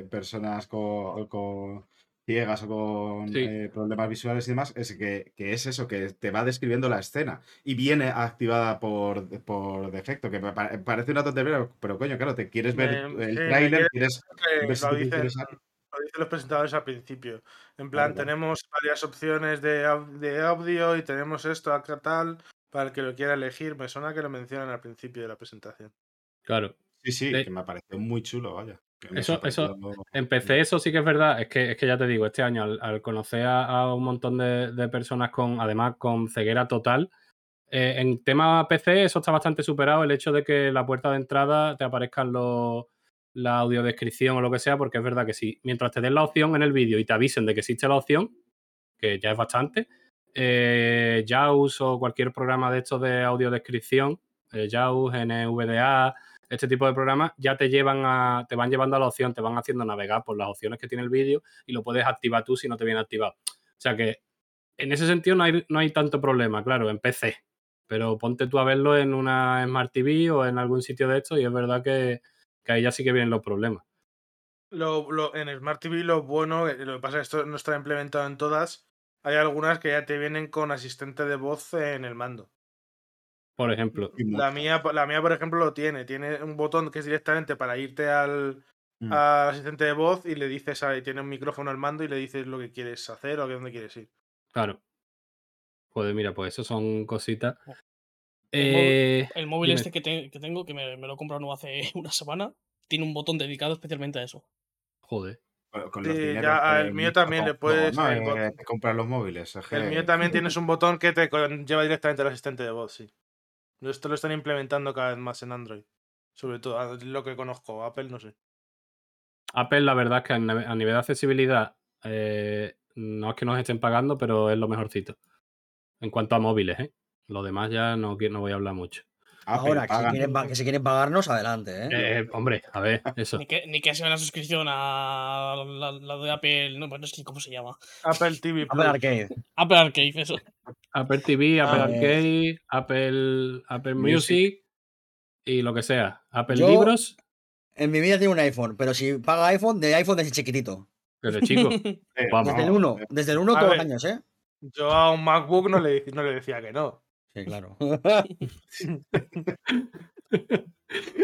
eh, personas con, con ciegas o con Sí. eh, problemas visuales y demás, es que, que es eso, que te va describiendo la escena y viene activada por, por defecto, que parece una tontería, pero, coño, claro, te quieres ver el tráiler, quiere- quieres lo dicen, lo dicen los presentadores al principio. En plan, claro. tenemos varias opciones de, de audio y tenemos esto acá tal para el que lo quiera elegir. Me suena que lo mencionan al principio de la presentación. Claro. Sí, sí, que me pareció muy chulo, vaya. Eso, eso, empecé eso sí que es verdad. Es que, es que ya te digo, este año al, al conocer a, a un montón de, de personas con, además, con ceguera total, eh, en tema PC eso está bastante superado, el hecho de que la puerta de entrada te aparezcan los la audiodescripción o lo que sea, porque es verdad que si mientras te den la opción en el vídeo y te avisen de que existe la opción, que ya es bastante, eh, JAWS o cualquier programa de estos de audiodescripción, eh, JAWS, NVDA, este tipo de programas ya te llevan a, te van llevando a la opción, te van haciendo navegar por las opciones que tiene el vídeo y lo puedes activar tú si no te viene activado. O sea que en ese sentido no hay, no hay tanto problema, claro, en PC. Pero ponte tú a verlo en una Smart TV o en algún sitio de esto y es verdad que, que ahí ya sí que vienen los problemas. Lo, lo- en Smart TV lo bueno, eh, lo que pasa es que esto no está implementado en todas. Hay algunas que ya te vienen con asistente de voz en el mando. Por ejemplo. La mía, la mía, por ejemplo, lo tiene. Tiene un botón que es directamente para irte al, Mm. al asistente de voz y le dices, ahí tiene un micrófono al mando y le dices lo que quieres hacer o a dónde quieres ir. Claro. Joder, mira, pues eso son cositas. El móvil- Eh, El móvil dime. este que, te- que tengo, que me, me lo he comprado hace una semana, tiene un botón dedicado especialmente a eso. Joder. Con- con los Sí, ya, que al mío también le puedes- ¿no? el Eh, te compran los móviles. es El mío también tienes un botón que te lleva directamente al asistente de voz, sí. Esto lo están implementando cada vez más en Android. Sobre todo lo que conozco, Apple no sé. Apple, la verdad es que a nive- a nivel de accesibilidad, eh, no es que nos estén pagando, pero es lo mejorcito. En cuanto a móviles, ¿eh? Lo demás ya no, no voy a hablar mucho. Apple Ahora, que si, quieren, pa- que si quieren pagarnos, adelante, ¿eh? Eh, hombre, a ver, eso. Ni que, ni que sea una suscripción a la, la de Apple. No, bueno, es que ¿cómo se llama? Apple TV Plus. Apple Arcade. Apple Arcade, eso. Apple TV, Apple Ah, Arcade, Apple, Apple Music. Music y lo que sea. Apple Yo- Libros, En mi vida tiene un iPhone, pero si paga iPhone, de iPhone desde chiquitito. pero chico, Vamos. Desde el no, 1. eh, Desde el 1 A todos los años, ¿eh? Yo a un MacBook no le, no le decía que no. Sí, claro.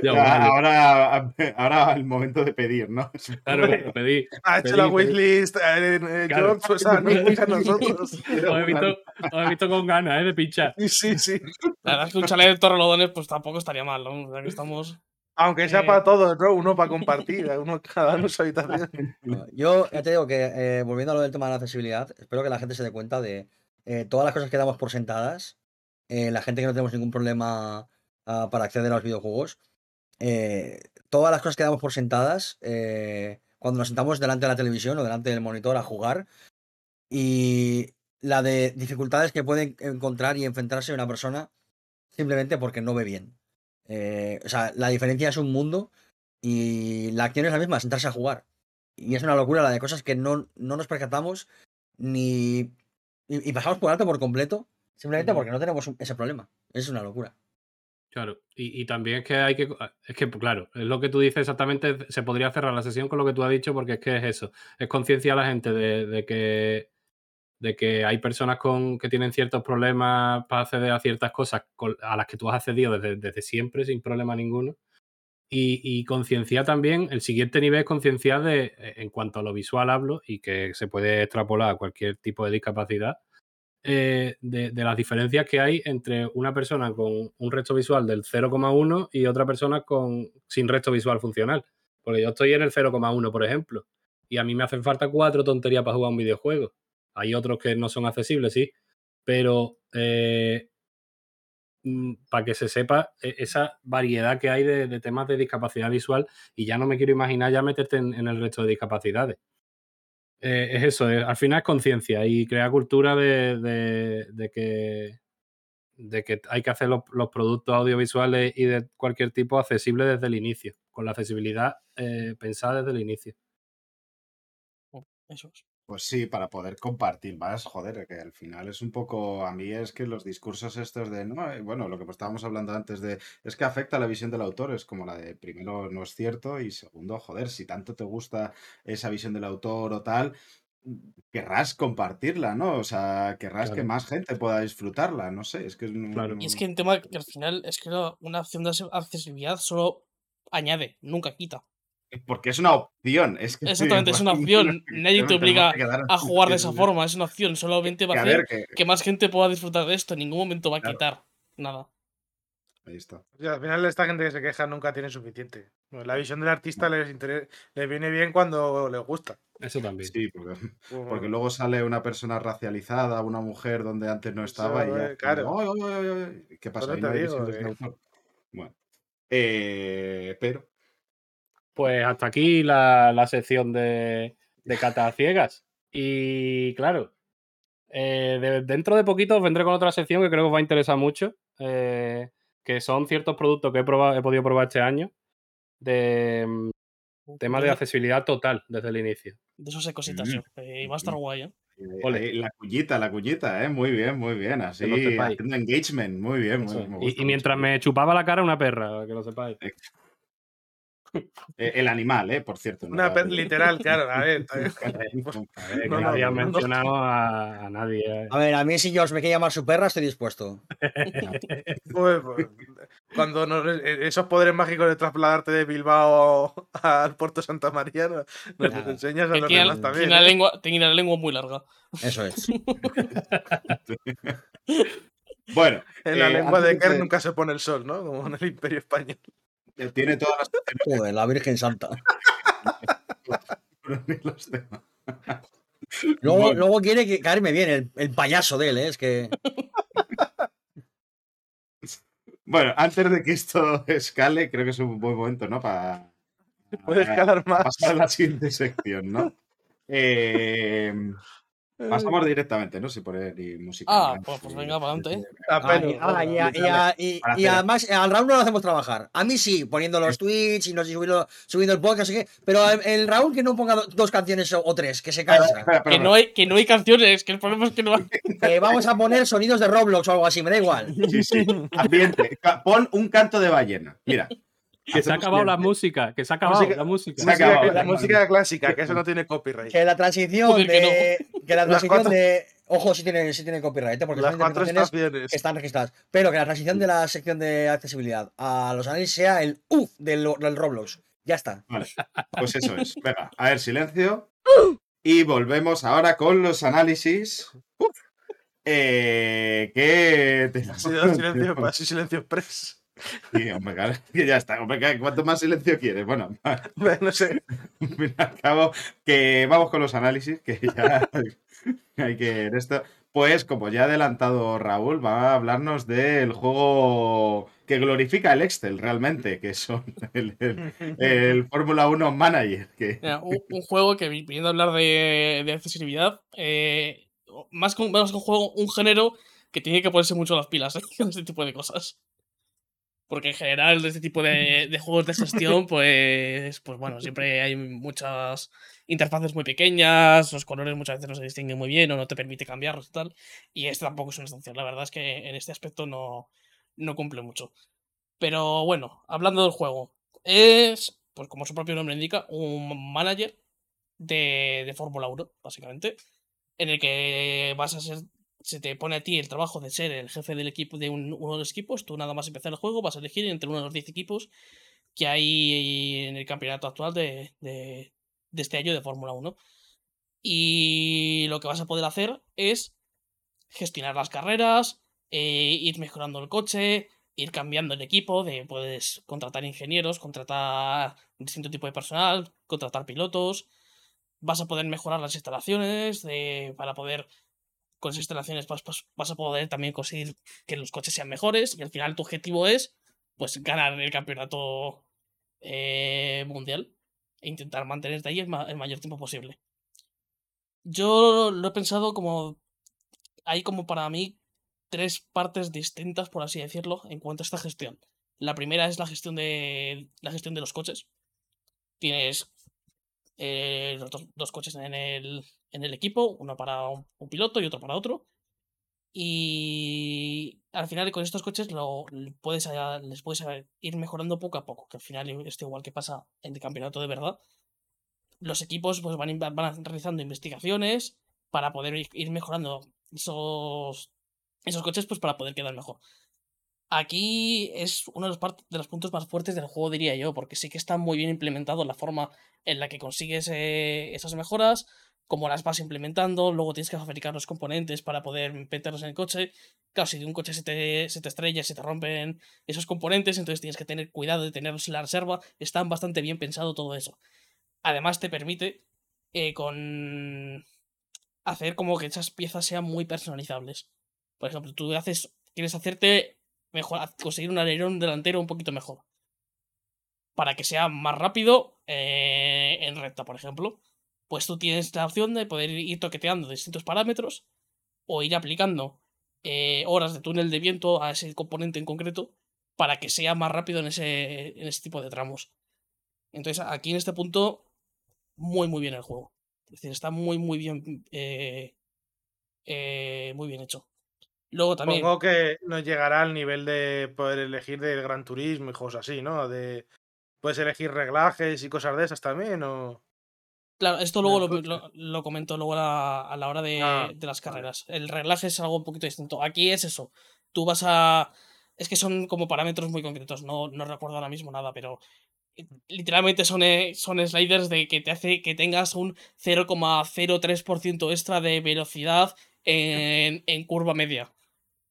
ya, ya, vale. ahora, ahora el momento de pedir, ¿no? Claro, lo pedí. Ha hecho Pedí, la wishlist, eh, eh, Claro. George, o sea, no escucha a nosotros. Os he visto, os he visto con ganas, ¿eh? De pinchar. Sí, sí, sí. La verdad es que un chalet de torrelodones, pues tampoco estaría mal, ¿no? O sea que estamos. Aunque sea Eh. para todos, ¿no? Uno para compartir, uno cada uno su habitación. Yo ya te digo que, eh, volviendo a lo del tema de la accesibilidad, espero que la gente se dé cuenta de eh, todas las cosas que damos por sentadas, eh, la gente que no tenemos ningún problema ah, para acceder a los videojuegos, eh, todas las cosas que damos por sentadas eh, cuando nos sentamos delante de la televisión o delante del monitor a jugar y la de dificultades que puede encontrar y enfrentarse una persona simplemente porque no ve bien. O sea, la diferencia es un mundo y la acción es la misma, sentarse a jugar. Y es una locura la de cosas que no, no nos percatamos ni. Y pasamos por alto por completo, simplemente porque no tenemos un- ese problema. Es una locura. Claro, y, y también es que hay que, es que, claro, es lo que tú dices exactamente, se podría cerrar la sesión con lo que tú has dicho, porque es que es eso, es conciencia a la gente de, de que, de que hay personas con, que tienen ciertos problemas para acceder a ciertas cosas con- a las que tú has accedido desde, desde siempre sin problema ninguno, y, y concienciar también, el siguiente nivel es concienciar de, eh, en cuanto a lo visual hablo, y que se puede extrapolar a cualquier tipo de discapacidad, eh, de, de las diferencias que hay entre una persona con un resto visual del 0,1 y otra persona con, sin resto visual funcional. Porque yo estoy en el 0,1, por ejemplo, y a mí me hacen falta cuatro tonterías para jugar un videojuego. Hay otros que no son accesibles, sí, pero eh, mm, para que se sepa e- esa variedad que hay de, temas de discapacidad visual y ya no me quiero imaginar ya meterte en el resto de discapacidades. Eh, es eso, eh, al final es conciencia y crear cultura de, de- que, de que hay que hacer los, productos audiovisuales y de cualquier tipo accesibles desde el inicio, con la accesibilidad eh, pensada desde el inicio. Eso es. Pues sí, para poder compartir más, joder, que al final es un poco, a mí es que los discursos estos de, no, eh, bueno, lo que estábamos hablando antes de, es que afecta a la visión del autor, es como la de, primero, no es cierto, y segundo, joder, si tanto te gusta esa visión del autor o tal, querrás compartirla, ¿no? O sea, querrás que Claro. más gente pueda disfrutarla, no sé, es que es un- Claro. Y es que el tema que al final es que la- una opción de accesibilidad solo añade, nunca quita. Porque es una opción, es que Exactamente, es una opción. Nadie te obliga a jugar de esa forma, es una opción. Solamente va a hacer que... que más gente pueda disfrutar de esto. En ningún momento va a Claro. quitar nada. Ahí está. O sea, al final esta gente que se queja nunca tiene suficiente. Bueno, La visión del artista les, viene bien cuando les gusta. Eso también. Sí, porque, porque luego sale una persona racializada, una mujer donde antes no estaba y ya eh, claro. como, "Ay, ay, ay, ay". ¿Qué pasa? Ahí no digo autor. Bueno. Eh, pero Pues hasta aquí la, la sección de, de cata ciegas. Y claro, eh, de- dentro de poquito os vendré con otra sección que creo que os va a interesar mucho, eh, que son ciertos productos que he, probado, he podido probar este año de mm, temas de accesibilidad total desde el inicio. De eso sé cositas Mm, yo. eh, y va a estar guay, ¿eh? Ole. la cuñita, la cuñita, ¿eh? Muy bien, muy bien. Así, lo sepáis. haciendo engagement, muy bien. Muy- me Y- mientras mucho. me chupaba la cara una perra, que lo sepáis. Eh, el animal, ¿eh? Por cierto. no Una la per- película. literal, claro. A ver, a ver. A ver, que No, no, nadie ha no, no. mencionado a, a nadie. eh. A ver, a mí si George me quiere llamar su perra, estoy dispuesto. Pues, pues, cuando nos- eh, esos poderes mágicos de trasladarte de Bilbao al puerto Santa María nos, enseñas a los tiene, demás también. tiene la ¿eh? lengua, tiene la lengua muy larga. Eso es. Bueno, En la eh, lengua de Kerr de- nunca se pone el sol, ¿no? Como en el Imperio Español. Tiene todas las Joder, la Virgen Santa. los temas. Luego, Bueno. luego quiere que caerme bien el, el payaso de él, ¿eh? Es que. Bueno, antes de que esto escale, creo que es un buen momento, ¿no? Para Puede escalar más. pasar a la siguiente sección, ¿no? Eh, pasamos directamente, ¿no? Sin poner ni música. Ah, pues, pues venga, para adelante. ¿eh? Ah, y, ah, y a- y a- y- Para y hacer- además al Raúl no lo hacemos trabajar. A mí sí, poniendo los tweets y no sé, subiendo, subiendo el podcast, qué, pero el, el Raúl que no ponga do- dos canciones o, o tres, que se cansa. espera, espera, Que no, hay, que no hay canciones, que el problema es que no hay. Que vamos a poner sonidos de Roblox o algo así, me da igual. Sí, sí. Ambiente. Pon un canto de ballena. Mira. Que se ha acabado la música, que se ha acabado Música- la música. Se ha acabado, la música clásica, que eso no tiene copyright. Que la transición Joder, que de. Que la transición cuatro- de. Ojo, sí tiene, sí tiene copyright, ¿eh? porque Las son cuatro estaciones. están registradas. Pero que la transición de la sección de accesibilidad a los análisis sea el UF del, del Roblox. Ya está. Vale. Pues eso es. Venga, a ver, silencio. Y volvemos ahora con los análisis. Uf. Eh, ¿Qué te Ha sido silencio, ha sido silencio express. Sí, hombre, claro, que ya está. Hombre, que ¿cuánto más silencio quieres? Bueno, No sé. al cabo, que vamos con los análisis, que ya hay que en esto. Pues, como ya ha adelantado Raúl, va a hablarnos del juego que glorifica el Excel realmente, que son el, el- el Fórmula 1 Manager. Que, Mira, un, un juego que, vi- viniendo a hablar de, de accesibilidad, eh, más, que un, más que un juego, un género que tiene que ponerse mucho las pilas ¿eh? con este tipo de cosas. Porque en general, de este tipo de, de juegos de gestión, pues, pues bueno, siempre hay muchas interfaces muy pequeñas, los colores muchas veces no se distinguen muy bien o no te permite cambiarlos y tal. Y este tampoco es una excepción. La verdad es que en este aspecto no, no cumple mucho. Pero bueno, hablando del juego, es, pues como su propio nombre indica, un manager de, de Fórmula 1, básicamente, en el que vas a ser, se te pone a ti el trabajo de ser el jefe del equipo de un- uno de los equipos, tú nada más empezar el juego vas a elegir entre uno de los 10 equipos que hay en el campeonato actual de, de, de este año de Fórmula 1. Y lo que vas a poder hacer es gestionar las carreras, eh, ir mejorando el coche, ir cambiando el equipo, de puedes contratar ingenieros, contratar distinto tipo de personal, contratar pilotos. Vas a poder mejorar las instalaciones de, para poder con esas instalaciones vas, a poder también conseguir que los coches sean mejores y al final tu objetivo es pues ganar el campeonato eh, mundial e intentar mantenerte ahí el, ma- el mayor tiempo posible. Yo lo he pensado como hay como para mí tres partes distintas, por así decirlo, en cuanto a esta gestión. La primera es la gestión de la gestión de los coches. Tienes eh, los dos coches en el, en el equipo, uno para un, piloto y otro para otro. Y al final con estos coches lo, puedes, a- les puedes a- ir mejorando poco a poco, que al final esto igual que pasa en el campeonato de verdad. Los equipos pues, van, van realizando investigaciones para poder ir- mejorando esos, esos coches pues para poder quedar mejor. Aquí es uno de los, part- de los puntos más fuertes del juego, diría yo, porque sí que está muy bien implementado la forma en la que consigues eh, esas mejoras, cómo las vas implementando, luego tienes que fabricar los componentes para poder meterlos en el coche. Claro, si de un coche se te, se te estrella, se te rompen esos componentes, entonces tienes que tener cuidado de tenerlos en la reserva. Está bastante bien pensado todo eso. Además te permite eh, con hacer como que esas piezas sean muy personalizables. Por ejemplo, tú haces, quieres hacerte mejor, conseguir un alerón delantero un poquito mejor. Para que sea más rápido eh, en recta, por ejemplo. Pues tú tienes la opción de poder ir toqueteando distintos parámetros o ir aplicando eh, horas de túnel de viento a ese componente en concreto para que sea más rápido en ese, en ese tipo de tramos. Entonces, aquí en este punto, muy, muy bien el juego. Es decir, está muy, muy bien. eh, eh, muy bien hecho. Luego también. Supongo que nos llegará al nivel de poder elegir del Gran Turismo y cosas así, ¿no? De puedes elegir reglajes y cosas de esas también, o Claro, esto luego lo, lo, lo comento luego a la, a la hora de, Ah, de las vale. carreras. El reglaje es algo un poquito distinto. Aquí es eso. Tú vas a. Es que son como parámetros muy concretos. No, no recuerdo ahora mismo nada, pero. eh, Literalmente son, eh, son sliders de que te hace que tengas un 0,03% extra de velocidad en, en curva media.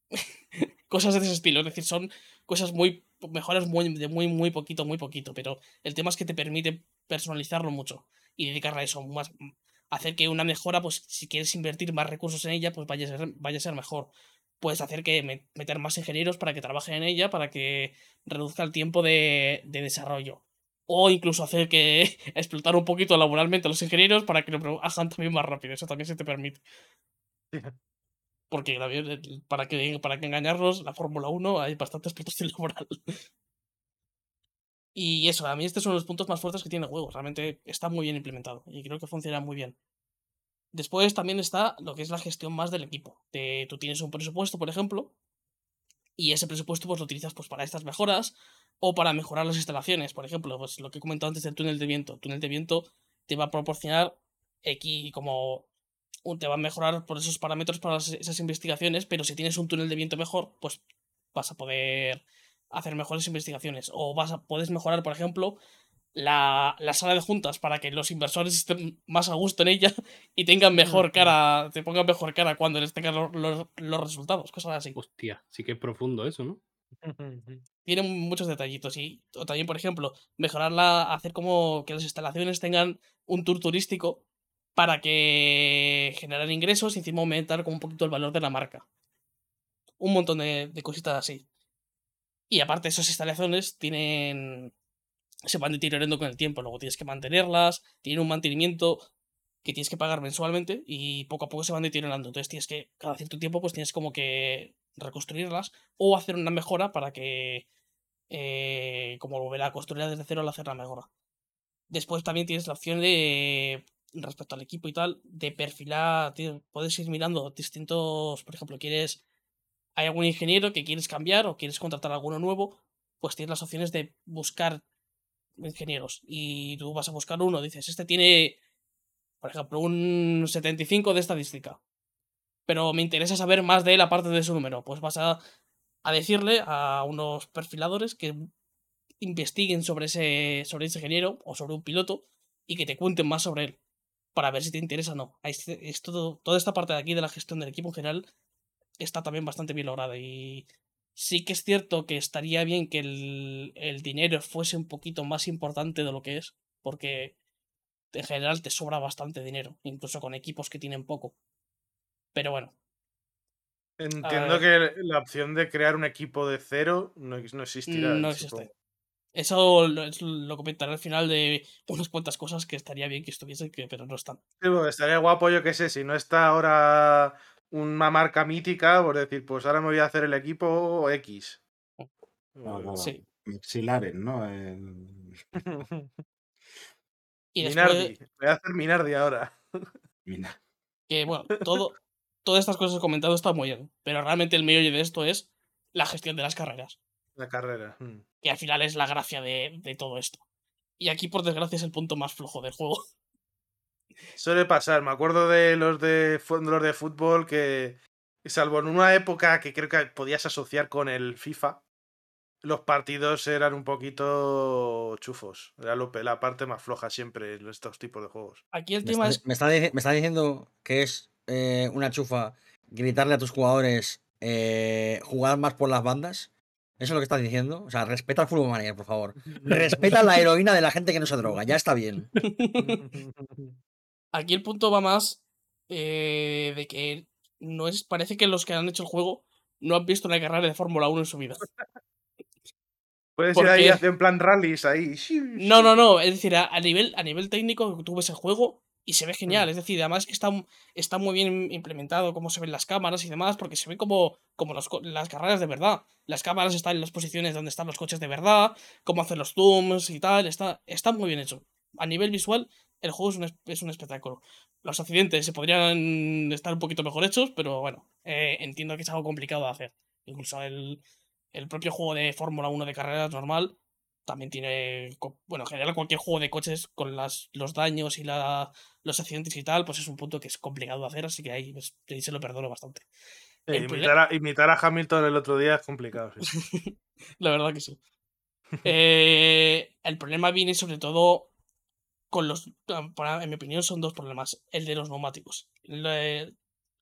cosas de ese estilo. Es decir, son cosas muy. mejoras muy, de muy, muy poquito, muy poquito. Pero el tema es que te permite personalizarlo mucho y dedicarle a eso. Más, hacer que una mejora, pues si quieres invertir más recursos en ella, pues vaya a ser, vaya a ser mejor. Puedes hacer que me- meter más ingenieros para que trabajen en ella, para que reduzca el tiempo de, de desarrollo. O incluso hacer que explotar un poquito laboralmente a los ingenieros para que lo hagan también más rápido. Eso también se te permite. Porque para que, para que engañarlos, la Fórmula 1 hay bastante explotación laboral. Y eso, a mí estos son los puntos más fuertes que tiene el juego. Realmente está muy bien implementado y creo que funciona muy bien. Después también está lo que es la gestión más del equipo. De- tú tienes un presupuesto, por ejemplo, y ese presupuesto pues lo utilizas pues para estas mejoras o para mejorar las instalaciones. Por ejemplo, pues lo que he comentado antes del túnel de viento. El túnel de viento te va a proporcionar aquí como te va a mejorar por esos parámetros para esas investigaciones, pero si tienes un túnel de viento mejor, pues vas a poder hacer mejores investigaciones. O vas a, puedes mejorar, por ejemplo, la, la sala de juntas para que los inversores estén más a gusto en ella y tengan mejor cara, te pongan mejor cara cuando les tengan los, los- los resultados, cosas así. Hostia, sí que es profundo eso, ¿no? Tienen muchos detallitos y o también, por ejemplo, mejorarla, hacer como que las instalaciones tengan un tour turístico para que generar ingresos y encima aumentar como un poquito el valor de la marca. Un montón de, de cositas así. Y aparte esas instalaciones tienen se van deteriorando con el tiempo, luego tienes que mantenerlas, tienen un mantenimiento que tienes que pagar mensualmente y poco a poco se van deteriorando. Entonces tienes que, cada cierto tiempo, pues tienes como que reconstruirlas o hacer una mejora para que, eh, como volver a construirla desde cero al hacer la mejora. Después también tienes la opción de, respecto al equipo y tal, de perfilar, puedes ir mirando distintos, por ejemplo, quieres, hay algún ingeniero que quieres cambiar o quieres contratar alguno nuevo, pues tienes las opciones de buscar ingenieros y tú vas a buscar uno, dices, este tiene, por ejemplo, un 75 de estadística, pero me interesa saber más de él aparte de su número, pues vas a, a decirle a unos perfiladores que investiguen sobre ese, sobre ese ingeniero o sobre un piloto y que te cuenten más sobre él para ver si te interesa o no. Es, es todo, toda esta parte de aquí de la gestión del equipo en general está también bastante bien lograda y sí que es cierto que estaría bien que el, el dinero fuese un poquito más importante de lo que es, porque en general te sobra bastante dinero, incluso con equipos que tienen poco. Pero bueno, Entiendo que la opción de crear un equipo de cero no, no existirá. no supongo. existe. Eso lo, es- lo comentaré al final de unas cuantas cosas que estaría bien que estuviesen, que, pero no están. Sí, estaría guapo, yo qué sé, si no está ahora una marca mítica, por decir, pues ahora me voy a hacer el equipo X. No, nada. Sí. Maxilares, ¿no? El- Y después, Minardi. Voy a hacer Minardi ahora. Que bueno, todo, todas estas cosas comentadas están muy bien, pero realmente el meollo de esto es la gestión de las carreras, La carrera. mm. que al final es la gracia de, de todo esto. Y aquí, por desgracia, es el punto más flojo del juego. Suele pasar. Me acuerdo de los de, los de fútbol que, salvo en una época que creo que podías asociar con el FIFA, los partidos eran un poquito chufos. Era lo la parte más floja siempre en estos tipos de juegos. Aquí el Me tema está, es me está dici- me está diciendo que es eh, una chufa gritarle a tus jugadores eh, jugar más por las bandas. ¿Eso es lo que estás diciendo? O sea, respeta al fútbol manager, por favor. Respeta la heroína de la gente que no se droga. Ya está bien. Aquí el punto va más eh, de que no es. Parece que los que han hecho el juego no han visto una carrera de Fórmula 1 en su vida. Puedes ¿Por ir ahí en plan rallies ahí. No, no, no. Es decir, a, nivel, a nivel técnico, tú ves el juego y se ve genial. Es decir, además que está, está muy bien implementado cómo se ven las cámaras y demás, porque se ve como, como los las carreras de verdad. Las cámaras están en las posiciones donde están los coches de verdad, cómo hacen los zooms y tal. Está, está muy bien hecho. A nivel visual, el juego es un, es- es un espectáculo. Los accidentes se podrían estar un poquito mejor hechos, pero bueno, eh, entiendo que es algo complicado de hacer. Incluso el, el propio juego de Fórmula 1 de carreras normal también tiene. Bueno, en general, cualquier juego de coches con las, los daños y la, los accidentes y tal, pues es un punto que es complicado de hacer, así que ahí, ahí se lo perdono bastante. El imitar, a, imitar a Hamilton el otro día es complicado. sí. La verdad que sí. Eh, el problema viene sobre todo con los. para- en mi opinión, son dos problemas. El de los neumáticos. Le-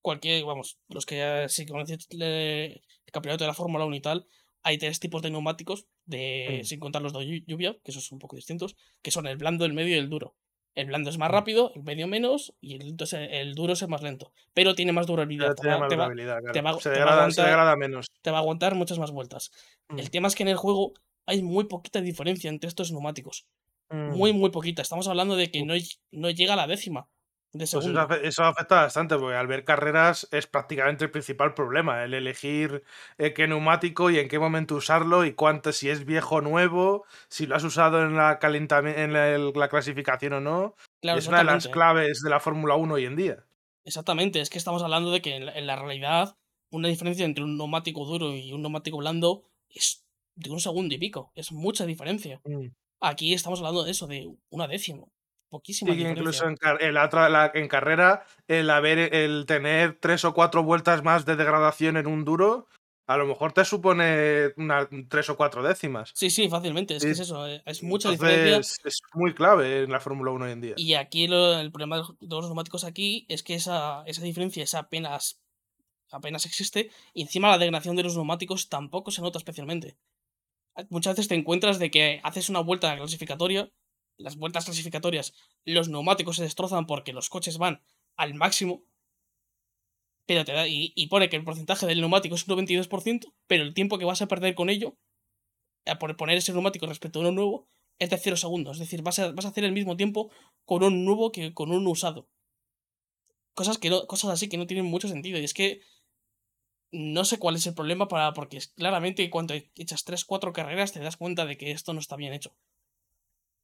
cualquier, vamos, los que ya si conocéis le- el campeonato de la Fórmula 1 y tal, hay tres tipos de neumáticos, de, Mm. sin contar los de llu- lluvia, que esos son un poco distintos, que son el blando, el medio y el duro. El blando es más Mm. rápido, el medio menos, y el, entonces el duro es el más lento. Pero tiene más durabilidad. Te va- más te va- durabilidad, claro. te va- se, degrada, se aguantar- degrada menos. te va a aguantar muchas más vueltas. Mm. El tema es que en el juego hay muy poquita diferencia entre estos neumáticos. Mm. Muy, muy poquita. Estamos hablando de que no, no llega a la décima de Pues eso, afecta bastante, porque al ver carreras es prácticamente el principal problema, el elegir eh, qué neumático y en qué momento usarlo y cuánto, si es viejo o nuevo, si lo has usado en la, en la, el- la clasificación o no. Claro, es una de las claves de la Fórmula 1 hoy en día. Exactamente, es que estamos hablando de que en la, en la realidad una diferencia entre un neumático duro y un neumático blando es de un segundo y pico. Es mucha diferencia. Aquí estamos hablando de eso, de una décima. Que diferencia. incluso en, car- en la otra, la- en carrera, el haber, el tener tres o cuatro vueltas más de degradación en un duro, a lo mejor te supone una, tres o cuatro décimas. Sí, sí, fácilmente. Es que es Sí. eso. eh, Es mucha Entonces, diferencia. Es muy clave en la Fórmula 1 hoy en día. Y aquí lo- el problema de los- de los neumáticos aquí es que esa, esa diferencia es apenas, apenas existe. Y encima la degradación de los neumáticos tampoco se nota especialmente. Muchas veces te encuentras de que haces una vuelta clasificatoria, las vueltas clasificatorias, los neumáticos se destrozan porque los coches van al máximo. Pero te da, y, pone que el porcentaje del neumático es un 92%, pero el tiempo que vas a perder con ello, por poner ese neumático respecto a uno nuevo, es de 0 segundos. Es decir, vas a, vas a hacer el mismo tiempo con un nuevo que con un usado. Cosas, que no, cosas así que no tienen mucho sentido. Y es que no sé cuál es el problema para. Porque claramente cuando echas 3-4 carreras te das cuenta de que esto no está bien hecho.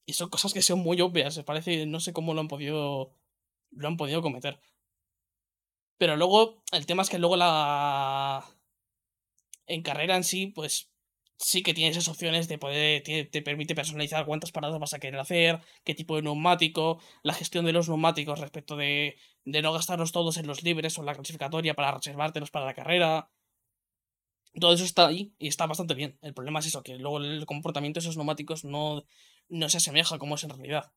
Y son cosas que son muy obvias. Parece. No sé cómo lo han podido. Lo han podido cometer. Pero luego. El tema es que luego la. En carrera en sí, pues. Sí que tienes esas opciones de poder. Te, te permite personalizar cuántas paradas vas a querer hacer, qué tipo de neumático, la gestión de los neumáticos respecto de, de no gastarlos todos en los libres o en la clasificatoria para reservártelos para la carrera. Todo eso está ahí y está bastante bien. El problema es eso, que luego el comportamiento de esos neumáticos no, no se asemeja como es en realidad.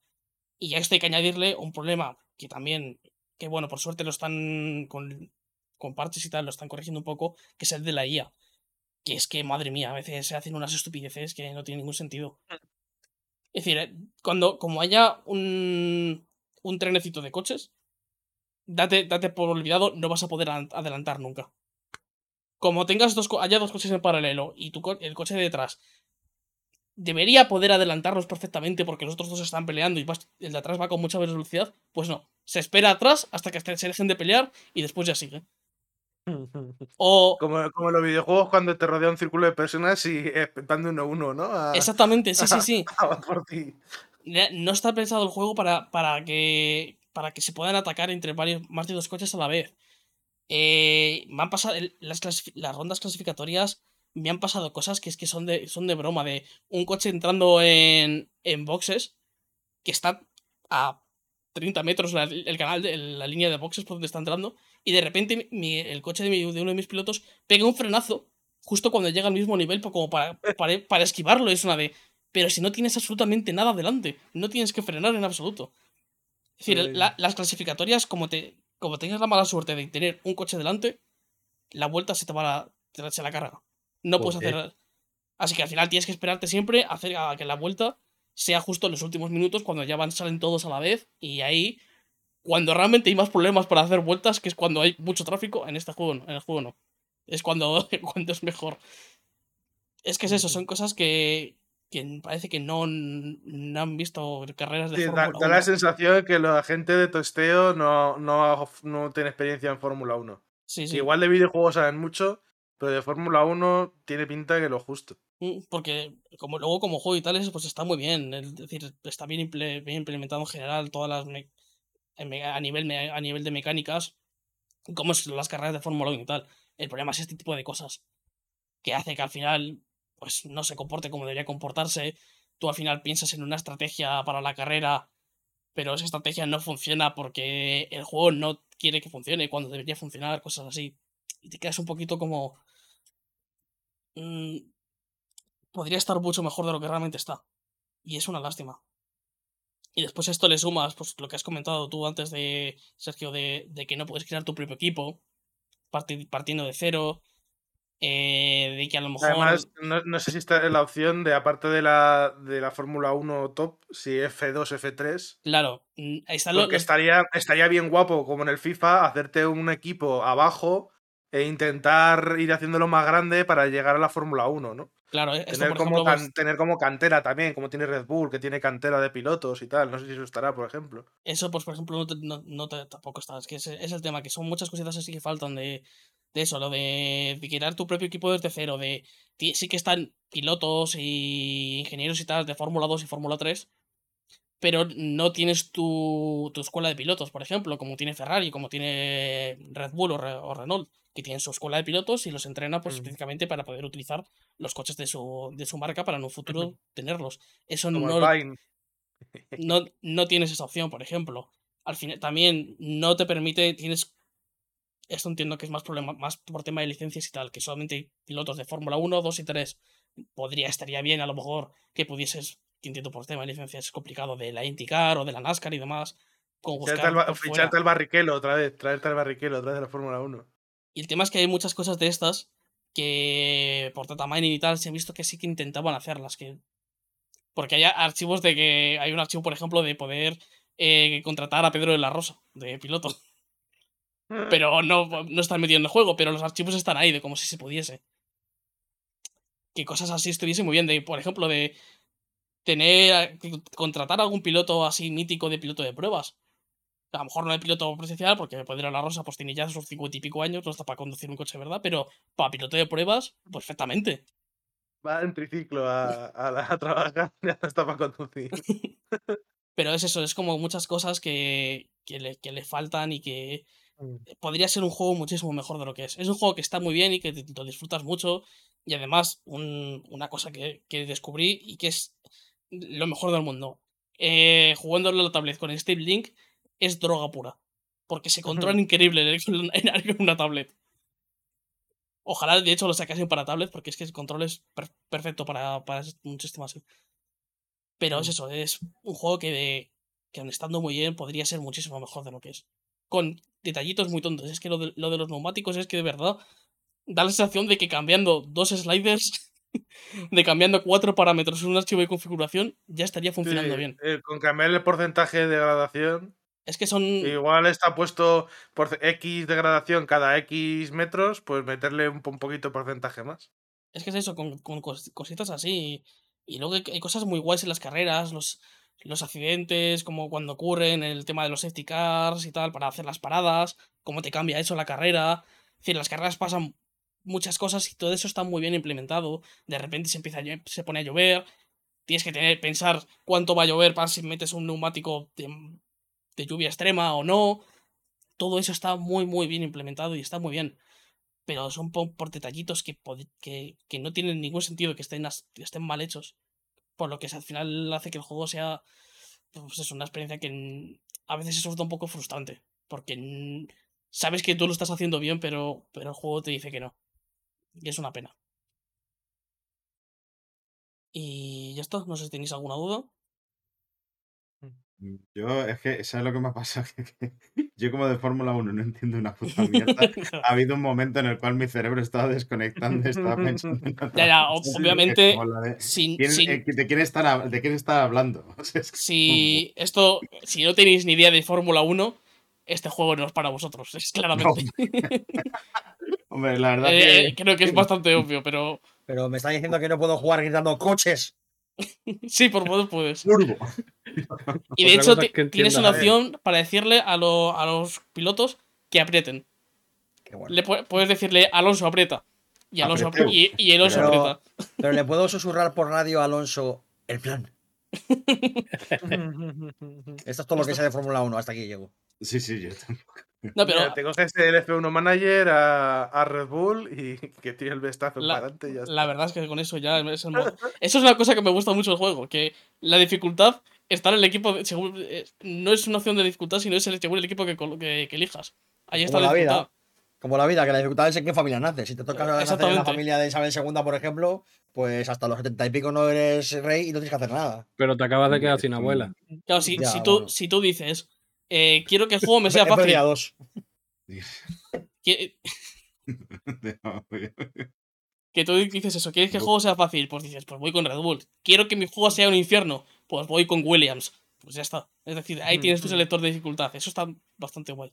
Y a esto hay que añadirle un problema que también, que bueno, por suerte lo están con, con parches y tal, lo están corrigiendo un poco, que es el de la IA. Que es que, madre mía, a veces se hacen unas estupideces que no tienen ningún sentido. Es decir, eh, cuando, como haya un, un trenecito de coches, date, date por olvidado, no vas a poder adelan- adelantar nunca. Como tengas dos, co- haya dos coches en paralelo y tu, el coche de detrás debería poder adelantarlos perfectamente porque los otros dos están peleando y vas- el de atrás va con mucha velocidad, pues no. Se espera atrás hasta que se dejen de pelear y después ya sigue. O Como, como en los videojuegos cuando te rodea un círculo de personas y de uno a uno, ¿no? A, exactamente, sí, sí, sí. a van por ti. Ya No está pensado el juego para, para que para que se puedan atacar entre varios más de dos coches a la vez. Eh, me han pasado las, rondas clasificatorias me han pasado cosas que es que son de, son de broma de un coche entrando en, en boxes que está a 30 metros la- el canal de la línea de boxes por donde está entrando y de repente el coche de, uno de mis pilotos pega un frenazo justo cuando llega al mismo nivel como para, para, para esquivarlo es una de pero si no tienes absolutamente nada delante, no tienes que frenar en absoluto. Es decir, la- las clasificatorias, como, te, como tengas la mala suerte de tener un coche delante, la vuelta se te va la, te- se la carga. No puedes hacer. Así que al final tienes que esperarte siempre a hacer a que la vuelta sea justo en los últimos minutos cuando ya van, salen todos a la vez. Y ahí, cuando realmente hay más problemas para hacer vueltas, que es cuando hay mucho tráfico, en este juego no, en el juego no. Es cuando, cuando es mejor. Es que es eso, son cosas que, que parece que no, no han visto carreras de Sí, da, Fórmula da la 1. sensación que la gente de tosteo no, no, no tiene experiencia en Fórmula 1. Sí, Que sí. igual de videojuegos saben mucho, pero de Fórmula 1 tiene pinta que lo justo. Mm, Porque como luego como juego y tales, pues está muy bien. Es decir, está bien, imple- bien implementado en general todas las me- me- a nivel a nivel de mecánicas, como es las carreras de Fórmula 1 y tal. El problema es este tipo de cosas que hace que al final pues no se comporte como debería comportarse. Tú al final piensas en una estrategia para la carrera, pero esa estrategia no funciona porque el juego no quiere que funcione cuando debería funcionar, cosas así. Y te quedas un poquito como mm, podría estar mucho mejor de lo que realmente está. Y es una lástima. Y después esto le sumas, pues lo que has comentado tú antes de, Sergio, de, de que no puedes crear tu propio equipo, parti- partiendo de cero, eh, de que a lo mejor... Además, no, no sé si está la opción de, aparte de la, de la Fórmula 1 top, si F2, F3. Claro, están lo- Porque los- estaría, estaría bien guapo, como en el FIFA, hacerte un equipo abajo e intentar ir haciéndolo más grande para llegar a la Fórmula 1, ¿no? Claro, eh, esto Tener por como, ejemplo, pues, can- tener como cantera también, como tiene Red Bull, que tiene cantera de pilotos y tal. No sé si eso estará, por ejemplo. Eso, pues, por ejemplo, no, no- tampoco está. Es que ese es el tema, que son muchas cositas así que faltan de, de eso, lo de, de crear tu propio equipo desde cero, de sí que están pilotos y ingenieros y tal de Fórmula 2 y Fórmula 3, pero no tienes tu, tu escuela de pilotos, por ejemplo, como tiene Ferrari, como tiene Red Bull o, Re- o Renault, que tienen su escuela de pilotos y los entrena pues Mm. específicamente para poder utilizar los coches de su, de su marca para en un futuro tenerlos. Eso Como no, no, no tienes esa opción, por ejemplo. Al final, también no te permite, tienes. Esto entiendo que es más problema, más por tema de licencias y tal, que solamente hay pilotos de Fórmula 1, 2 y 3. Podría, estaría bien a lo mejor que pudieses, que entiendo por tema de licencias es complicado, de la IndyCar o de la NASCAR y demás. Como Ficharte al, ba- ficharte al barriquelo otra vez, traerte al barriquelo otra vez de la Fórmula 1. Y el tema es que hay muchas cosas de estas que por data mining y tal se han visto que sí que intentaban hacerlas. Que... Porque hay archivos de que. Hay un archivo, por ejemplo, de poder eh, contratar a Pedro de la Rosa, de piloto. Pero no, no están metido en el juego, pero los archivos están ahí, de como si se pudiese. Que cosas así estuviese muy bien. De, por ejemplo, de tener. contratar a algún piloto así mítico de piloto de pruebas. A lo mejor no de piloto presencial, porque Pedro la Rosa pues tiene ya sus cincuenta y pico años, no está para conducir un coche, ¿verdad? Pero para piloto de pruebas, perfectamente. Va en triciclo a, a, la- a trabajar, ya no está para conducir. Pero es eso, es como muchas cosas que, que, le, que le faltan y que podría ser un juego muchísimo mejor de lo que es. Es un juego que está muy bien y que te- lo disfrutas mucho. Y además, un- una cosa que, que descubrí y que es lo mejor del mundo. Eh, jugándolo en la tablet con Steam Link es droga pura. Porque se controla increíble en, en- en una tablet. Ojalá, de hecho, lo sacasen para tablet, porque es que el control es per- perfecto para, para un sistema así. Pero es eso, es un juego que, de, que aun estando muy bien podría ser muchísimo mejor de lo que es. Con detallitos muy tontos. Es que lo de, lo de los neumáticos es que de verdad da la sensación de que cambiando dos sliders, de cambiando cuatro parámetros en un archivo de configuración, ya estaría funcionando Sí, bien. eh, con cambiar el porcentaje de degradación. Es que son. Igual está puesto por X degradación cada X metros, pues meterle un, un poquito de porcentaje más. Es que es eso, con, con cos- cositas así. Y, y luego hay, hay cosas muy guays en las carreras, los, los accidentes, como cuando ocurren, el tema de los safety cars y tal, para hacer las paradas, cómo te cambia eso la carrera. Es las carreras pasan muchas cosas y todo eso está muy bien implementado. De repente se empieza a se pone a llover. Tienes que tener, pensar cuánto va a llover para si metes un neumático de, de lluvia extrema o no. Todo eso está muy, muy bien implementado y está muy bien pero son por, detallitos que, que, que no tienen ningún sentido que estén, que estén mal hechos. Por lo que al final hace que el juego sea pues es una experiencia que a veces es un poco frustrante. Porque sabes que tú lo estás haciendo bien, pero, pero el juego te dice que no. Y es una pena. Y ya está, no sé si tenéis alguna duda. Yo, es que, ¿sabes lo que me ha pasado? Que- que yo como de Fórmula 1 no entiendo una puta mierda. Ha habido un momento en el cual mi cerebro estaba desconectando estaba pensando en otra Ya, ya, obviamente, de- sin, ¿quién- sin- eh, ¿De quién están, de quién están hablando? O sea, es que- si esto, si no tenéis ni idea de Fórmula 1, este juego no es para vosotros, es claramente. Hombre, la verdad Eh, que... creo que es bastante obvio, pero Pero me está diciendo que no puedo jugar gritando coches. sí, por modo puedes. Turbo. Y de Otra hecho tienes una opción para decirle a, lo- a los pilotos que aprieten. Qué bueno. Le pu- puedes decirle Alonso aprieta. Y Alonso y, y Alonso Pero- aprieta. Pero le puedo susurrar por radio a Alonso el plan. Esto es todo lo que sé de Fórmula 1. Hasta aquí llego. Sí, sí, yo tampoco. No, pero Mira, te coges el F1 Manager a, a Red Bull y que tire el bestazo La- para adelante y ya está. la verdad es que con eso ya es el modo. Eso es una cosa que me gusta mucho del juego, que la dificultad está en el equipo. de- según- eh, no es una opción de dificultad, sino es el, según el equipo que, que- que elijas. Ahí está Como la la vida. dificultad. Como la vida, que la dificultad es en qué familia naces. Si te toca nacer en la familia de Isabel II, por ejemplo, pues hasta los setenta y pico no eres rey y no tienes que hacer nada. Pero te acabas de quedar sin abuela. Claro, si, Ya, si, tú, bueno. si tú dices, eh, quiero que el juego me sea fácil. a dos. que- que tú dices eso, quieres que el juego sea fácil, pues dices, pues voy con Red Bull. Quiero que mi juego sea un infierno, pues voy con Williams. Pues ya está. Es decir, ahí tienes tu selector de dificultad. Eso está bastante guay.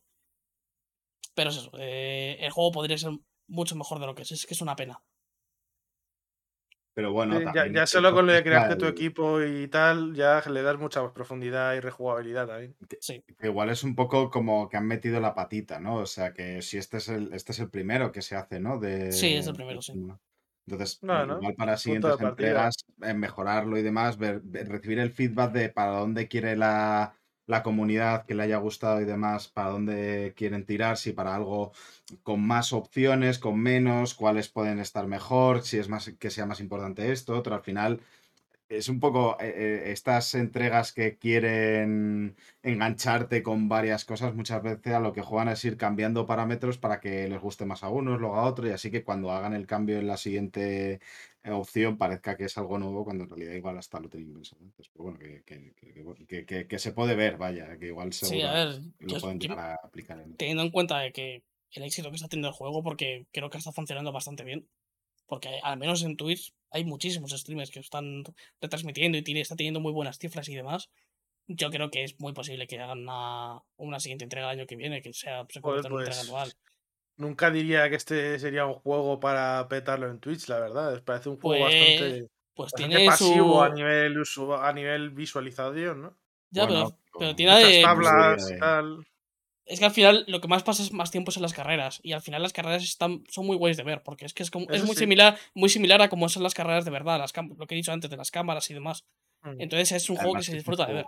Pero es eso, eh, el juego podría ser mucho mejor de lo que es. Es que es una pena. Pero bueno, Sí, ya, también ya solo con lo de que crearte tu equipo y tal, ya le das mucha más profundidad y rejugabilidad también. Sí. que igual es un poco como que han metido la patita, ¿no? O sea, que si este es el, este es el primero que se hace, ¿no? De, Sí, es el primero, sí. Entonces, Bueno, igual para siguientes entregas, eh, mejorarlo y demás, ver- ver- recibir el feedback de para dónde quiere la, la comunidad que le haya gustado y demás, para dónde quieren tirar, si para algo con más opciones, con menos, cuáles pueden estar mejor, si es más que sea más importante esto, otro. Al final, es un poco eh, eh, estas entregas que quieren engancharte con varias cosas, muchas veces a lo que juegan es ir cambiando parámetros para que les guste más a unos, luego a otros, y así que cuando hagan el cambio en la siguiente opción parezca que es algo nuevo, cuando en realidad igual hasta lo tenían pensado antes. Pero bueno, que, que- que- que- se puede ver, vaya, que igual Sí, seguro a ver, lo yo- pueden llegar a aplicar en teniendo en cuenta de que el éxito que está teniendo el juego, porque creo que está funcionando bastante bien. Porque al menos en Twitch hay muchísimos streamers que están retransmitiendo y tiene, está teniendo muy buenas cifras y demás. Yo creo que es muy posible que hagan una, una siguiente entrega el año que viene, que sea se en una entrega pues, anual. Nunca diría que este sería un juego para petarlo en Twitch, la verdad. Parece un juego Pues, bastante, pues bastante tiene pasivo su. a nivel a nivel visualización, ¿no? Ya, Bueno, pero, pero tiene. Eh, tablas, eh, tal. Es que al final lo que más pasa es más tiempo en las carreras. Y al final las carreras están, son muy guays de ver. Porque es que es, como, es muy sí. similar, muy similar a como son las carreras de verdad. Las lo que he dicho antes de las cámaras y demás. Mm. Entonces es un juego que se disfruta de ver.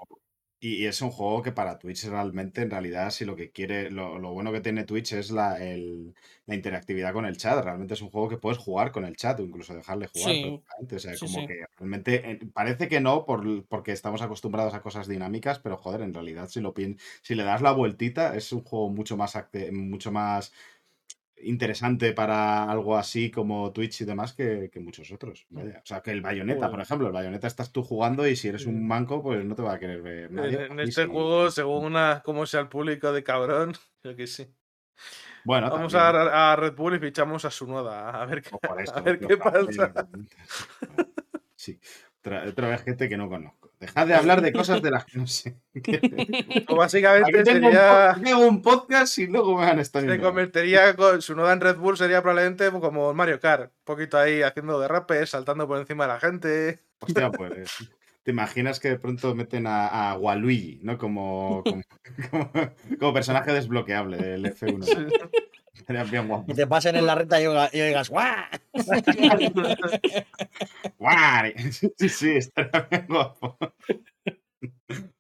Y, y es un juego que para Twitch realmente, en realidad, si lo que quiere, lo, lo bueno que tiene Twitch es la, el- la interactividad con el chat. Realmente es un juego que puedes jugar con el chat o incluso dejarle jugar Sí. O sea, sí, como sí. que realmente eh, parece que no, por, porque estamos acostumbrados a cosas dinámicas, pero joder, en realidad, si lo si le das la vueltita, es un juego mucho más mucho más interesante para algo así como Twitch y demás que, que muchos otros. vaya. O sea, que el Bayonetta, por Joder. ejemplo, el Bayonetta estás tú jugando y si eres un manco, pues no te va a querer ver nadie. En, en este juego, según una, cómo sea el público de cabrón, yo que sí. Bueno, Vamos a, a Red Bull y fichamos a Sunoda. A ver qué, esto, a ver qué pasa. Sí, otra vez gente que no conozco. Dejad de hablar de cosas de las que no sé. O básicamente Aquí tengo, sería. un, un podcast y luego me van a estar Se convertiría con Sunoda en Red Bull, sería probablemente como Mario Kart. Un poquito ahí haciendo derrapes, saltando por encima de la gente. Hostia, pues. ¿Te imaginas que de pronto meten a, a Waluigi, ¿no? Como, como, como- como personaje desbloqueable del F1. Sería bien guapo. Y te pasen en la renta y y oigas ¡guau! Sí, sí, estaría bien guapo.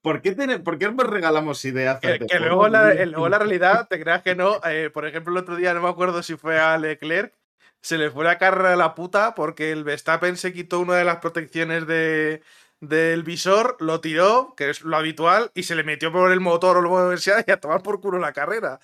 ¿Por qué, tiene- por qué nos regalamos ideas? Que, de luego, la, el- luego la realidad, te creas que no. eh, por ejemplo, el otro día no me acuerdo si fue a Leclerc. Se le fue la carrera a la puta porque el Verstappen se quitó una de las protecciones de, del visor, lo tiró, que es lo habitual, y se le metió por el motor o lo que sea y a tomar por culo la carrera.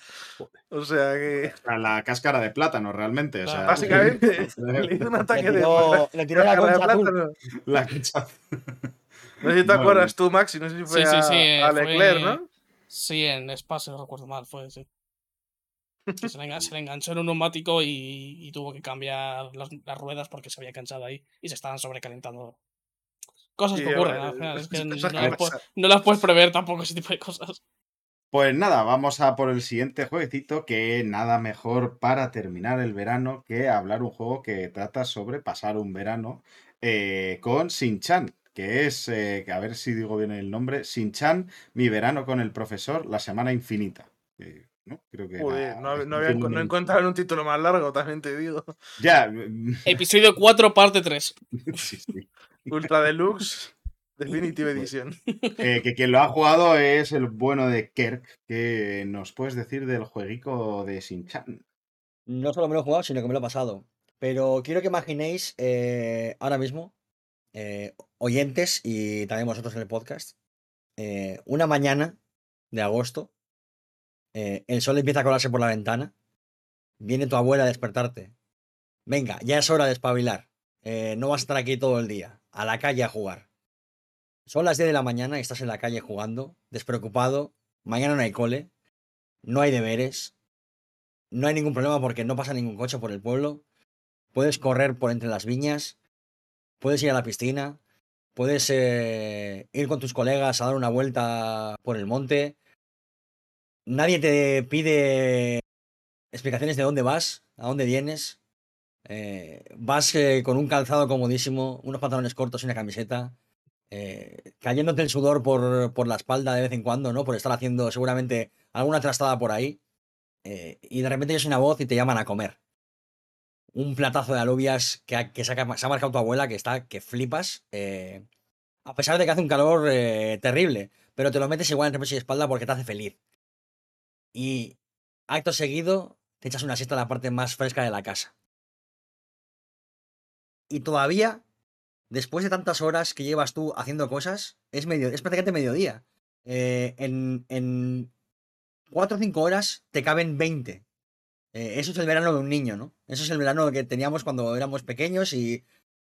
O sea que. A la cáscara de plátano, realmente. O sea, Básicamente, le hizo un Le ataque de. tiró, le tiró la cáscara de concha azul. plátano. la cacha- No sé si te Bueno. acuerdas tú, Maxi, no sé si fue Sí, sí, a, sí, eh, a fue- Leclerc, ¿no? Sí, en Spa, si no recuerdo mal, fue, sí. Que se, le enga- se le enganchó en un neumático y, y tuvo que cambiar las, las ruedas porque se había cansado ahí y se estaban sobrecalentando. Cosas que ocurren, bueno, al final, es que no las, no puedes prever tampoco ese tipo de cosas. Pues nada, vamos a por el siguiente jueguecito que nada mejor para terminar el verano que hablar un juego que trata sobre pasar un verano eh, con Shin-Chan, que es, eh, que a ver si digo bien el nombre, Shin-Chan, mi verano con el profesor, la semana infinita. Eh, ¿no? Creo que Joder, no, no había un título más largo, también te digo. Ya, Episodio 4, parte 3. sí, sí. Ultra Deluxe Definitive Edition. Eh, que quien lo ha jugado es el bueno de Kerk. ¿Qué nos puedes decir del jueguico de Shin-Chan? No solo me lo he jugado, sino que me lo he pasado. Pero quiero que imaginéis eh, ahora mismo, eh, oyentes y también vosotros en el podcast, eh, una mañana de agosto, eh, el sol empieza a colarse por la ventana, viene tu abuela a despertarte. Venga, ya es hora de espabilar. eh, no vas a estar aquí todo el día, a la calle a jugar. Son las 10 de la mañana y estás en la calle jugando, despreocupado, mañana no hay cole, no hay deberes, no hay ningún problema porque no pasa ningún coche por el pueblo. Puedes correr por entre las viñas. Puedes ir a la piscina. Puedes eh, ir con tus colegas a dar una vuelta por el monte. Nadie te pide explicaciones de dónde vas, a dónde vienes. Eh, vas eh, con un calzado comodísimo, unos pantalones cortos y una camiseta. eh, cayéndote el sudor por, por la espalda de vez en cuando, ¿no? Por estar haciendo seguramente alguna trastada por ahí y de repente oyes una voz y te llaman a comer. Un platazo de alubias que, ha- que se, ha, se ha marcado tu abuela que está que flipas. a pesar de que hace un calor terrible, pero te lo metes igual entre pecho y espalda porque te hace feliz. Y acto seguido te echas una siesta en la parte más fresca de la casa. Y todavía, después de tantas horas que llevas tú haciendo cosas, es, medio, es prácticamente mediodía. Eh, en, en 4 o 5 horas te caben 20. Eh, eso es el verano de un niño, ¿no? Eso es el verano que teníamos cuando éramos pequeños y,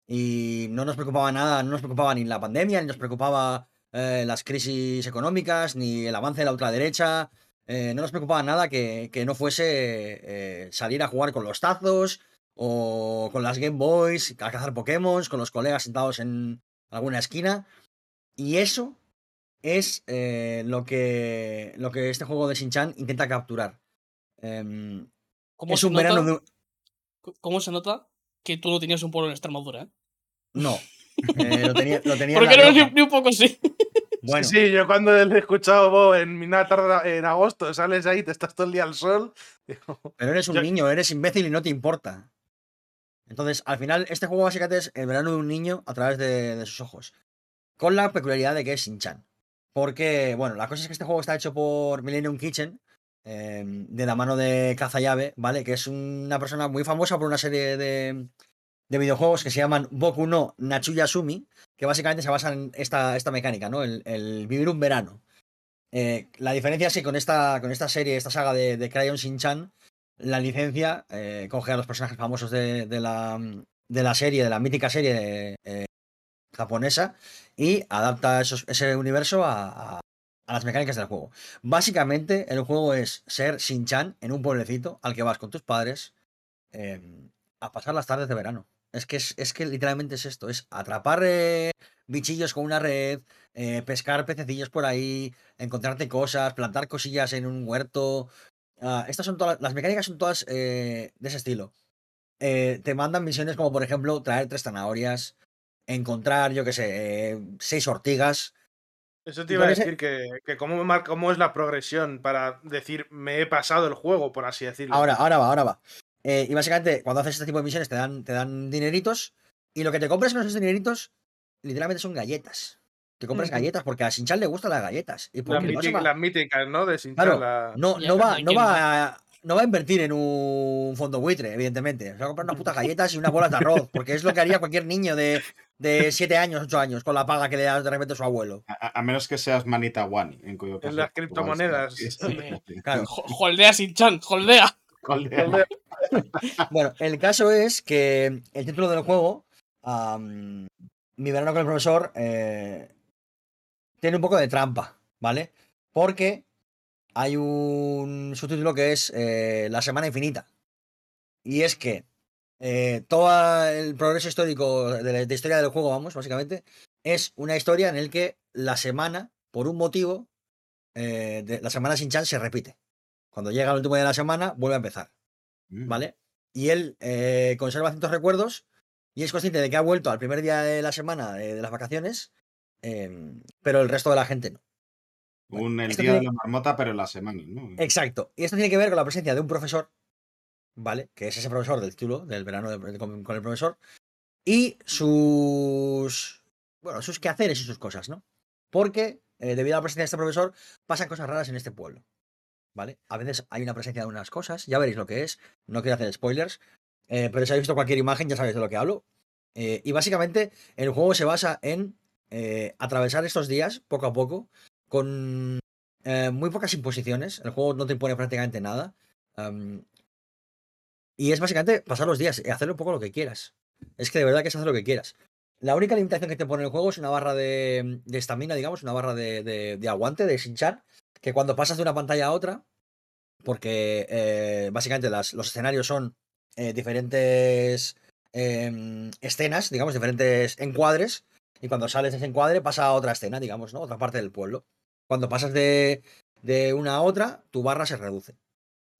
y no nos preocupaba nada, no nos preocupaba ni la pandemia, ni nos preocupaba eh, las crisis económicas, ni el avance de la ultraderecha. no nos preocupaba nada que, que no fuese salir a jugar con los tazos o con las Game Boys, a cazar Pokémon, con los colegas sentados en alguna esquina. Y eso es eh, lo, que, lo que este juego de Shin-Chan intenta capturar. Em, ¿Cómo, es se un nota, verano de... un- ¿Cómo se nota que tú no tenías un pueblo en Extremadura? ¿eh? No. eh, lo tenía, lo tenía en Porque no ni, ni un poco así. Bueno, Sí, sí, yo cuando he escuchado en una tarde en agosto, sales ahí, te estás todo el día al sol. digo, pero eres un yo- niño, eres imbécil y no te importa. Entonces, al final, este juego básicamente es el verano de un niño a través de, sus ojos. Con la peculiaridad de que es Shin-Chan. Porque, bueno, la cosa es que este juego está hecho por Millennium Kitchen, eh, de la mano de Kazayave, ¿vale? Que es una persona muy famosa por una serie de, de videojuegos que se llaman Boku no Nachuyasumi, que básicamente se basan en esta, esta mecánica, ¿no? El, el vivir un verano. Eh, la diferencia es que con esta, con esta serie, esta saga de, de Crayon Shin-Chan, la licencia, eh, coge a los personajes famosos de, de la, de la serie, de la mítica serie eh, japonesa, y adapta esos- ese universo a, a- las mecánicas del juego. Básicamente, el juego es ser Shin-Chan en un pueblecito al que vas con tus padres eh, a pasar las tardes de verano. Es que, es, es que literalmente es esto, es atrapar eh, bichillos con una red, pescar pececillos por ahí, encontrarte cosas, plantar cosillas en un huerto. Ah, estas son todas, las mecánicas son todas eh, de ese estilo. Eh, te mandan misiones como, por ejemplo, traer tres zanahorias, encontrar, yo qué sé, eh, seis ortigas. Eso te iba a decir que, que cómo, cómo es la progresión para decir me he pasado el juego, por así decirlo. Ahora, ahora va, ahora va. Eh, y básicamente, cuando haces este tipo de misiones, te dan, te dan dineritos. Y lo que te compras con esos dineritos, literalmente son galletas. Te compras galletas porque a Sinchan le gustan las galletas. Y las, mític- va- las míticas, ¿no? De Shin-Chan, Claro, la- no, no, va, no, va a, no va a invertir en un fondo buitre, evidentemente. Se va a comprar unas putas galletas y unas bolas de arroz. Porque es lo que haría cualquier niño de, de 7 años, 8 años, con la paga que le da de repente su abuelo. A, menos que seas Manita Wani, en cuyo caso. las igual criptomonedas. sí. Claro. Holdea Sin-Chan, holdea. Holdea. Bueno, el caso es que el título del juego, am, Mi verano con el profesor, eh, tiene un poco de trampa, ¿vale? Porque hay un subtítulo que es eh, La Semana Infinita. Y es que eh, todo el progreso histórico de la de historia del juego, vamos, básicamente, es una historia en el que la semana, por un motivo, eh, de- la semana sin chance se repite. Cuando llega el último día de la semana, vuelve a empezar. Mm. ¿vale? Y él eh, conserva ciertos recuerdos y es consciente de que ha vuelto al primer día de la semana de las vacaciones, em, pero el resto de la gente no. Un el día de la marmota, pero en la semana, ¿no? Exacto. Y esto tiene que ver con la presencia de un profesor, ¿vale? Que es ese profesor del título, del verano de- con, con el profesor, y sus, bueno, sus quehaceres y sus cosas, ¿no? Porque eh, debido a la presencia de este profesor pasan cosas raras en este pueblo, ¿vale? A veces hay una presencia de unas cosas, ya veréis lo que es, no quiero hacer spoilers, eh, pero si habéis visto cualquier imagen ya sabéis de lo que hablo. Eh, y básicamente el juego se basa en eh, atravesar estos días poco a poco con eh, muy pocas imposiciones. El juego no te impone prácticamente nada. y es básicamente pasar los días y hacer un poco lo que quieras. Es que de verdad que es hacer lo que quieras. La única limitación que te pone el juego es una barra de de estamina, digamos, una barra de, de- de aguante, de Shinchan, que cuando pasas de una pantalla a otra, porque eh, básicamente los escenarios son diferentes em, escenas, digamos, diferentes encuadres, y cuando sales de ese encuadre pasa a otra escena, digamos, ¿no? Otra parte del pueblo. Cuando pasas de, de una a otra, tu barra se reduce.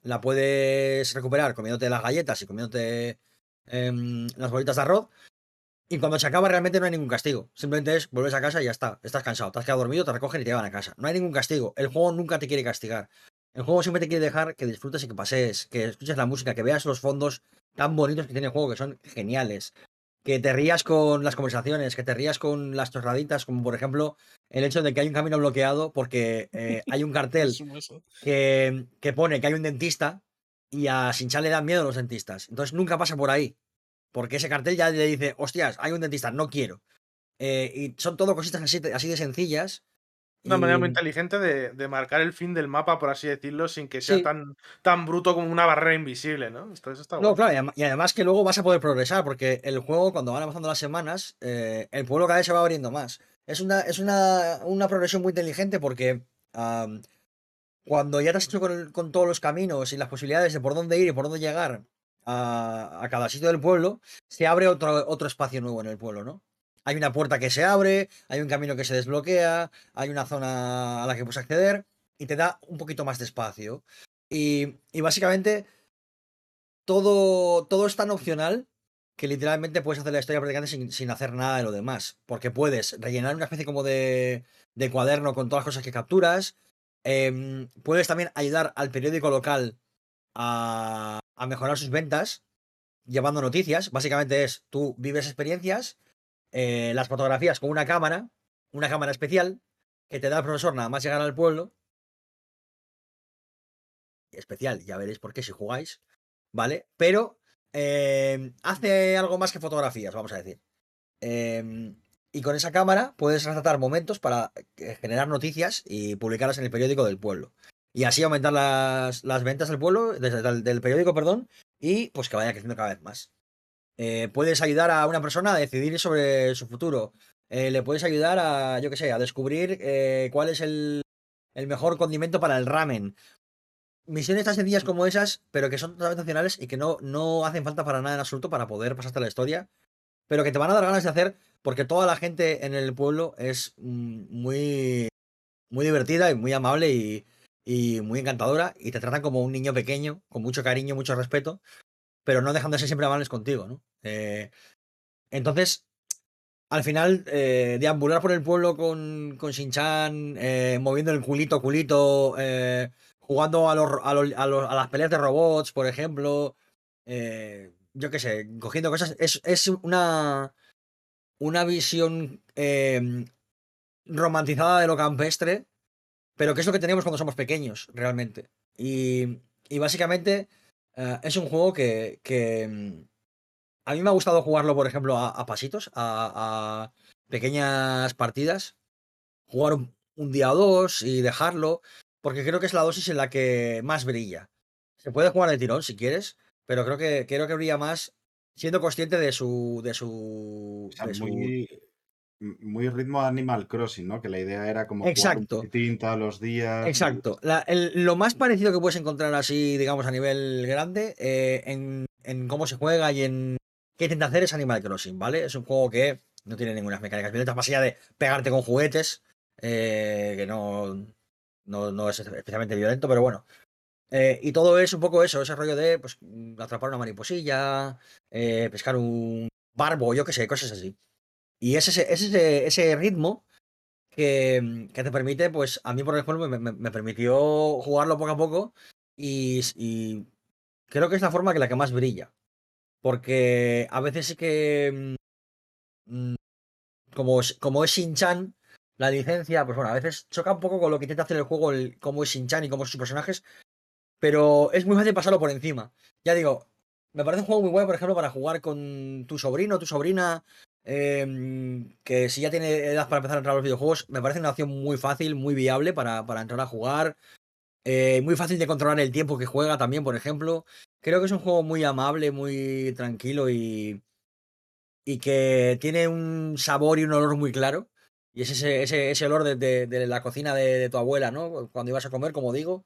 La puedes recuperar comiéndote las galletas y comiéndote em, las bolitas de arroz. Y cuando se acaba realmente no hay ningún castigo. Simplemente es vuelves a casa y ya está. Estás cansado, te has quedado dormido, te recogen y te llevan a casa. No hay ningún castigo. El juego nunca te quiere castigar. El juego siempre te quiere dejar que disfrutes y que pasees, que escuches la música, que veas los fondos tan bonitos que tiene el juego, que son geniales. Que te rías con las conversaciones, que te rías con las chorraditas, como por ejemplo el hecho de que hay un camino bloqueado porque eh, hay un cartel que, que pone que hay un dentista y a Sinchan le dan miedo los dentistas. Entonces nunca pasa por ahí. Porque ese cartel ya le dice, hostias, hay un dentista, no quiero. Eh, y son todo cositas así de sencillas. Una manera muy inteligente de, de marcar el fin del mapa, por así decirlo, sin que sea Sí. tan, tan bruto como una barrera invisible, ¿no? Esto, eso está No, guay. claro, y adem- y además que luego vas a poder progresar, porque el juego, cuando van avanzando las semanas, eh, el pueblo cada vez se va abriendo más. Es una, es una, una progresión muy inteligente porque am, cuando ya te has hecho con, el- con todos los caminos y las posibilidades de por dónde ir y por dónde llegar a, a cada sitio del pueblo, se abre otro, otro espacio nuevo en el pueblo, ¿no? Hay una puerta que se abre, hay un camino que se desbloquea, hay una zona a la que puedes acceder y te da un poquito más de espacio. Y, y básicamente todo, todo es tan opcional que literalmente puedes hacer la historia prácticamente sin, sin hacer nada de lo demás. Porque puedes rellenar una especie como de, de cuaderno con todas las cosas que capturas. em, puedes también ayudar al periódico local a, a mejorar sus ventas llevando noticias. Básicamente es, tú vives experiencias, eh, las fotografías con una cámara, una cámara especial, que te da el profesor nada más llegar al pueblo. Especial, ya veréis por qué si jugáis. ¿Vale? Pero eh, hace algo más que fotografías, vamos a decir. Eh, y con esa cámara puedes retratar momentos para eh, generar noticias y publicarlas en el periódico del pueblo. y así aumentar las, las ventas del pueblo, desde del, del periódico, perdón, y pues que vaya creciendo cada vez más. Eh, puedes ayudar a una persona a decidir sobre su futuro. Eh, le puedes ayudar a, yo qué sé, a descubrir eh, cuál es el, mejor condimento para el ramen. Misiones tan sencillas como esas, pero que son totalmente y que no, no hacen falta para nada en absoluto para poder pasarte la historia, pero que te van a dar ganas de hacer porque toda la gente en el pueblo es mm, muy, muy divertida y muy amable y, y muy encantadora y te tratan como un niño pequeño, con mucho cariño, mucho respeto, pero no dejando de ser siempre amables contigo, ¿no? Eh, entonces, al final, eh, deambular por el pueblo con, con Shin-Chan, eh, moviendo el culito, culito, eh, jugando a, los, a, los- a a las peleas de robots, por ejemplo, yo qué sé, cogiendo cosas, es, es una, una visión eh, romantizada de lo campestre, pero que es lo que tenemos cuando somos pequeños, realmente. Y, y básicamente eh, es un juego que, que, mm, a mí me ha gustado jugarlo, por ejemplo, a, a pasitos, a, a pequeñas partidas, jugar un, un día o dos y dejarlo, porque creo que es la dosis en la que más brilla. Se puede jugar de tirón si quieres, pero creo que, creo que brilla más siendo consciente de su. de su. O sea, de su- muy, muy ritmo Animal Crossing, ¿no? Que la idea era como jugar Exacto. un poquitín todos los días. Exacto. La- el- lo más parecido que puedes encontrar así, digamos, a nivel grande, eh, en, en cómo se juega y en qué intenta hacer es Animal Crossing, ¿vale? Es un juego que no tiene ninguna mecánicas violentas, más allá de pegarte con juguetes, eh, que no, no, no es especialmente violento, pero bueno. Eh, y todo es un poco eso, ese rollo de pues, atrapar una mariposilla, pescar un barbo, yo qué sé, cosas así. Y es ese, es ese, ese ritmo que, mm, que te permite, pues a mí por ejemplo me, me- permitió jugarlo poco a poco y, creo que es la forma que la que más brilla. Porque a veces sí que, mm, mm, como, es- como es Shin-Chan, la licencia, pues bueno, a veces choca un poco con lo que intenta hacer el juego, el, cómo es Shin-Chan y cómo son sus personajes, pero es muy fácil pasarlo por encima. Ya digo, me parece un juego muy bueno, por ejemplo, para jugar con tu sobrino, tu sobrina, em, que si ya tiene edad para empezar a entrar a los videojuegos, me parece una opción muy fácil, muy viable para, para entrar a jugar. eh, muy fácil de controlar el tiempo que juega también, por ejemplo. Creo que es un juego muy amable, muy tranquilo y, y que tiene un sabor y un olor muy claro. Y es ese, ese, ese olor de, de- la cocina de, de tu abuela, ¿no? Cuando ibas a comer, como digo.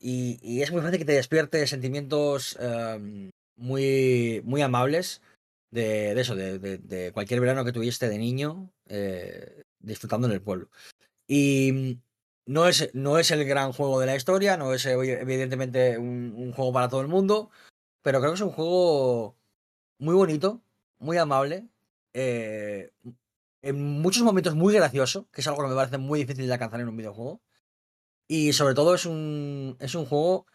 Y, y es muy fácil que te despierte sentimientos em, muy, muy amables de, de eso, de, de- cualquier verano que tuviste de niño eh, disfrutando en el pueblo. Y mm, no es, no es el gran juego de la historia, no es evidentemente un, un juego para todo el mundo, pero creo que es un juego muy bonito, muy amable, eh, en muchos momentos muy gracioso, que es algo que me parece muy difícil de alcanzar en un videojuego. Y sobre todo es un, es un juego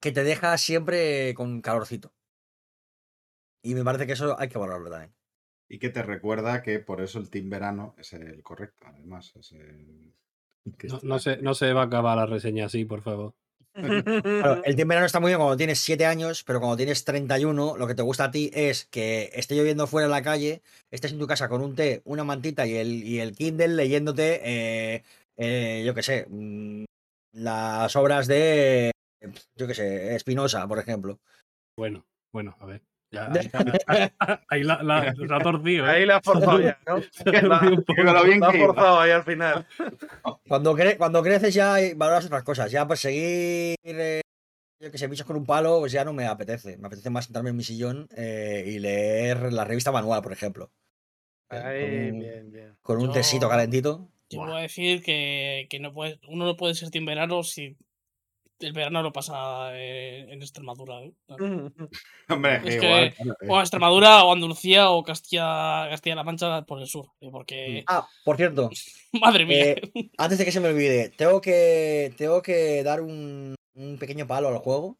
que te deja siempre con calorcito. Y me parece que eso hay que valorarlo también. Y que te recuerda que por eso el Team Verano es el correcto, además. Es el No, no se, no se va a acabar la reseña así, por favor. Claro, el tiempo verano está muy bien cuando tienes 7 años, pero cuando tienes 31, lo que te gusta a ti es que esté lloviendo fuera en la calle, estés en tu casa con un té, una mantita y el, y el Kindle leyéndote, eh, eh, yo qué sé, mm, las obras de, yo qué sé, Espinosa, por ejemplo. Bueno, bueno, a ver. Ya, ahí ahí la, la, la torcido, ¿eh? Ahí la has forzado ya, ¿no? La bien La has que iba. forzado ahí al final. Cuando, cre- cuando creces ya valoras otras cosas, ya pues seguir, eh, yo qué sé, bichos con un palo, pues ya no me apetece. Me apetece más sentarme en mi sillón eh, y leer la revista manual, por ejemplo. Eh, Ahí, con un- bien, bien. Con un Yo- tecito calentito. Yo voy a decir que, que no puede, uno no puede ser team verano si el verano lo pasa eh, en Extremadura. ¿eh? Hombre, Es que que- igual. claro, eh. O Extremadura, o Andalucía, o Castilla- Castilla-La Mancha por el sur. ¿eh? Porque, Ah, por cierto, madre mía. eh, antes de que se me olvide, tengo que, tengo que dar un, un pequeño palo al juego.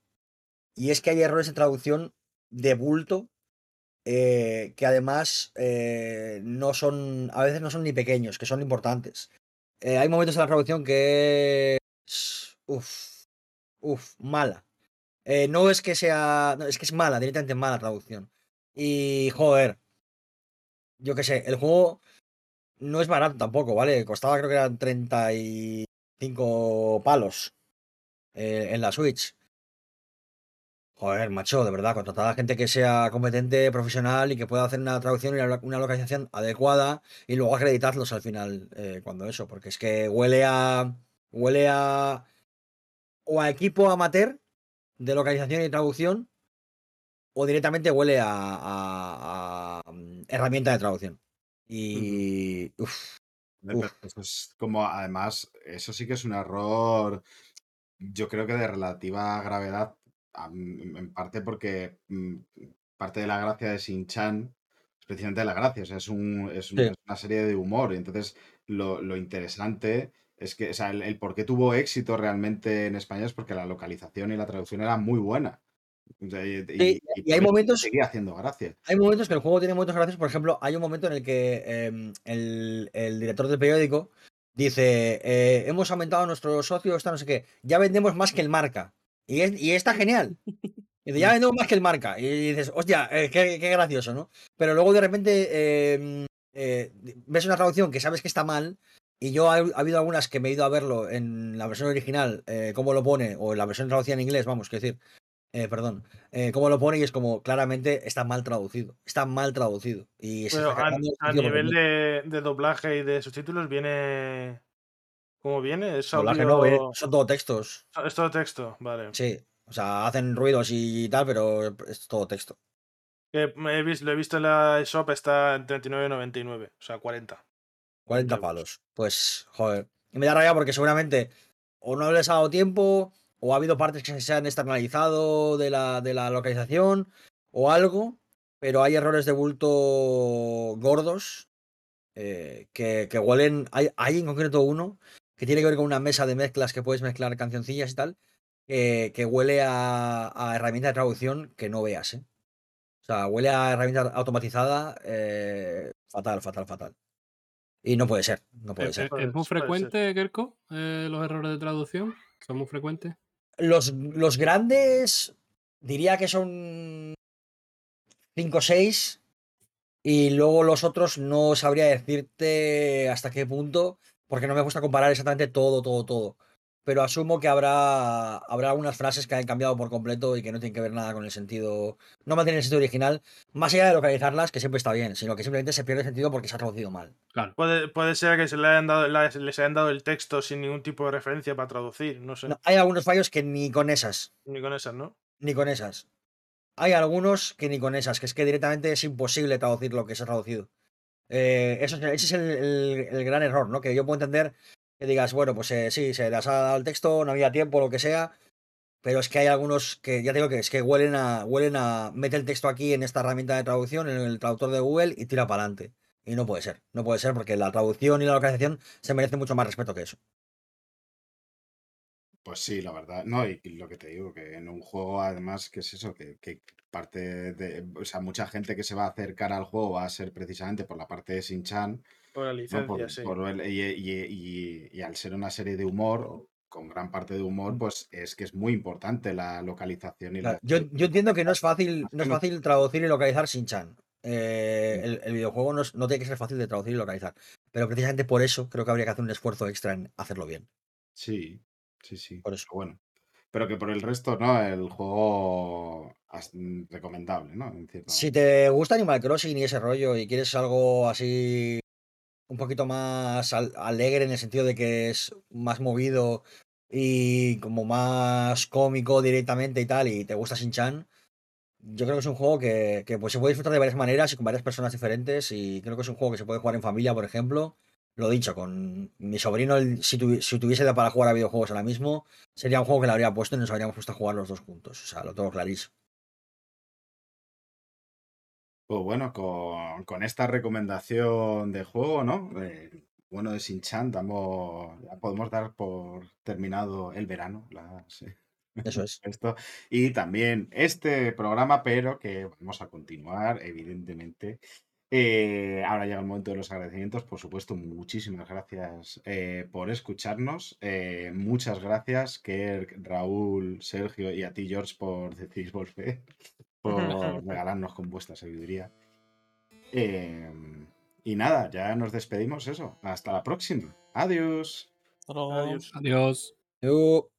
Y es que hay errores de traducción de bulto eh, que además eh, no son, a veces no son ni pequeños, que son importantes. Eh, hay momentos en la traducción que es, uf, uf, mala. Eh, no es que sea, no, es que es mala, directamente mala traducción. Y joder, yo qué sé, el juego no es barato tampoco, ¿vale? Costaba creo que eran 35 palos. eh, en la Switch. Joder, macho, de verdad, contratar a gente que sea competente, profesional y que pueda hacer una traducción y una localización adecuada y luego acreditarlos al final eh, cuando eso, porque es que huele a. huele a. o a equipo amateur de localización y traducción o directamente huele a, a- a, mm, herramienta de traducción. Y. Uf. Eso es como, además, eso sí que es un error, yo creo que de relativa gravedad, en parte porque mm, parte de la gracia de Shin-Chan, especialmente la gracia, o sea, es, un, es, Sí. es una serie de humor, y entonces lo, lo interesante es que, o sea, el, el por qué tuvo éxito realmente en España es porque la localización y la traducción era muy buena. Y, Sí, y hay momentos- Seguía haciendo gracia. Hay momentos que el juego tiene momentos graciosos. Por ejemplo, hay un momento en el que em, el, el director del periódico dice: eh, Hemos aumentado nuestro socio, está no sé qué. Ya vendemos más que el marca. Y, es- y está genial. Y dice, ya vendemos más que el marca. Y dices, hostia, eh, qué, qué gracioso, ¿no? Pero luego de repente em, eh, ves una traducción que sabes que está mal. Y yo ha, ha habido algunas que me he ido a verlo en la versión original, eh, cómo lo pone, o en la versión traducida en inglés, vamos, quiero decir, eh, perdón, eh, cómo lo pone y es como claramente está mal traducido. Está mal traducido. Y a, nivel de, de doblaje y de subtítulos viene. ¿Cómo viene? ¿Es Doblaje audio- no, son todo textos. Es todo texto, vale. Sí. O sea, hacen ruidos y tal, pero es todo texto. He vis- lo he visto en la shop, está en 39.99, o sea, 40. 40 euros. palos. Pues, joder. Y me da rabia porque seguramente o no les ha dado tiempo, o ha habido partes que se han externalizado de la, de la localización, o algo, pero hay errores de bulto gordos eh, que, que huelen. Hay, hay en concreto uno que tiene que ver con una mesa de mezclas que puedes mezclar cancioncillas y tal, que, que huele a, a herramienta de traducción que no veas, ¿eh? O sea, huele a herramienta automatizada eh, fatal, fatal, fatal. Y no puede ser, no puede ¿Es, ser. es- Puede- es muy frecuente, Kerko, eh, los errores de traducción? ¿Son muy frecuentes? Los, los grandes diría que son 5 o 6 y luego los otros no sabría decirte hasta qué punto porque no me gusta comparar exactamente todo, todo, todo. Pero asumo que habrá, habrá algunas frases que han cambiado por completo y que no tienen que ver nada con el sentido, no mantienen el sentido original, más allá de localizarlas, que siempre está bien, sino que simplemente se pierde el sentido porque se ha traducido mal. Claro. Puede, puede ser que se le hayan dado, les hayan dado el texto sin ningún tipo de referencia para traducir, no sé. No, hay algunos fallos que ni con esas, Ni con esas, ¿no? ni con esas. Hay algunos que ni con esas, que es que directamente es imposible traducir lo que se ha traducido. Eh, eso, es- ese es el, el- el gran error, ¿no? Que yo puedo entender que digas, bueno, pues eh, sí, se les ha dado el texto, no había tiempo, lo que sea, pero es que hay algunos que, ya te digo que es que huelen a, huelen a, mete el texto aquí en esta herramienta de traducción, en el traductor de Google y tira para adelante. Y no puede ser, no puede ser porque la traducción y la localización se merecen mucho más respeto que eso. Pues sí, la verdad. No, y lo que te digo, que en un juego, además, que es eso, que, que parte de. O sea, mucha gente que se va a acercar al juego va a ser precisamente por la parte de Shin-Chan, Por la ¿no? licencia, Por- sí. por el- y, y- y- y al ser una serie de humor, con gran parte de humor, pues es que es muy importante la localización y Claro, la. yo, yo entiendo que no es fácil, no es fácil traducir y localizar sin chan. Eh, el, el videojuego no, es- no tiene que ser fácil de traducir y localizar. Pero precisamente por eso creo que habría que hacer un esfuerzo extra en hacerlo bien. Sí, sí, sí. Por eso. Bueno. Pero que por el resto, ¿no? El juego mm, recomendable, ¿no? En Si te gusta Animal Crossing y ese rollo y quieres algo así un poquito más al- alegre en el sentido de que es más movido y como más cómico directamente y tal, y te gusta Shin-Chan, yo creo que es un juego que, que, pues, se puede disfrutar de varias maneras y con varias personas diferentes y creo que es un juego que se puede jugar en familia, por ejemplo. Lo dicho, con mi sobrino, si, tuvi- si tuviese para jugar a videojuegos ahora mismo, sería un juego que le habría puesto y nos habríamos puesto a jugar los dos juntos. O sea, lo tengo clarísimo. Pues bueno, con, con esta recomendación de juego, ¿no? Eh, bueno, de Shin-Chan, damos, ya podemos dar por terminado el verano. la- sí, Eso es. esto. Y también este programa, pero que vamos a continuar, evidentemente. Eh, ahora llega el momento de los agradecimientos. Por supuesto, muchísimas gracias eh, por escucharnos. Eh, muchas gracias, Kerk, Raúl, Sergio y a ti, George, por decir volver, por regalarnos con vuestra sabiduría. Eh, y nada, ya nos despedimos eso. Hasta la próxima. Adiós. Adiós. Adiós.